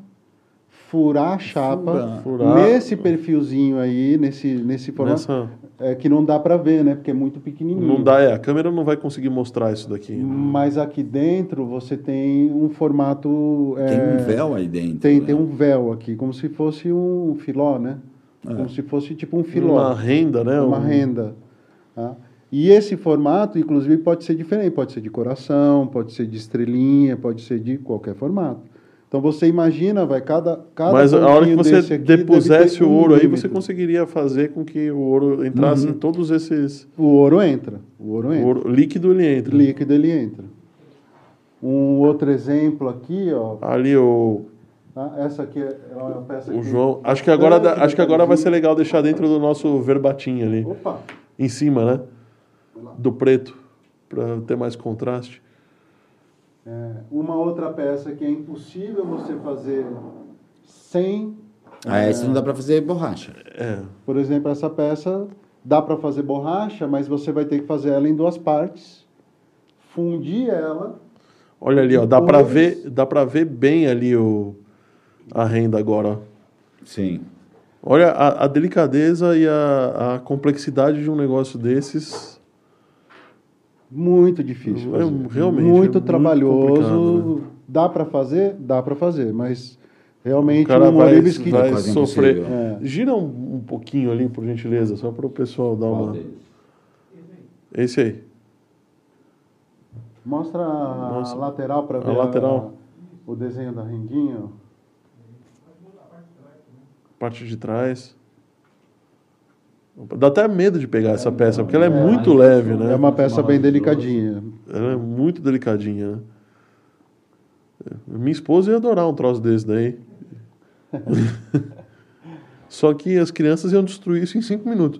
furar a chapa, Furar. Furar. nesse perfilzinho aí, nesse, nesse formato, Nessa, é, que não dá para ver, né? Porque é muito pequenininho. não dá, é, a câmera não vai conseguir mostrar isso daqui. Mas aqui dentro você tem um formato... Tem é, um véu aí dentro. Tem, né? tem um véu aqui, como se fosse um filó, né? Como se fosse tipo um filó. Uma renda, né? uma Um- renda. tá? E esse formato, inclusive, pode ser diferente. Pode ser de coração, pode ser de estrelinha, pode ser de qualquer formato. Então você imagina, vai cada cada Mas a hora que você aqui depusesse o ouro aí, você conseguiria fazer com que o ouro entrasse Uhum. em todos esses. O ouro entra. O ouro O entra. ouro, líquido ele entra. Líquido ele entra. Um outro exemplo aqui, ó. Ali o, tá? Essa aqui é é uma peça o que- João. Acho que agora, bastante acho que agora vai ser legal deixar dentro do nosso verbatim ali. Opa! Em cima, né? Do preto. Pra ter mais contraste. É, uma outra peça que é impossível você fazer sem. Ah, essa não dá para fazer borracha. É. Por exemplo, essa peça dá para fazer borracha, mas você vai ter que fazer ela em duas partes, fundir ela. Olha ali, ó, dá para ver, dá para ver bem ali o a renda agora, ó. Sim. Olha a, a delicadeza e a, a complexidade de um negócio desses. Muito difícil. É, fazer. realmente, é muito muito trabalhoso. complicado, né? Dá para fazer? Dá para fazer, mas realmente O cara o vai, vai sofrer. É. Gira um, um pouquinho ali, por gentileza, só para o pessoal dar uma. Esse aí. Mostra a Mostra. lateral para A ver lateral. o desenho da rendinha. Parte de trás. Dá até medo de pegar essa peça, porque ela é, é, muito leve, é né? É uma peça bem delicadinha. Ela é muito delicadinha, né? Minha esposa ia adorar um troço desse daí. Só que as crianças iam destruir isso em cinco minutos.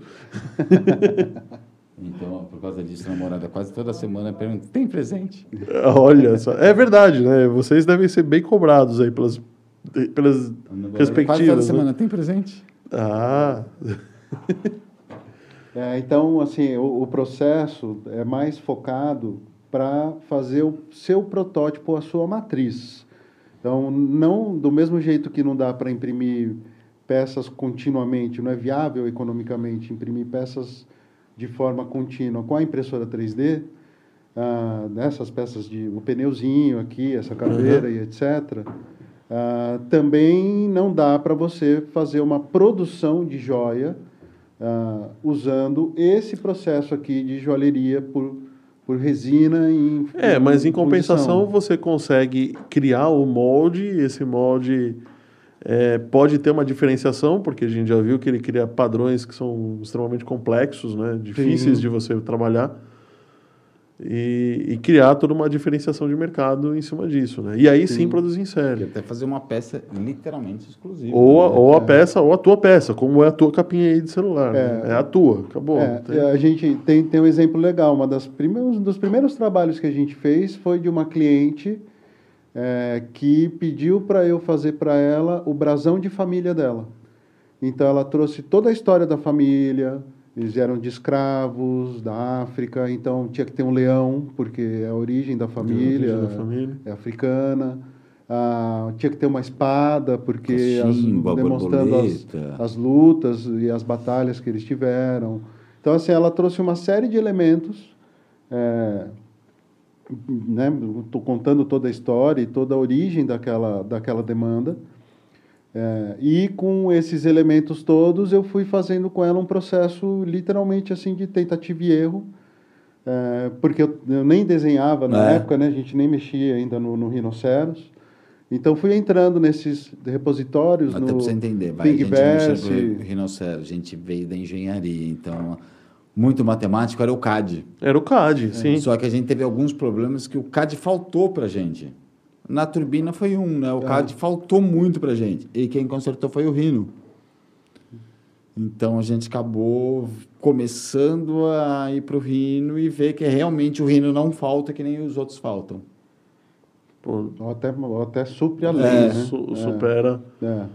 Então, por causa disso, a namorada quase toda semana pergunta: tem presente? Olha só. É verdade, né? Vocês devem ser bem cobrados aí pelas, pelas namorada Quase toda né? semana tem presente? Ah, É, então, assim, o, o processo é mais focado para fazer o seu protótipo, a sua matriz. Então, não do mesmo jeito que não dá para imprimir peças continuamente, não é viável economicamente imprimir peças de forma contínua com a impressora 3D, ah, nessas peças de o pneuzinho aqui, essa caveira e etc. ah, também não dá para você fazer uma produção de joia ah, usando esse processo aqui de joalheria por, por resina em é, mas em compensação fundição. você consegue criar o molde, esse molde é, pode ter uma diferenciação, porque a gente já viu que ele cria padrões que são extremamente complexos, né? difíceis Sim. de você trabalhar. E, e criar toda uma diferenciação de mercado em cima disso. Né? E aí sim, Sim. produzir em E série. até fazer uma peça literalmente exclusiva. Ou, a, né? ou a peça, ou a tua peça, como é a tua capinha aí de celular. né? É. É, a tua, acabou. É, tem- a gente tem, tem um exemplo legal. Uma das primeiros, um dos primeiros trabalhos que a gente fez foi de uma cliente é, que pediu para eu fazer para ela o brasão de família dela. Então ela trouxe toda a história da família. Eles eram de escravos da África, então tinha que ter um leão porque é a origem da família. da família. é africana. Ah, tinha que ter uma espada, porque as- Cachimbo, a demonstrando as, as lutas e as batalhas que eles tiveram. Então, assim, ela trouxe uma série de elementos. É, né, Estou contando toda a história e toda a origem daquela, daquela demanda. É, e com esses elementos todos, eu fui fazendo com ela um processo literalmente assim de tentativa e erro. É, porque eu, eu nem desenhava na É. época, né? A gente nem mexia ainda no, no Rhinoceros. Então fui entrando nesses repositórios Até no para você entender, vai, a gente pro rinoceros, a gente veio da engenharia, então muito matemático era o CAD. Era o CAD, sim. Só que a gente teve alguns problemas que o CAD faltou para gente. Na turbina foi um, né? O É. CAD faltou muito para gente. E quem consertou foi o Rino. Então a gente acabou começando a ir para o Rino e ver que realmente o Rino não falta que nem os outros faltam. Pô, Ou até, até supre a lei, É, né? su- É, supera. é.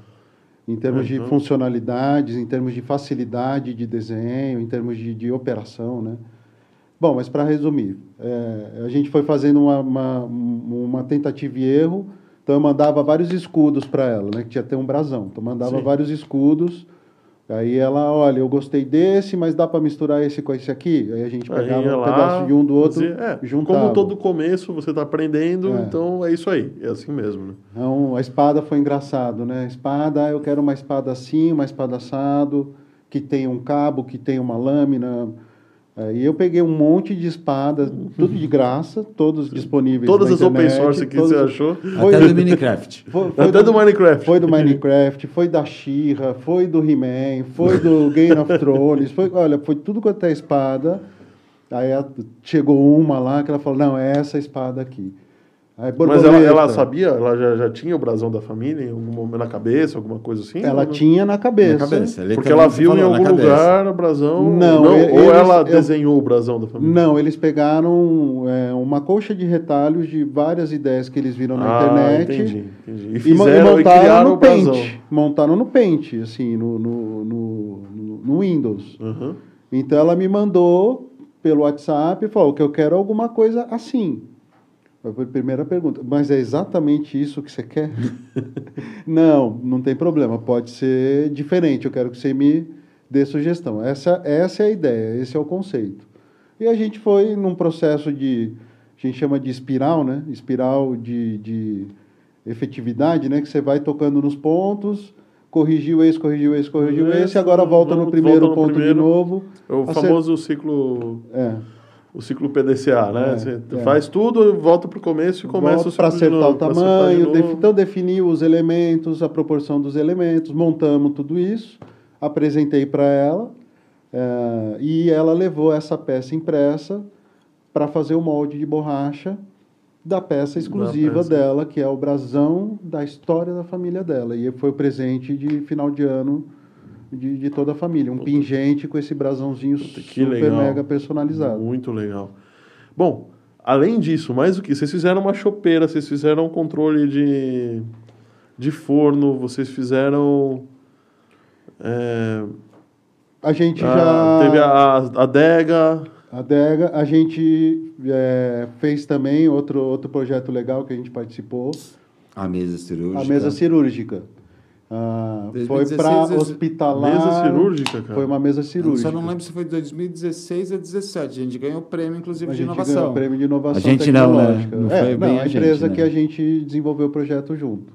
Em termos de Uhum. funcionalidades, em termos de facilidade de desenho, em termos de, de operação, né? Bom, mas para resumir, é, a gente foi fazendo uma, uma, uma tentativa e erro, então eu mandava vários escudos para ela, né? Que tinha até um brasão, então eu mandava Sim. vários escudos, aí ela, olha, eu gostei desse, mas dá para misturar esse com esse aqui? Aí a gente pegava ia um lá, pedaço de um do outro fazia- é, e juntava. Como todo começo você está aprendendo, É. então é isso aí. É assim mesmo. Né? Então, a espada foi engraçado, né? A espada, eu quero uma espada assim, uma espada assado, que tenha um cabo, que tenha uma lâmina. Aí eu peguei um monte de espadas, tudo de graça, todos disponíveis Todas na as open internet, source que você achou. Foi Até do- do Minecraft. Foi, foi Até do Minecraft. Foi do Minecraft, foi da She-Ra, foi do He-Man, foi do Game of Thrones, foi, olha, foi tudo quanto é espada. Aí chegou uma lá que ela falou, não, é essa espada aqui. Aí, Mas ela, ela sabia? Ela já, já tinha o brasão da família em algum momento na cabeça, alguma coisa assim? Ela Ou não? tinha na cabeça. Na cabeça. Porque ela viu em algum lugar o brasão? Não, e- ou eles- ela eu- desenhou o brasão da família? Não, eles pegaram é, uma colcha de retalhos de várias ideias que eles viram na ah, internet. entendi, entendi. E E, e fizeram e, montaram criaram no. Paint. Montaram no Paint, assim, no, no, no, no- no Windows. Uhum. Então ela me mandou pelo WhatsApp e falou que eu quero alguma coisa assim. Primeira pergunta. Mas é exatamente isso que você quer? não, não tem problema. Pode ser diferente. Eu quero que você me dê sugestão. Essa, essa é a ideia, esse é o conceito. E a gente foi num processo de, a gente chama de espiral, né? Espiral de, de efetividade, né? Que você vai tocando nos pontos, corrigiu esse, corrigiu esse, corrigiu Esse, esse, agora volta no volta primeiro no ponto primeiro. de novo. O Acer- famoso ciclo, É. o ciclo PDCA, né? É, Você é. faz tudo, volta para o começo e começa o para ciclo de acertar novo, o pra acertar tamanho, de então defini os elementos, a proporção dos elementos, montamos tudo isso, apresentei para ela eh, e ela levou essa peça impressa para fazer o molde de borracha da peça exclusiva peça. dela, que é o brasão da história da família dela. E foi o presente de final de ano de, de toda a família. Um pingente com esse brasãozinho que super legal. mega personalizado. Muito legal. Bom, além disso, mais do que vocês fizeram uma chopeira, vocês fizeram um controle de, de forno, vocês fizeram. é, A gente a- já... Teve a, a adega. A Adega, a gente é, fez também outro, outro projeto legal que a gente participou, A mesa cirúrgica. a mesa cirúrgica. Ah, foi 2016, para hospitalar. Mesa cirúrgica, cara. Foi uma mesa Eu cirúrgica. só não lembro se foi de 2016 ou 2017. A gente ganhou o prêmio, inclusive, a de gente inovação. ganhou o prêmio de inovação A gente não, né? tecnológica. Não é, não, a a gente, empresa né? que a gente desenvolveu o projeto junto.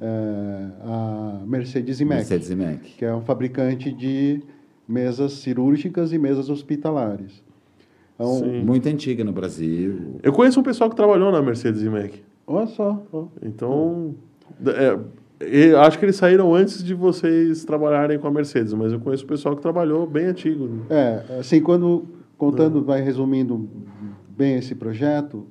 É, a Mercedes e Mac, Mercedes e Mac. que é um fabricante de mesas cirúrgicas e mesas hospitalares. Então, Sim. Muito antiga no Brasil. Eu conheço um pessoal que trabalhou na Mercedes e Mac. olha só. Então, é, eu acho que eles saíram antes de vocês trabalharem com a Mercedes, mas eu conheço o pessoal que trabalhou bem antigo. É, assim, quando contando, vai resumindo bem esse projeto,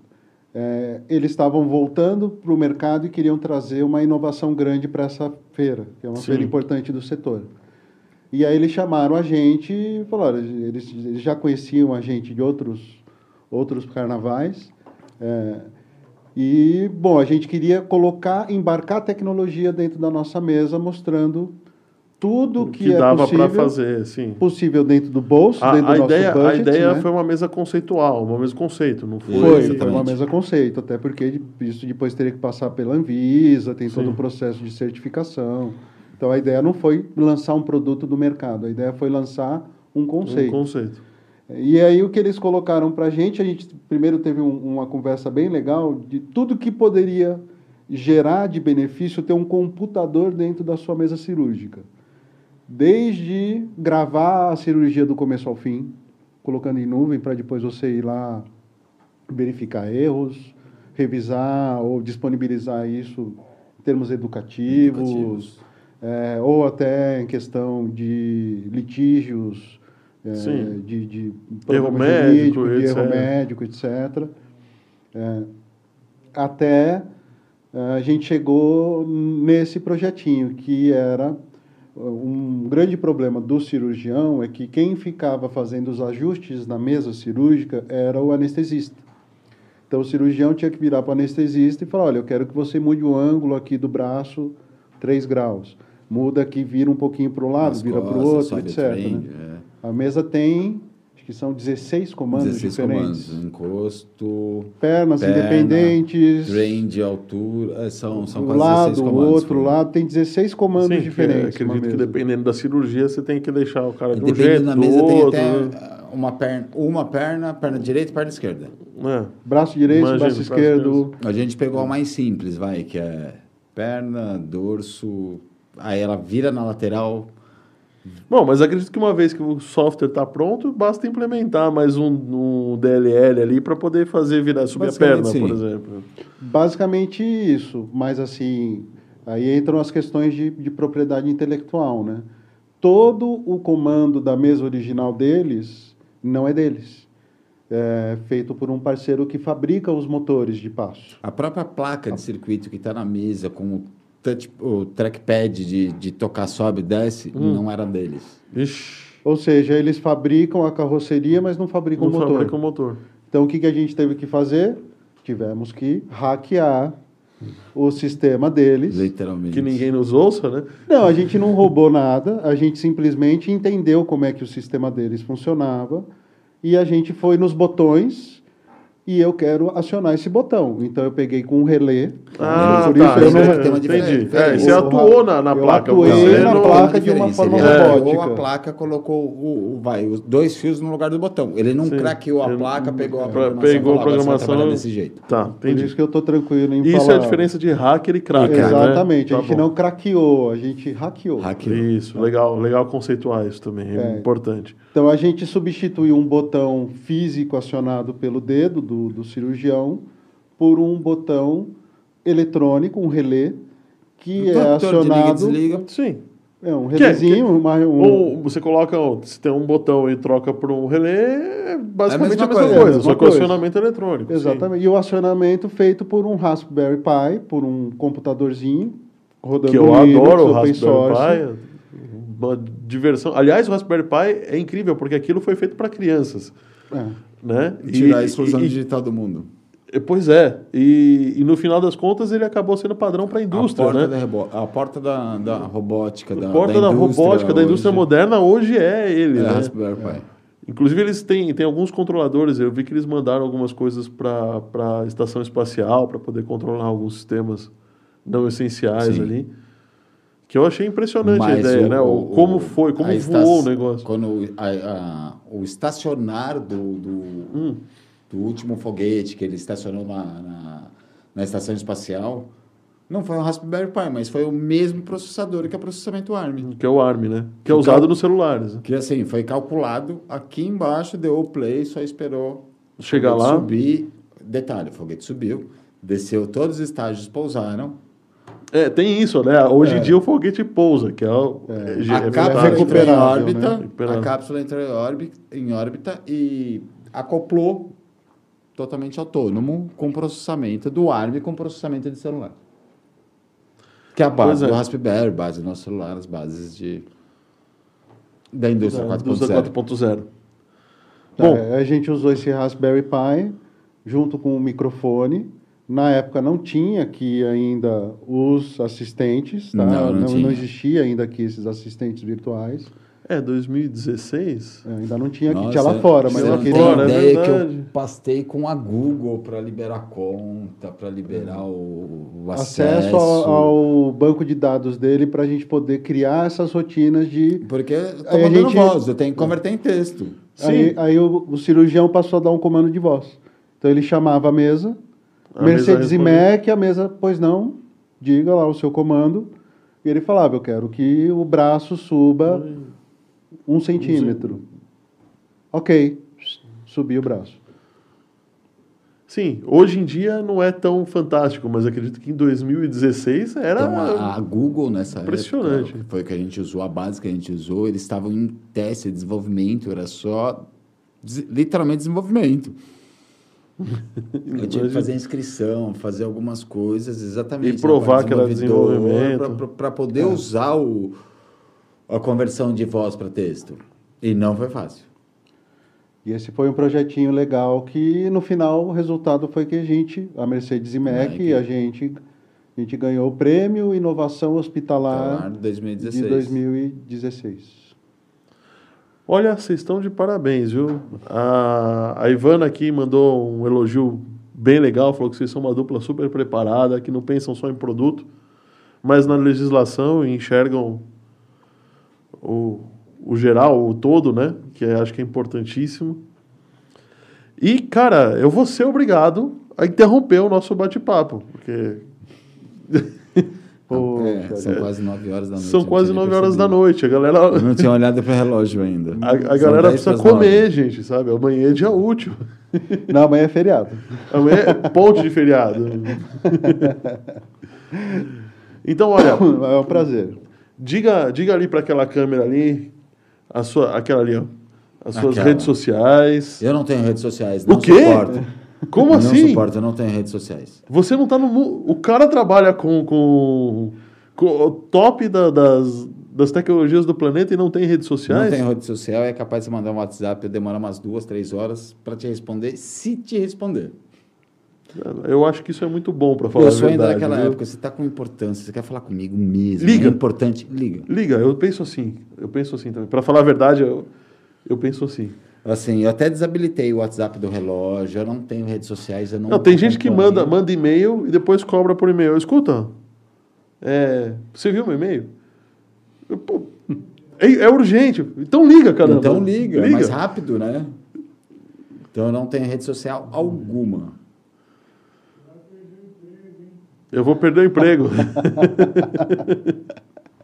é, eles estavam voltando para o mercado e queriam trazer uma inovação grande para essa feira, que é uma Sim. feira importante do setor. E aí eles chamaram a gente e falaram, eles, eles já conheciam a gente de outros, outros carnavais. é, e, bom, a gente queria colocar, embarcar a tecnologia dentro da nossa mesa, mostrando tudo O que, que, é dava possível para fazer, sim. possível dentro do bolso, A, dentro a do nosso ideia, budget, a ideia né? foi uma mesa conceitual, uma mesa conceito, não foi? Foi, foi Exatamente. uma mesa conceito, até porque isso depois teria que passar pela Anvisa, tem todo Sim. um processo de certificação. Então a ideia não foi lançar um produto do mercado, a ideia foi lançar um Um conceito. E aí o que eles colocaram para a gente, a gente primeiro teve um- uma conversa bem legal de tudo que poderia gerar de benefício ter um computador dentro da sua mesa cirúrgica. Desde gravar a cirurgia do começo ao fim, colocando em nuvem para depois você ir lá verificar erros, revisar ou disponibilizar isso em termos educativos, Educativos. é, ou até em questão de litígios, é, de, de Erro médico, de erro etc. médico, etc. É, até é, a gente chegou nesse projetinho que era um grande problema do cirurgião é que quem ficava fazendo os ajustes na mesa cirúrgica era o anestesista. Então o cirurgião tinha que virar para o anestesista e falar: olha, eu quero que você mude o ângulo aqui do braço 3 graus. Muda aqui, vira um pouquinho para o lado, As vira para o outro, etc. trem, né? A mesa tem, acho que são 16 comandos 16 diferentes. comandos. Encosto, Pernas Perna, independentes, de altura. é, São, são um quase lado, 16 o comandos. outro por- lado, tem 16 comandos Sim, que diferentes. numa acredito que dependendo da cirurgia, você tem que deixar o cara de um Dependendo jeito, da do mesa, outro. tem né? até uma perna, uma perna, perna direita e perna esquerda. É. Braço direito, Imagino, braço braço esquerdo. A gente pegou a mais simples, vai, que é perna, dorso, aí ela vira na lateral. Bom, mas acredito que uma vez que o software está pronto, basta implementar mais um, um DLL ali para poder fazer virar subir a perna, Basicamente, por sim. exemplo. Basicamente isso, mas assim, aí entram as questões de, de propriedade intelectual, né? Todo o comando da mesa original deles não é deles. é, feito por um parceiro que fabrica os motores de passo. A própria placa de circuito que está na mesa com o, touch, o trackpad de, de tocar sobe e desce Hum. não era deles. Ixi, Ou seja, eles fabricam a carroceria, mas não fabricam não o motor. fabrica o motor. Então, o que, que a gente teve que fazer? Tivemos que hackear o sistema deles. Literalmente. Que ninguém nos ouça, né? Não, a gente não roubou nada, a gente simplesmente entendeu como é que o sistema deles funcionava e a gente foi nos botões e eu quero acionar esse botão. Então eu peguei com um relé. Ah, por tá. isso eu não- é- tem uma entendi. diferença. É, você Eu- atuou na, na eu placa. atuei na não- placa de uma forma ele robótica. Ou a placa colocou o, o- vai, os dois fios no lugar do botão. Ele não Sim. craqueou a placa, pegou a programação. pegou a e falou, "Agora você vai programação- trabalhar desse jeito. Tá, Por entendi. isso que eu estou tranquilo em Isso falar. é a diferença de hacker e cracker, né? Exatamente, Tá a gente bom. não craqueou, a gente hackeou. Hackeou. Isso, legal, legal conceituar isso também, é, É. importante. Então a gente substituiu um botão físico acionado pelo dedo do, do cirurgião por um botão eletrônico, um relé, que é de liga acionado. desliga. Sim. É um Que é- relézinho, uma- um, Ou você coloca, se tem um botão e troca por um relé, é basicamente É a a mesma mesma coisa, coisa, é a mesma só que o coisa. acionamento eletrônico. sim. Exatamente. E o acionamento feito por um Raspberry Pi, por um computadorzinho rodando Que eu Linux, adoro o open Raspberry source. Pi. Uma diversão. Aliás, o Raspberry Pi é incrível, porque aquilo foi feito para crianças. É. Né? Tirar a E- exclusão e- digital do mundo. e- Pois é. E, e no final das contas ele acabou sendo padrão para a indústria, porta, né? da, a porta da, da robótica, da, a porta da, indústria robótica, da indústria hoje moderna, hoje é ele. É né? Raspberry Pi. Inclusive, eles têm, têm alguns controladores. Eu vi que eles mandaram algumas coisas para a estação espacial para poder controlar alguns sistemas não essenciais Sim. ali. Que eu achei impressionante a Mas ideia, o- né? O, como foi, como a voou o negócio. Quando o- a- a- o estacionar do, do, Hum. do último foguete que ele estacionou na, na, na estação espacial, não foi um Raspberry Pi, mas foi o mesmo processador que é o processamento ARM. Que é o ARM, né? Que é Fica- usado nos celulares. Que assim, foi calculado aqui embaixo, deu o play, só esperou Chegar lá. subir. Detalhe, o foguete subiu, desceu, todos os estágios pousaram, É, tem isso, né? Hoje É. em dia o foguete pousa, que é o. É, é a cápsula entrou em Recuperável, órbita, né? A cápsula entrou em órbita, em órbita e acoplou totalmente autônomo com processamento do ARM com processamento de celular. Que é a base é. do Raspberry, base do nosso celular, as bases de da indústria Da indústria 4.0. 4.0. Tá, Bom. a gente usou esse Raspberry Pi junto com o microfone. Na época não tinha aqui ainda os assistentes, tá? Não, não tinha. existia ainda aqui esses assistentes virtuais. É, 2016. É, ainda não tinha aqui, Nossa, tinha lá fora, mas não aqui tem fora, é ideia que eu pastei com a Google para liberar conta, para liberar o, o acesso ao, ao banco de dados dele para a gente poder criar essas rotinas de. Porque eu mandando gente- voz, eu tenho que converter em texto. Aí, aí o, o cirurgião passou a dar um comando de voz. Então ele chamava a mesa, A Mercedes e. Mac, a mesa, pois não, diga lá o seu comando. E ele falava, eu quero que o braço suba um centímetro. Ok, subiu o braço. Sim, hoje em dia não é tão fantástico, mas acredito que em 2016 era. Então, a, a Google nessa Impressionante. época, foi que a gente usou, a base que a gente usou, eles estavam em teste, desenvolvimento, era só literalmente desenvolvimento. Eu tinha que fazer inscrição, fazer algumas coisas, exatamente. E provar que era desenvolvimento. Para poder usar o, a conversão de voz para texto. E não foi fácil. E esse foi um projetinho legal que no final o resultado foi que a gente, a Mercedes e Mac, Mac. a gente, a gente ganhou o prêmio Inovação Tá lá Hospitalar em 2016. de 2016. Olha, vocês estão de parabéns, viu? A, a Ivana aqui mandou um elogio bem legal, falou que vocês são uma dupla super preparada, que não pensam só em produto, mas na legislação e enxergam o, o geral, o todo, né? Que é- acho que é importantíssimo. E, cara, eu vou ser obrigado a interromper o nosso bate-papo, porque Poxa, É, são quase 9 horas da noite. são quase tinha nem 9 horas da noite. A galera, Eu não tinha olhado para o relógio ainda. a, a galera 10 precisa comer, gente, sabe? Amanhã é dia útil. Não, amanhã é feriado. Amanhã é ponte de feriado. Então, olha, É um prazer. diga, diga ali para aquela câmera ali, a sua, aquela ali, ó. as suas Aquela. redes sociais. Eu não tenho redes sociais, não O quê? suporto. Como não assim? suporto, eu não tenho redes sociais. Você não tá no mundo. O cara trabalha com, com, com o top da- das, das tecnologias do planeta e não tem redes sociais? Não tenho rede social, é capaz de mandar um WhatsApp, eu demorar umas duas, três horas para te responder, se te responder. Eu acho que isso é muito bom para falar eu sou ainda daquela viu? época, você está com importância, você quer falar comigo mesmo, Liga. é importante, liga. Liga, eu penso assim. Eu penso assim também. Para falar a verdade, eu, eu penso assim. Assim, eu até desabilitei o WhatsApp do relógio, eu não tenho redes sociais, eu não Não, tem gente que manda, manda e-mail e depois cobra por e-mail. Escuta, é, você viu meu e-mail? Eu, pô, é, é urgente. Então liga, caramba. Então liga, é mais rápido, né? Então eu não tenho rede social alguma. Eu vou perder o emprego.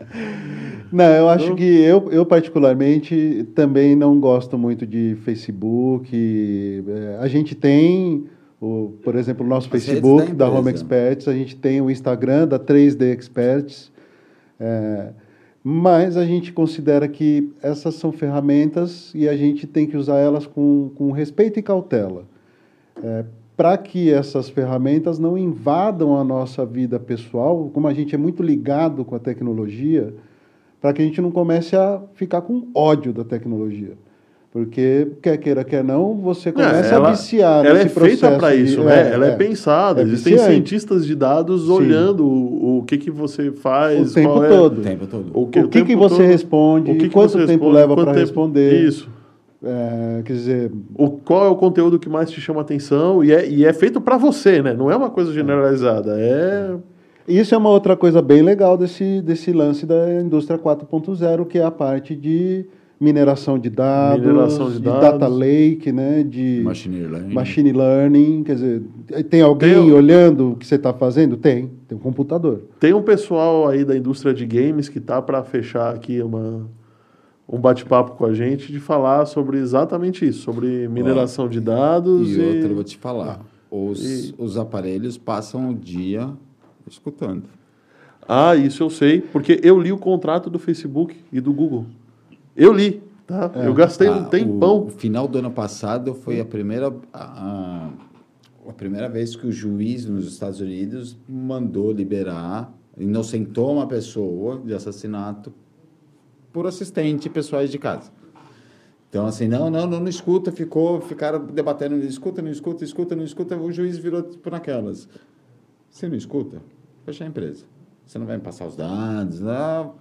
Não, eu acho que eu, eu particularmente também não gosto muito de Facebook. É, a gente tem, o, por exemplo, o nosso As redes Facebook da da, Home. Experts, a gente tem o Instagram da 3D Experts. é, mas a gente considera que essas são ferramentas e a gente tem que usar elas com, com respeito e cautela. para que essas ferramentas não invadam a nossa vida pessoal, como a gente é muito ligado com a tecnologia, para que a gente não comece a ficar com ódio da tecnologia. Porque, quer queira, quer não, você começa ela- a viciar Ela é nesse feita processo para de- isso, né? ela é, pensada. É Existem viciante. cientistas de dados Sim. olhando o, o que, que você faz. O tempo qual é- todo. O tempo todo. O O que, que você todo- responde, o que que quanto você tempo responde, leva para responder. Isso. É, quer dizer, O, qual é o conteúdo que mais te chama atenção e é, e é feito para você, né? Não é uma coisa generalizada. É. Isso é uma outra coisa bem legal desse, desse lance da indústria 4.0, que é a parte de mineração de dados, Mineração de dados. data lake, né, de Machine learning. machine learning, quer dizer, tem alguém Tem olhando o que você está fazendo? Tem, tem um computador. Tem um pessoal aí da indústria de games que tá para fechar aqui uma, um bate-papo com a gente de falar sobre exatamente isso, sobre mineração de dados E e, outra, eu vou te falar. Os, os aparelhos passam o dia escutando. Ah, isso eu sei, porque eu li o contrato do Facebook e do Google. Eu li, tá? Eu gastei um Ah, tempão. O, o final do ano passado foi a primeira, a, a- a primeira vez que o juiz nos Estados Unidos mandou liberar, inocentou uma pessoa de assassinato por assistente pessoais de casa. Então, assim, não, não, não, não escuta, ficou, ficaram debatendo, escuta, não escuta, escuta, não escuta, o juiz virou tipo naquelas. Você não escuta? Fecha a empresa. Você não vai me passar os dados, não,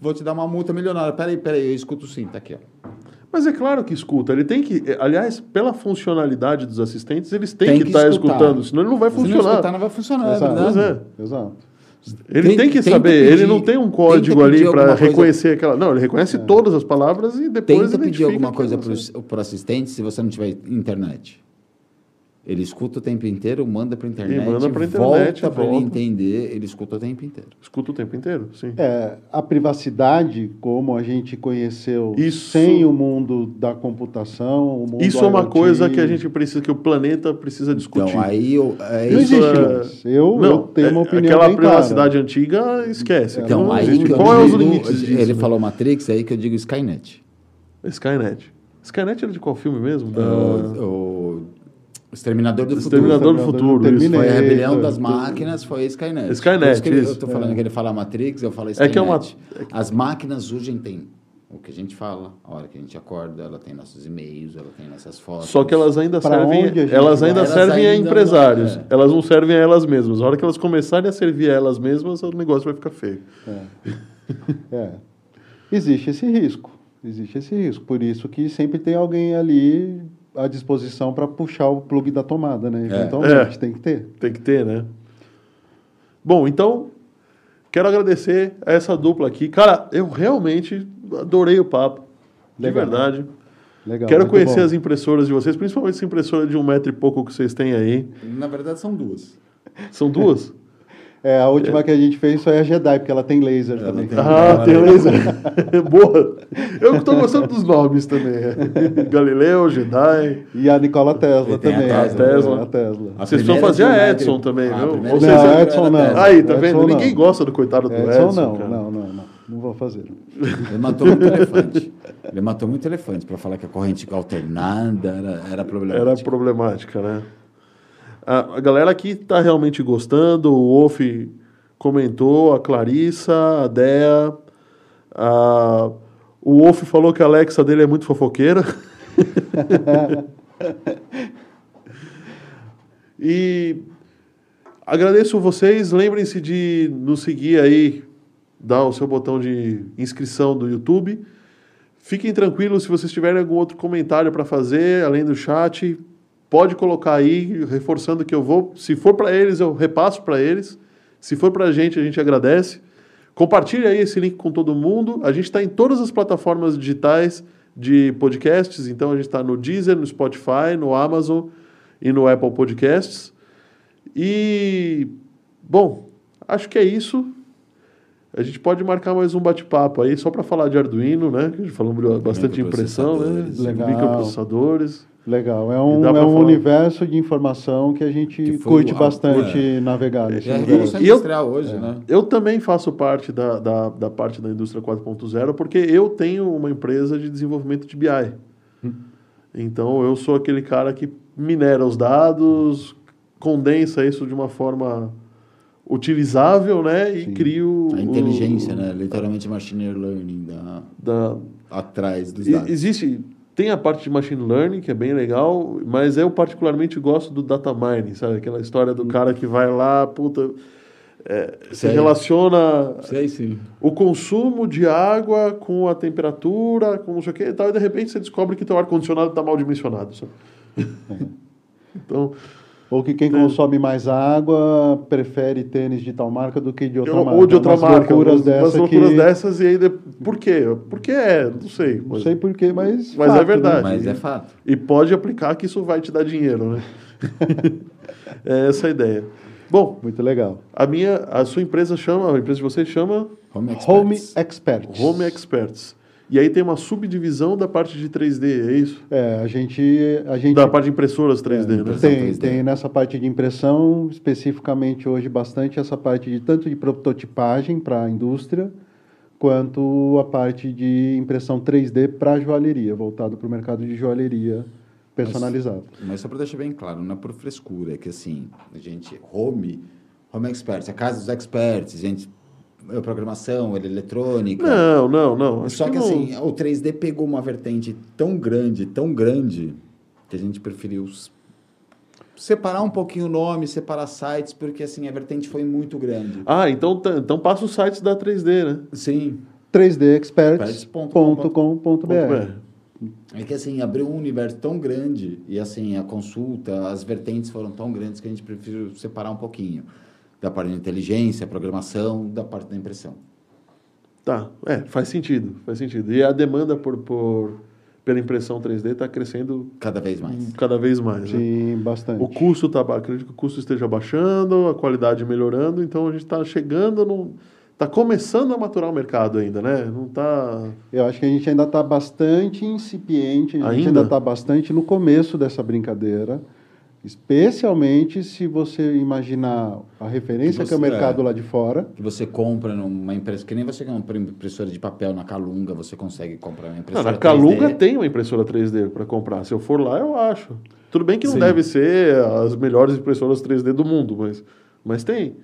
vou te dar uma multa milionária. Peraí, peraí, eu escuto sim, tá aqui, ó. Mas é claro que escuta. Ele tem que. Aliás, pela funcionalidade dos assistentes, eles têm Tem que que estar escutar. escutando, senão ele não vai Se não funcionar. escutar, não vai funcionar, é Exato. verdade. Pois é. Exato. Ele Tem- tem que tenta saber, pedir- ele não tem um código ali para alguma coisa- reconhecer aquela. Não, ele reconhece todas as palavras e depois Tenta pedir alguma coisa é para o assistente se você não tiver internet. Ele escuta o tempo inteiro, manda para internet, manda pra internet, volta para ele entender, ele escuta o tempo inteiro. Escuta o tempo inteiro, sim. É, a privacidade, como a gente conheceu Isso- sem o mundo da computação, o mundo Isso é uma IoT, coisa que a gente precisa, que o planeta precisa discutir. Então, aí... eu- aí Não Isso existe é- mais. Eu, Não, eu tenho uma é- opinião Aquela bem clara. privacidade antiga, esquece. Então, Não aí existe. Qual é os digo- limites disso? Ele né? falou Matrix, é aí que eu digo Skynet. Skynet. Skynet era de qual filme mesmo? Da... O, o Exterminador do Exterminador do Futuro. Futuro, isso. Foi a rebelião das máquinas, foi Skynet. Skynet, que ele- isso. Eu tô falando que ele fala Matrix, eu falo É Skynet. que é uma- As máquinas hoje têm o que a gente fala, a hora que a gente acorda, ela tem nossos e-mails, ela tem nossas fotos. Só que elas ainda Pra servem, onde a gente elas ainda Elas servem a ainda não- empresários. é. Elas não servem a elas mesmas. A hora que elas começarem a servir a elas mesmas, o negócio vai ficar feio. É. Existe esse risco. Existe esse risco. Por isso que sempre tem alguém ali à disposição para puxar o plug da tomada, né? É. Eventualmente É. tem que ter. Tem que ter, né? Bom, então, quero agradecer a essa dupla aqui. Cara, eu realmente adorei o papo. De Legal. verdade. Legal. quero conhecer bom. as impressoras de vocês, principalmente essa impressora de um metro e pouco que vocês têm aí. Na verdade, são duas. São duas? É, a última que a gente fez foi a Jedi, porque ela tem laser Ela também. tem- Ah, tem laser. Boa. Eu estou gostando dos nomes também. Galileu, Jedi. E a Nikola Tesla E tem a também. Tesla. né? Tesla. A Tesla. A Vocês precisam fazer um a Edson também, a viu? seja, Não, metro Edson não. Aí, tá Edson vendo? não. Ninguém gosta do coitado do Edson Edson. não, cara. não, não, não. Não vou fazer. Ele matou muito elefante. Ele matou muito elefante para falar que a corrente alternada era, era problemática. Era problemática, né? A, a galera aqui está realmente gostando. O Wolf comentou, a Clarissa, a Dea. A, o Wolf falou que a Alexa dele é muito fofoqueira. e agradeço vocês. Lembrem-se de nos seguir aí, dar o seu botão de inscrição do YouTube. Fiquem tranquilos se vocês tiverem algum outro comentário para fazer, além do chat, pode colocar aí, reforçando que eu vou. Se for para eles, eu repasso para eles. Se for para a gente, a gente agradece. Compartilhe aí esse link com todo mundo. A gente está em todas as plataformas digitais de podcasts, então a gente está no Deezer, no Spotify, no Amazon e no Apple Podcasts. E, bom, acho que é isso. A gente pode marcar mais um bate-papo aí, só para falar de Arduino, né? Que a gente falou bastante de impressão, né? Legal. Microprocessadores. Legal, é um, é um universo de informação que a gente Que curte o- bastante é. navegar nesse É universo. E eu- industrial hoje, né? Eu também faço parte da, da, da parte da indústria 4.0 porque eu tenho uma empresa de desenvolvimento de BI. Então eu sou aquele cara que minera os dados, condensa isso de uma forma utilizável, né? E Sim. crio A o- inteligência, né? Literalmente machine learning da, Da, atrás dos dados. Existe, tem a parte de machine learning, que é bem legal, mas eu particularmente gosto do data mining, sabe? Aquela história do cara que vai lá, puta, é, se relaciona Sei sim. o consumo de água com a temperatura, com não sei o que e tal, e de repente você descobre que teu ar-condicionado está mal dimensionado. sabe? então, Ou que quem consome mais água prefere tênis de tal marca do que de outra ou, marca. ou de outra Umas marca, loucuras umas, umas dessa loucuras que... dessas, e aí, de- por quê? Porque é, não sei. Não sei porquê, mas... Mas é fato, né? verdade. Mas é fato. E pode aplicar que isso vai te dar dinheiro, né? é essa a ideia. Bom, Muito legal. a minha, a sua empresa chama, a empresa de vocês chama Home Experts. Home Experts. Home Experts. E aí tem uma subdivisão da parte de 3D, é isso? É, a gente... A gente Da parte de impressoras 3D, né? impressão. Tem, 3D. tem nessa parte de impressão, especificamente hoje, bastante essa parte de tanto de prototipagem para a indústria, quanto a parte de impressão 3D para joalheria, voltado para o mercado de joalheria personalizado. Mas só para deixar bem claro, não é por frescura, é que assim, a gente, home, home experts, a casa dos experts, gente, é programação, ele é eletrônica. Não, não, não. Só que, não. assim, o 3D pegou uma vertente tão grande, tão grande, que a gente preferiu separar um pouquinho o nome, separar sites, porque assim, a vertente foi muito grande. Ah, então, então passa os sites da 3D, né? Sim. 3dexperts.com.br É que assim, abriu um universo tão grande e assim, a consulta, as vertentes foram tão grandes que a gente preferiu separar um pouquinho da parte de inteligência, programação, da parte da impressão. Tá, é, faz sentido, faz sentido. E a demanda por, por pela impressão 3D está crescendo Cada vez mais. cada vez mais, né? Sim, bastante. O custo tá, ba- acredito que o custo esteja baixando, a qualidade melhorando, então a gente está chegando no tá começando a maturar o mercado ainda, né? Não tá Eu acho que a gente ainda está bastante incipiente, a gente Ainda? ainda está bastante no começo dessa brincadeira, especialmente se você imaginar a referência Que que, é o você- mercado é. lá de fora. Que você compra numa empresa, que nem você compra uma impressora de papel na Calunga, você consegue comprar uma Não, impressora na Calunga 3D. tem uma impressora 3D para comprar. Se eu for lá, eu acho. Tudo bem que não Sim. deve ser as melhores impressoras 3D do mundo, mas, mas tem.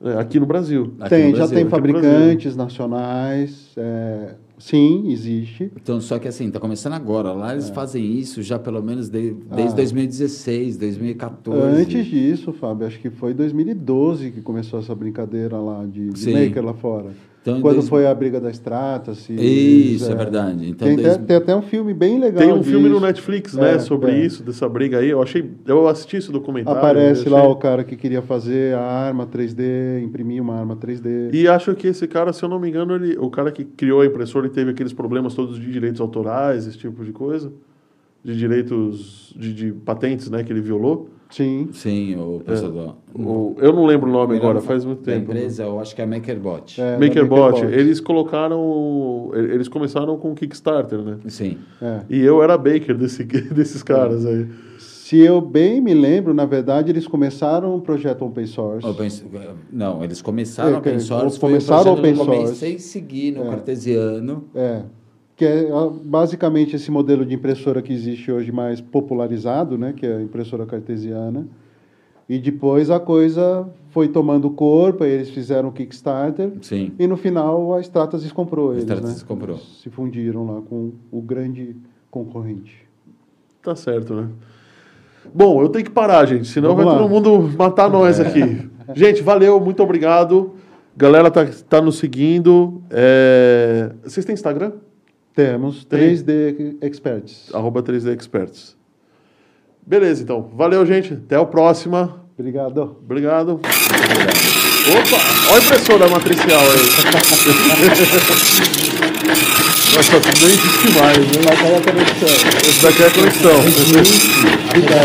É, aqui no Brasil. Aqui tem, no já Brasil. tem Aqui no fabricantes nacionais, é, sim, existe. Então, só que assim, tá começando agora. Lá eles fazem isso já pelo menos de- desde Ah. 2016, 2014. Antes disso, Fábio, acho que foi 2012 que começou essa brincadeira lá de, de maker lá fora. Então, Quando dois- foi a briga da Stratasys. Isso, é verdade. Então, tem, dois- até, tem até um filme bem legal Tem um filme no disso. Netflix, né, É, sobre é. isso, dessa briga aí. Eu achei, eu assisti esse documentário. Aparece eu lá achei- o cara que queria fazer a arma 3D, imprimir uma arma 3D. E acho que esse cara, se eu não me engano, ele, o cara que criou a impressora e teve aqueles problemas todos de direitos autorais, esse tipo de coisa, de direitos de, de patentes, né, que ele violou. Sim. Sim, o processador. O- eu não lembro o nome Melhor agora, faz muito tempo. empresa, eu acho que é a MakerBot. É, da MakerBot, MakerBot. eles colocaram, eles começaram com o Kickstarter, né? Sim. É. E eu era baker desse, desses caras aí. Se eu bem me lembro, na verdade, eles começaram um projeto open source. Open, não, eles começaram É, open source. começaram foi um open que eu source. comecei a seguir no É. cartesiano. É, que é basicamente esse modelo de impressora que existe hoje mais popularizado, né, que é a impressora cartesiana. E depois a coisa foi tomando corpo, aí eles fizeram o Kickstarter Sim. e no final a Stratasys comprou A eles, Stratasys né? comprou. Se fundiram lá com o grande concorrente. Tá certo, né? Bom, eu tenho que parar, gente, senão Vamos vai lá. todo mundo matar nós aqui. Gente, valeu, muito obrigado. Galera tá, tá nos seguindo. É, Vocês têm Instagram? Temos Tem. 3D Experts. Arroba 3D Experts. Beleza, então. Valeu, gente. Até a próxima. Obrigado. Obrigado. Opa! Olha a impressora matricial aí. Nossa, nem existe mais, né? Vai cair a conexão. Esse daqui é a conexão. Então,